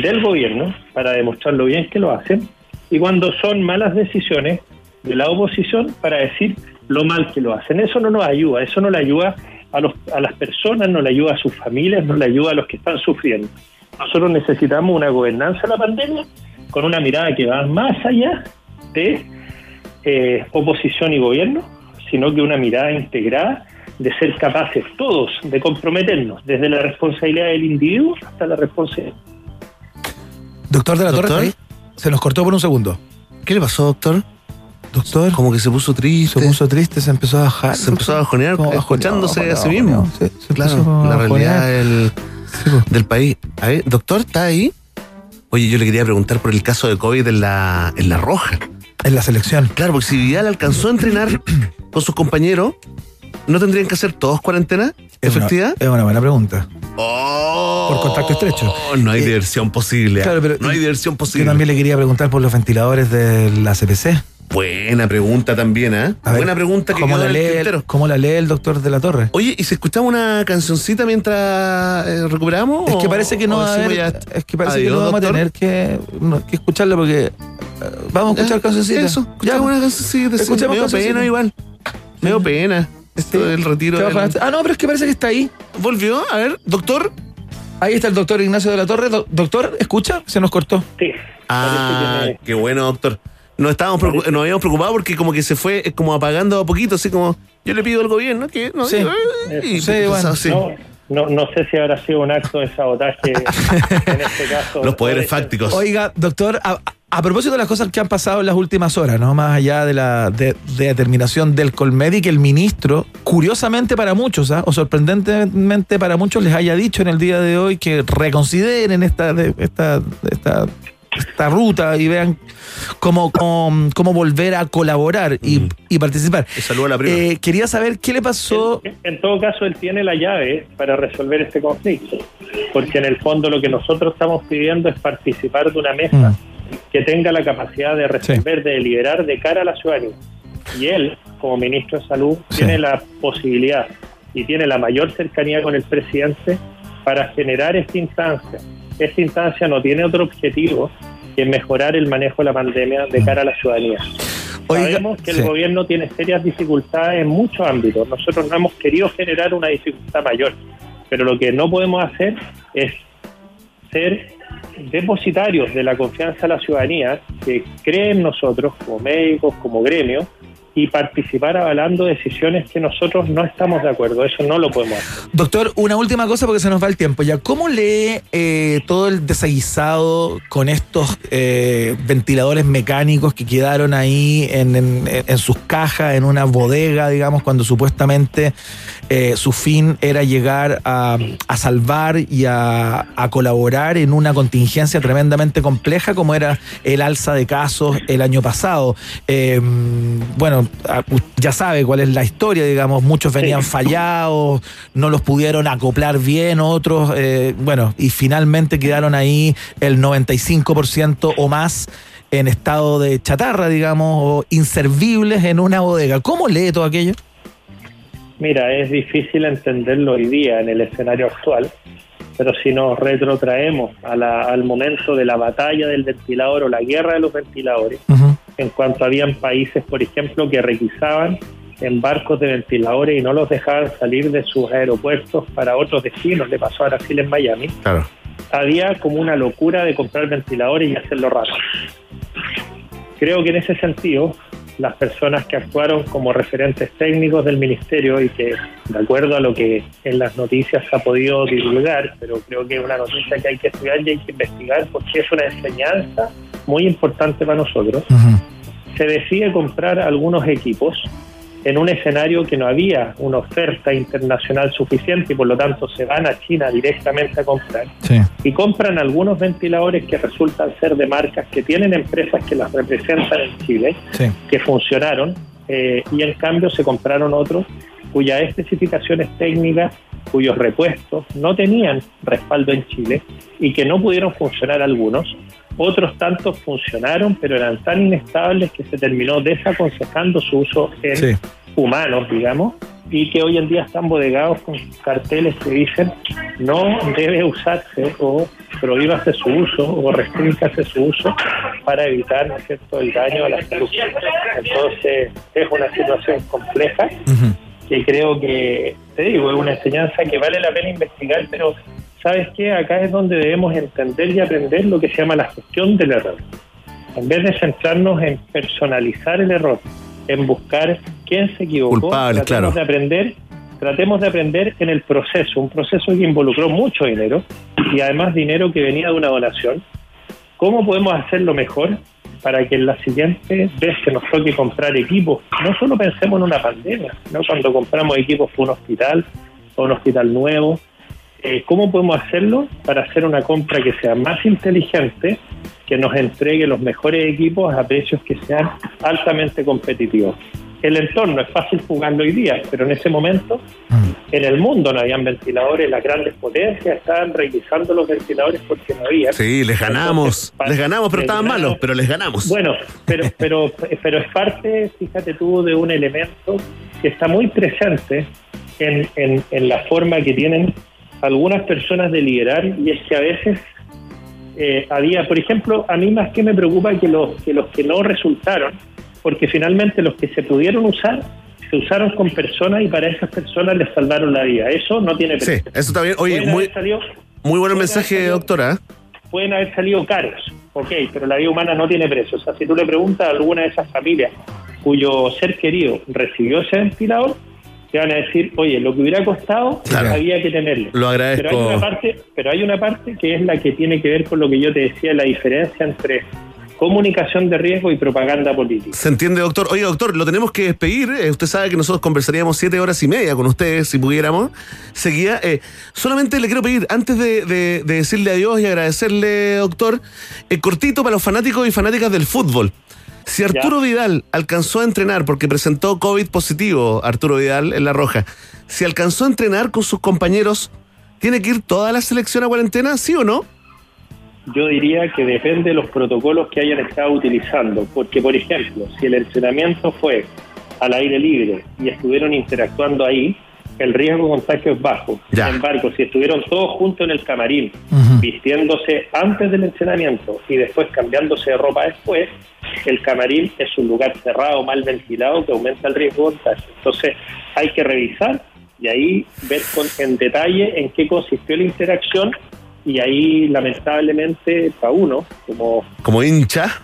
del gobierno para demostrar lo bien que lo hacen y cuando son malas decisiones de la oposición para decir lo mal que lo hacen. Eso no nos ayuda, eso no le ayuda a, los, a las personas, no le ayuda a sus familias, no le ayuda a los que están sufriendo. Nosotros necesitamos una gobernanza de la pandemia con una mirada que va más allá de eh, oposición y gobierno, sino que una mirada integrada de ser capaces todos de comprometernos, desde la responsabilidad del individuo hasta la responsabilidad. Doctor de la Torre, ¿está ahí? se nos cortó por un segundo. ¿Qué le pasó, doctor? Doctor. Como que se puso triste. Se puso triste, se empezó a bajar. Se empezó a bajonear, escuchándose a sí mismo. sí, se claro, la realidad bajonear. del, del país. A ver, doctor, ¿está ahí? Oye, yo le quería preguntar por el caso de COVID en la, en la Roja. En la selección. Claro, porque si Vidal alcanzó a entrenar con sus compañeros, ¿no tendrían que hacer todos cuarentena? Es una- ¿Efectividad? es una buena pregunta. Oh, Por contacto estrecho. no hay Eh, diversión posible. Claro, pero no hay diversión Yo posible. también le quería preguntar por los ventiladores de la CPC. Buena pregunta también, ¿eh? A ver, Buena pregunta que ¿cómo la, el lee, tintero. ¿Cómo la lee el doctor de la Torre? Oye, ¿y si escuchamos una cancioncita mientras eh, recuperamos? Es que parece que no va a haber- ya, es que parece que no vamos a tener que, no, que escucharla porque eh, vamos a escuchar Ya, cancioncita. Eso, escuchamos una cancioncita. sí, Escuchemos Me dio pena igual. Me dio pena. Esto del retiro. ¿Qué del-? Ah, no, pero es que parece que está ahí. ¿Volvió? A ver, doctor. Ahí está el doctor Ignacio de la Torre. Do- doctor, ¿escucha? Se nos cortó. Sí. Ah, qué bueno, doctor. Nos estábamos nos habíamos preocupado porque como que se fue eh, como apagando a poquito, así como yo le pido al gobierno que no Sí. y, Sí, así. No, no, no sé si habrá sido un acto de sabotaje en este caso. Los poderes fácticos. Oiga, doctor, a, a propósito de las cosas que han pasado en las últimas horas, ¿no? Más allá de la de, de determinación del Colmedi, que el ministro, curiosamente para muchos, ¿ah? o sorprendentemente para muchos, les haya dicho en el día de hoy que reconsideren esta, de- esta, esta, esta ruta y vean cómo, cómo, cómo volver a colaborar y, y participar. Saludo a la prima. Eh, quería saber qué le pasó. En todo caso, él tiene la llave para resolver este conflicto, porque en el fondo lo que nosotros estamos pidiendo es participar de una mesa Mm. Que tenga la capacidad de resolver, de deliberar de cara a la ciudadanía. Y él, como ministro de Salud, tiene la posibilidad y tiene la mayor cercanía con el presidente para generar esta instancia. Esta instancia no tiene otro objetivo que mejorar el manejo de la pandemia de cara a la ciudadanía. Sabemos que el sí. gobierno tiene serias dificultades en muchos ámbitos. Nosotros no hemos querido generar una dificultad mayor, pero lo que no podemos hacer es ser depositarios de la confianza de la ciudadanía que cree en nosotros como médicos, como gremio, y participar avalando decisiones que nosotros no estamos de acuerdo. Eso no lo podemos hacer. Doctor, una última cosa porque se nos va el tiempo. Ya, ¿cómo lee eh, todo el desaguisado con estos eh, ventiladores mecánicos que quedaron ahí en, en- sus cajas, en una bodega, digamos, cuando supuestamente eh, su fin era llegar a, a salvar y a, a colaborar en una contingencia tremendamente compleja como era el alza de casos el año pasado? Bueno, ya sabe cuál es la historia, digamos, muchos venían fallados, no los pudieron acoplar bien, otros, eh, bueno, y finalmente quedaron ahí el 95% o más en estado de chatarra, digamos, o inservibles en una bodega. ¿Cómo lee todo aquello? Mira, es difícil entenderlo hoy día en el escenario actual, pero si nos retrotraemos a la- al momento de la batalla del ventilador o la guerra de los ventiladores, en cuanto habían países, por ejemplo, que requisaban en barcos de ventiladores y no los dejaban salir de sus aeropuertos para otros destinos, le pasó a Brasil en Miami, Claro. había como una locura de comprar ventiladores y hacerlo rápido. Creo que en ese sentido, las personas que actuaron como referentes técnicos del ministerio y que, de acuerdo a lo que en las noticias se ha podido divulgar, pero creo que es una noticia que hay que estudiar y hay que investigar porque es una enseñanza muy importante para nosotros, se decide comprar algunos equipos en un escenario que no había una oferta internacional suficiente y por lo tanto se van a China directamente a comprar Sí. y compran algunos ventiladores que resultan ser de marcas que tienen empresas que las representan en Chile, Sí. que funcionaron, eh, y en cambio se compraron otros cuyas especificaciones técnicas, cuyos repuestos no tenían respaldo en Chile y que no pudieron funcionar algunos. Otros tantos funcionaron, pero eran tan inestables que se terminó desaconsejando su uso en Sí. humanos, digamos, y que hoy en día están bodegados con carteles que dicen no debe usarse o prohíbase su uso o restríngase su uso para evitar ¿no es cierto? el daño a la salud. Entonces es una situación compleja que creo que, te digo, es una enseñanza que vale la pena investigar, pero ¿sabes qué? Acá es donde debemos entender y aprender lo que se llama la gestión del error. En vez de centrarnos en personalizar el error, en buscar quién se equivocó, Culpable, tratemos claro. de aprender, tratemos de aprender en el proceso, un proceso que involucró mucho dinero y además dinero que venía de una donación. ¿Cómo podemos hacerlo mejor para que en la siguiente vez que nos toque comprar equipos, no solo pensemos en una pandemia, ¿no? cuando compramos equipos para un hospital o un hospital nuevo, eh, ¿cómo podemos hacerlo para hacer una compra que sea más inteligente, que nos entregue los mejores equipos a precios que sean altamente competitivos? El entorno es fácil jugarlo hoy día, pero en ese momento en el mundo no habían ventiladores, las grandes potencias estaban revisando los ventiladores porque no había. Sí, les ganamos. Les ganamos, pero estaban malos, pero les ganamos. Bueno, pero, pero, pero es parte, fíjate tú, de un elemento que está muy presente en, en, en la forma que tienen algunas personas de liderar y es que a veces eh, había, por ejemplo, a mí más que me preocupa que los que los que no resultaron, porque finalmente los que se pudieron usar se usaron con personas y para esas personas les salvaron la vida. Eso no tiene Sí, precio. eso está bien. Oye, Pueden muy, salido- muy buen mensaje, doctora. pueden haber salido caros, ok, pero la vida humana no tiene precio. O sea, si tú le preguntas a alguna de esas familias cuyo ser querido recibió ese ventilador, te van a decir, oye, lo que hubiera costado Claro. había que tenerlo. Lo agradezco. Pero hay, una parte, pero hay una parte que es la que tiene que ver con lo que yo te decía, la diferencia entre comunicación de riesgo y propaganda política. Se entiende, doctor. Oye, doctor, lo tenemos que despedir. Eh, usted sabe que nosotros conversaríamos siete horas y media con ustedes si pudiéramos. Seguía. eh, solamente le quiero pedir, antes de, de- de decirle adiós y agradecerle, doctor, eh, cortito para los fanáticos y fanáticas del fútbol. Si Arturo Vidal alcanzó a entrenar, porque presentó COVID positivo, Arturo Vidal en La Roja, si alcanzó a entrenar con sus compañeros, ¿tiene que ir toda la selección a cuarentena, sí o no? Yo diría que depende de los protocolos que hayan estado utilizando, porque por ejemplo, si el entrenamiento fue al aire libre y estuvieron interactuando ahí, el riesgo de contagio es bajo. Sin embargo, si estuvieron todos juntos en el camarín, vistiéndose antes del entrenamiento y después cambiándose de ropa después, el camarín es un lugar cerrado, mal ventilado, que aumenta el riesgo de contagio. Entonces, hay que revisar y ahí ver con- en detalle en qué consistió la interacción y ahí lamentablemente para uno como Como hincha.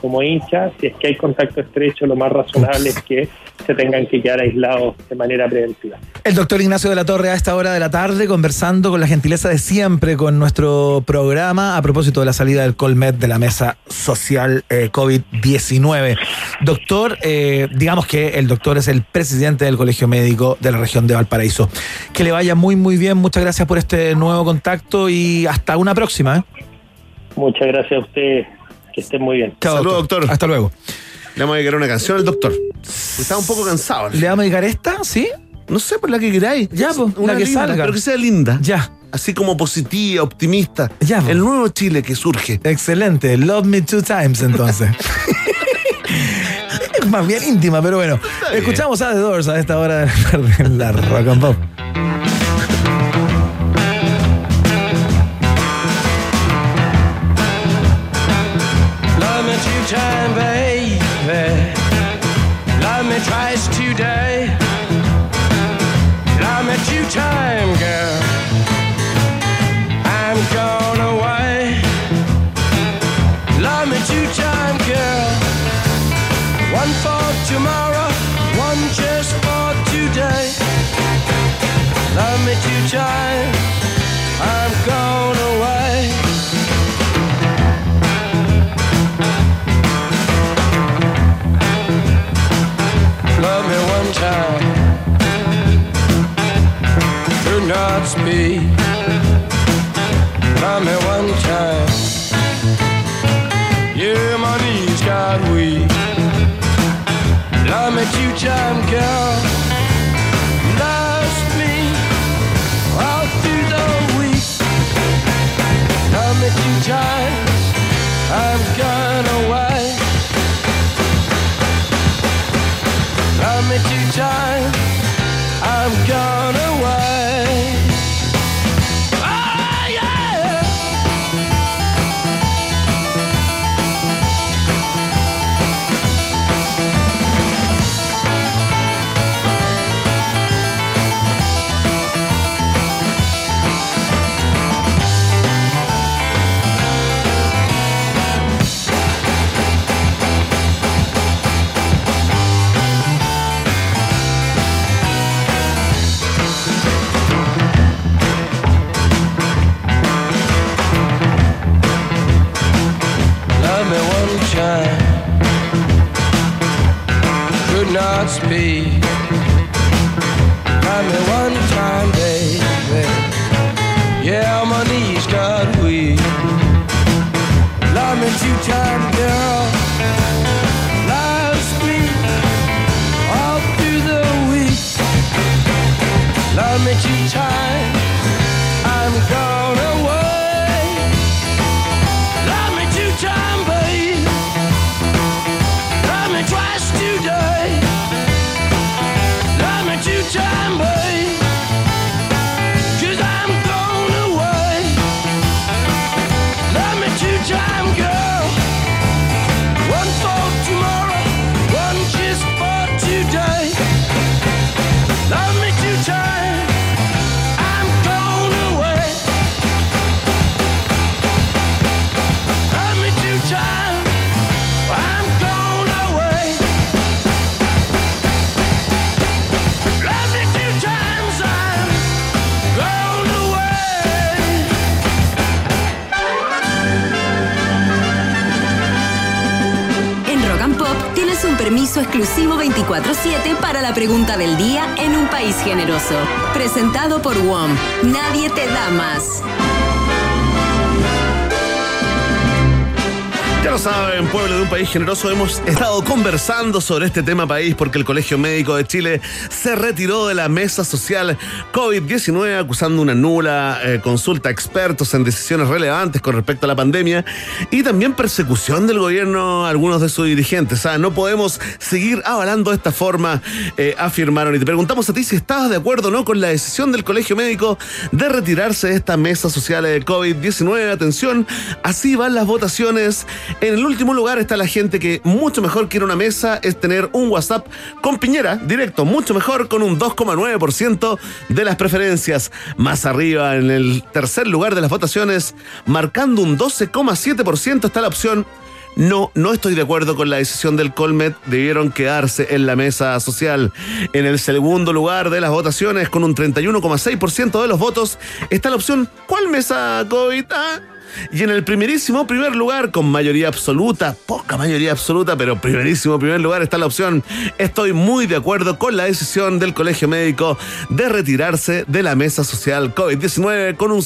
Como hincha si es que hay contacto estrecho lo más razonable es que se tengan que quedar aislados de manera preventiva El doctor Ignacio de la Torre a esta hora de la tarde conversando con la gentileza de siempre con nuestro programa a propósito de la salida del Colmet de la mesa social eh, COVID-19. Doctor, eh, digamos que el doctor es el presidente del Colegio Médico de la región de Valparaíso. Que le vaya muy muy bien, muchas gracias por este nuevo contacto y hasta una próxima. ¿eh? muchas gracias a ustedes que estén muy bien Chao, Saludos, doctor. Hasta luego. Le vamos a dedicar una canción al doctor. Está un poco cansado. ¿Le vamos a dedicar esta? ¿Sí? No sé, por la que queráis. Ya, pues, Una la que linda, salga. Pero que sea linda. Ya. Así como positiva, optimista. Ya, El nuevo Chile que surge. Excelente. Love me two times entonces. Es Más bien íntima, pero bueno. Escuchamos a The Doors a esta hora de la tarde en la Rock and Pop. Time, baby. Love me twice today. Love me two time, Love must me. Pregunta del día en un país generoso. Presentado por WOM. Nadie te da más. Saben, pueblo de un país generoso, hemos estado conversando sobre este tema país porque el Colegio Médico de Chile se retiró de la mesa social COVID-19 acusando una nula eh, consulta a expertos en decisiones relevantes con respecto a la pandemia y también persecución del gobierno a algunos de sus dirigentes. Ah, no podemos seguir avalando de esta forma, eh, afirmaron. Y te preguntamos a ti si estabas de acuerdo o no con la decisión del Colegio Médico de retirarse de esta mesa social de COVID-19. Atención, así van las votaciones. En el último lugar está la gente que mucho mejor quiere una mesa, es tener un WhatsApp con Piñera directo, mucho mejor con un 2,9% de las preferencias. Más arriba, en el tercer lugar de las votaciones, marcando un 12,7% está la opción no, no estoy de acuerdo con la decisión del Colmet. Debieron quedarse en la mesa social. En el segundo lugar de las votaciones, con un 31,6% de los votos, está la opción ¿Cuál mesa COVID? Y en el primerísimo primer lugar, con mayoría absoluta, poca mayoría absoluta, pero primerísimo primer lugar está la opción. Estoy muy de acuerdo con la decisión del Colegio Médico de retirarse de la mesa social COVID-19 con un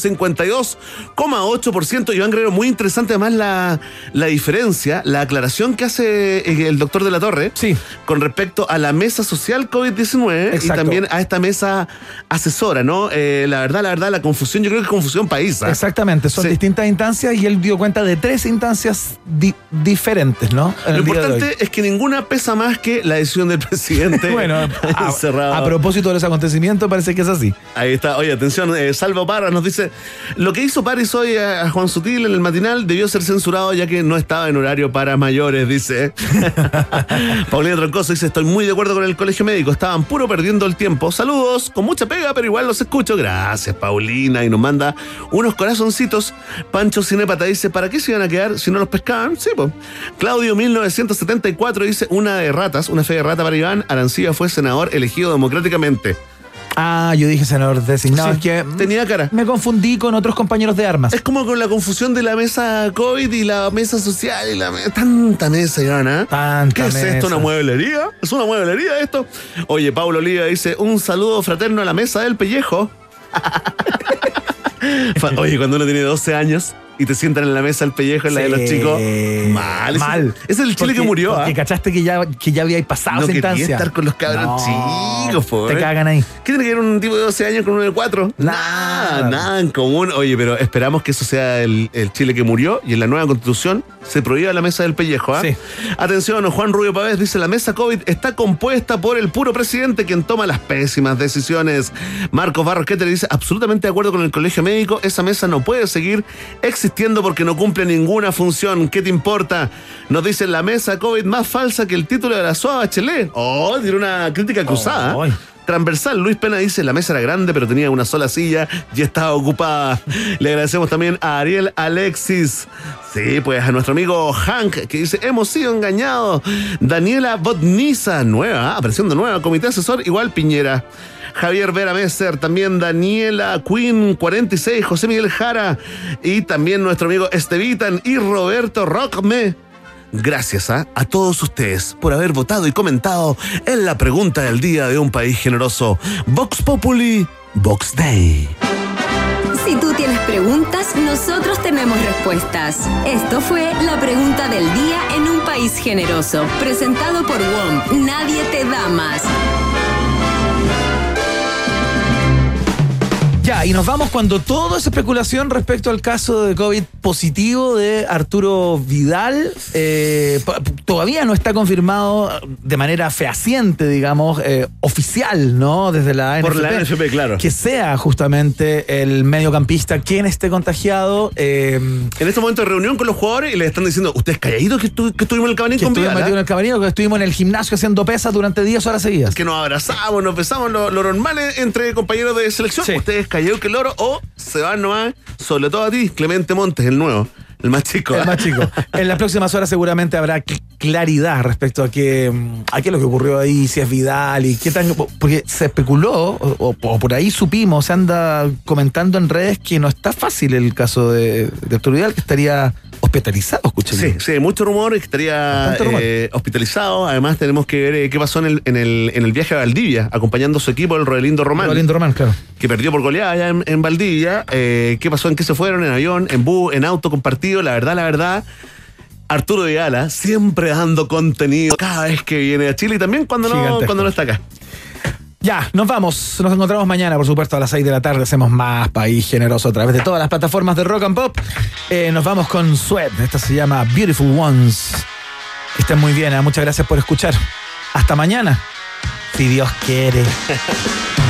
52,8%. Iván Guerrero, muy interesante además la, la diferencia, la aclaración que hace eh, el doctor de la Torre sí. con respecto a la mesa social COVID-19 y también a esta mesa asesora, ¿no? Eh, la verdad, la verdad, la confusión, yo creo que es confusión paisa. Exactamente, son Sí. distintas instancias y él dio cuenta de tres instancias di- diferentes, ¿no? Lo importante es que ninguna pesa más que la decisión del presidente. Bueno, a, a propósito de los acontecimientos, parece que es así. Ahí está. Oye, atención, eh, Salvo Parra nos dice, lo que hizo Paris hoy a, Juan Sutil en el matinal debió ser censurado ya que no estaba en horario para mayores, dice. Paulina Troncoso dice, estoy muy de acuerdo con el colegio médico, estaban puro perdiendo el tiempo. Saludos, con mucha pega, pero igual los escucho. Gracias, Paulina. Y nos manda unos corazoncitos. Pancho Cinepata dice, ¿para qué se iban a quedar si no los pescaban? Sí, pues. Claudio 1974 dice, una de ratas, una fe de rata para Iván, Arancilla fue senador elegido democráticamente. Ah, yo dije senador designado. Sí, es que tenía cara. me confundí con otros compañeros de armas. Es como con la confusión de la mesa COVID y la mesa social y la me- tanta mesa, Iván, ¿ah? Tanta ¿Qué es esto? ¿Una mueblería? ¿Es una mueblería esto? Oye, Pablo Oliva dice, un saludo fraterno a la mesa del pellejo. Oye, cuando uno tiene 12 años y te sientan en la mesa el pellejo en la de los Sí. chicos. Mal. Mal. Ese es el Chile que murió, ¿ah? Porque cachaste que ya, que ya había pasado No instancia. estar con los cabros No, chicos, po, Te ¿eh? cagan ahí. ¿Qué tiene que ver un tipo de 12 años con uno de 4? Nada, nada en común. Oye, pero esperamos que eso sea el, el Chile que murió y en la nueva constitución se prohíba la mesa del pellejo. ¿ah? Atención, Juan Rubio Pávez dice: La mesa COVID está compuesta por el puro presidente quien toma las pésimas decisiones. Marcos Barros le dice: Absolutamente de acuerdo con el colegio médico, esa mesa no puede seguir existiendo porque no cumple ninguna función. ¿Qué te importa? Nos dicen la mesa COVID más falsa que el título de la SOA Bachelet. Oh, tiene una crítica cruzada. Transversal, Luis Pena dice, la mesa era grande, pero tenía una sola silla y estaba ocupada. Le agradecemos también a Ariel Alexis. Sí, pues a nuestro amigo Hank, que dice, hemos sido engañados. Daniela Botniza, nueva, apareciendo nueva, comité asesor, igual Piñera. Javier Vera Messer, también Daniela Queen 46, José Miguel Jara y también nuestro amigo Estevitan y Roberto Rockme. Gracias ¿ah? a todos ustedes por haber votado y comentado en la pregunta del día de un país generoso. Vox Populi, Vox Day. Si tú tienes preguntas, nosotros tenemos respuestas. Esto fue la pregunta del día en un país generoso, presentado por WOM. Nadie te da más. Ya, y nos vamos cuando todo es especulación respecto al caso de COVID positivo de Arturo Vidal. eh, todavía no está confirmado de manera fehaciente, digamos, eh, oficial, ¿no? Desde la Por la NFP, NFP, claro. Que sea justamente el mediocampista quien esté contagiado. eh, En este momento de reunión con los jugadores y les están diciendo, ¿ustedes calladitos que, estu- que estuvimos en el camarín que con estuvimos Vidal, metidos en ah? el camerino, que estuvimos en el gimnasio haciendo pesas durante 10 horas seguidas. Que nos abrazamos, nos besamos, lo, lo normal entre compañeros de selección. Ustedes callados que el oro o se van nomás, sobre todo a ti, Clemente Montes, el nuevo, el más chico. El más chico. En las próximas horas seguramente habrá cl- claridad respecto a qué, mm, a qué es lo que ocurrió ahí, si es Vidal y qué tan... Porque se especuló, o por ahí supimos, se anda comentando en redes que no está fácil el caso de, de Arturo Vidal, que estaría hospitalizado, escuché. Sí, sí, mucho rumor estaría rumor. eh, hospitalizado. Además, tenemos que ver eh, qué pasó en el, en, el, en el viaje a Valdivia, acompañando a su equipo, el Rodelindo Román. Rodelindo Román, claro. Que perdió por goleada allá en, en Valdivia. Eh, ¿Qué pasó? ¿En qué se fueron? ¿En avión? ¿En bus? ¿En auto compartido? La verdad, la verdad. Arturo Vidala siempre dando contenido cada vez que viene a Chile y también cuando no, Gigantesco. cuando no está acá. Ya, nos vamos. Nos encontramos mañana, por supuesto, a las 6 de la tarde. Hacemos más País Generoso a través de todas las plataformas de Rock and Pop. Eh, nos vamos con Sweat. Esta se llama Beautiful Ones. Que estén muy bien. ¿eh? Muchas gracias por escuchar. Hasta mañana. Si Dios quiere.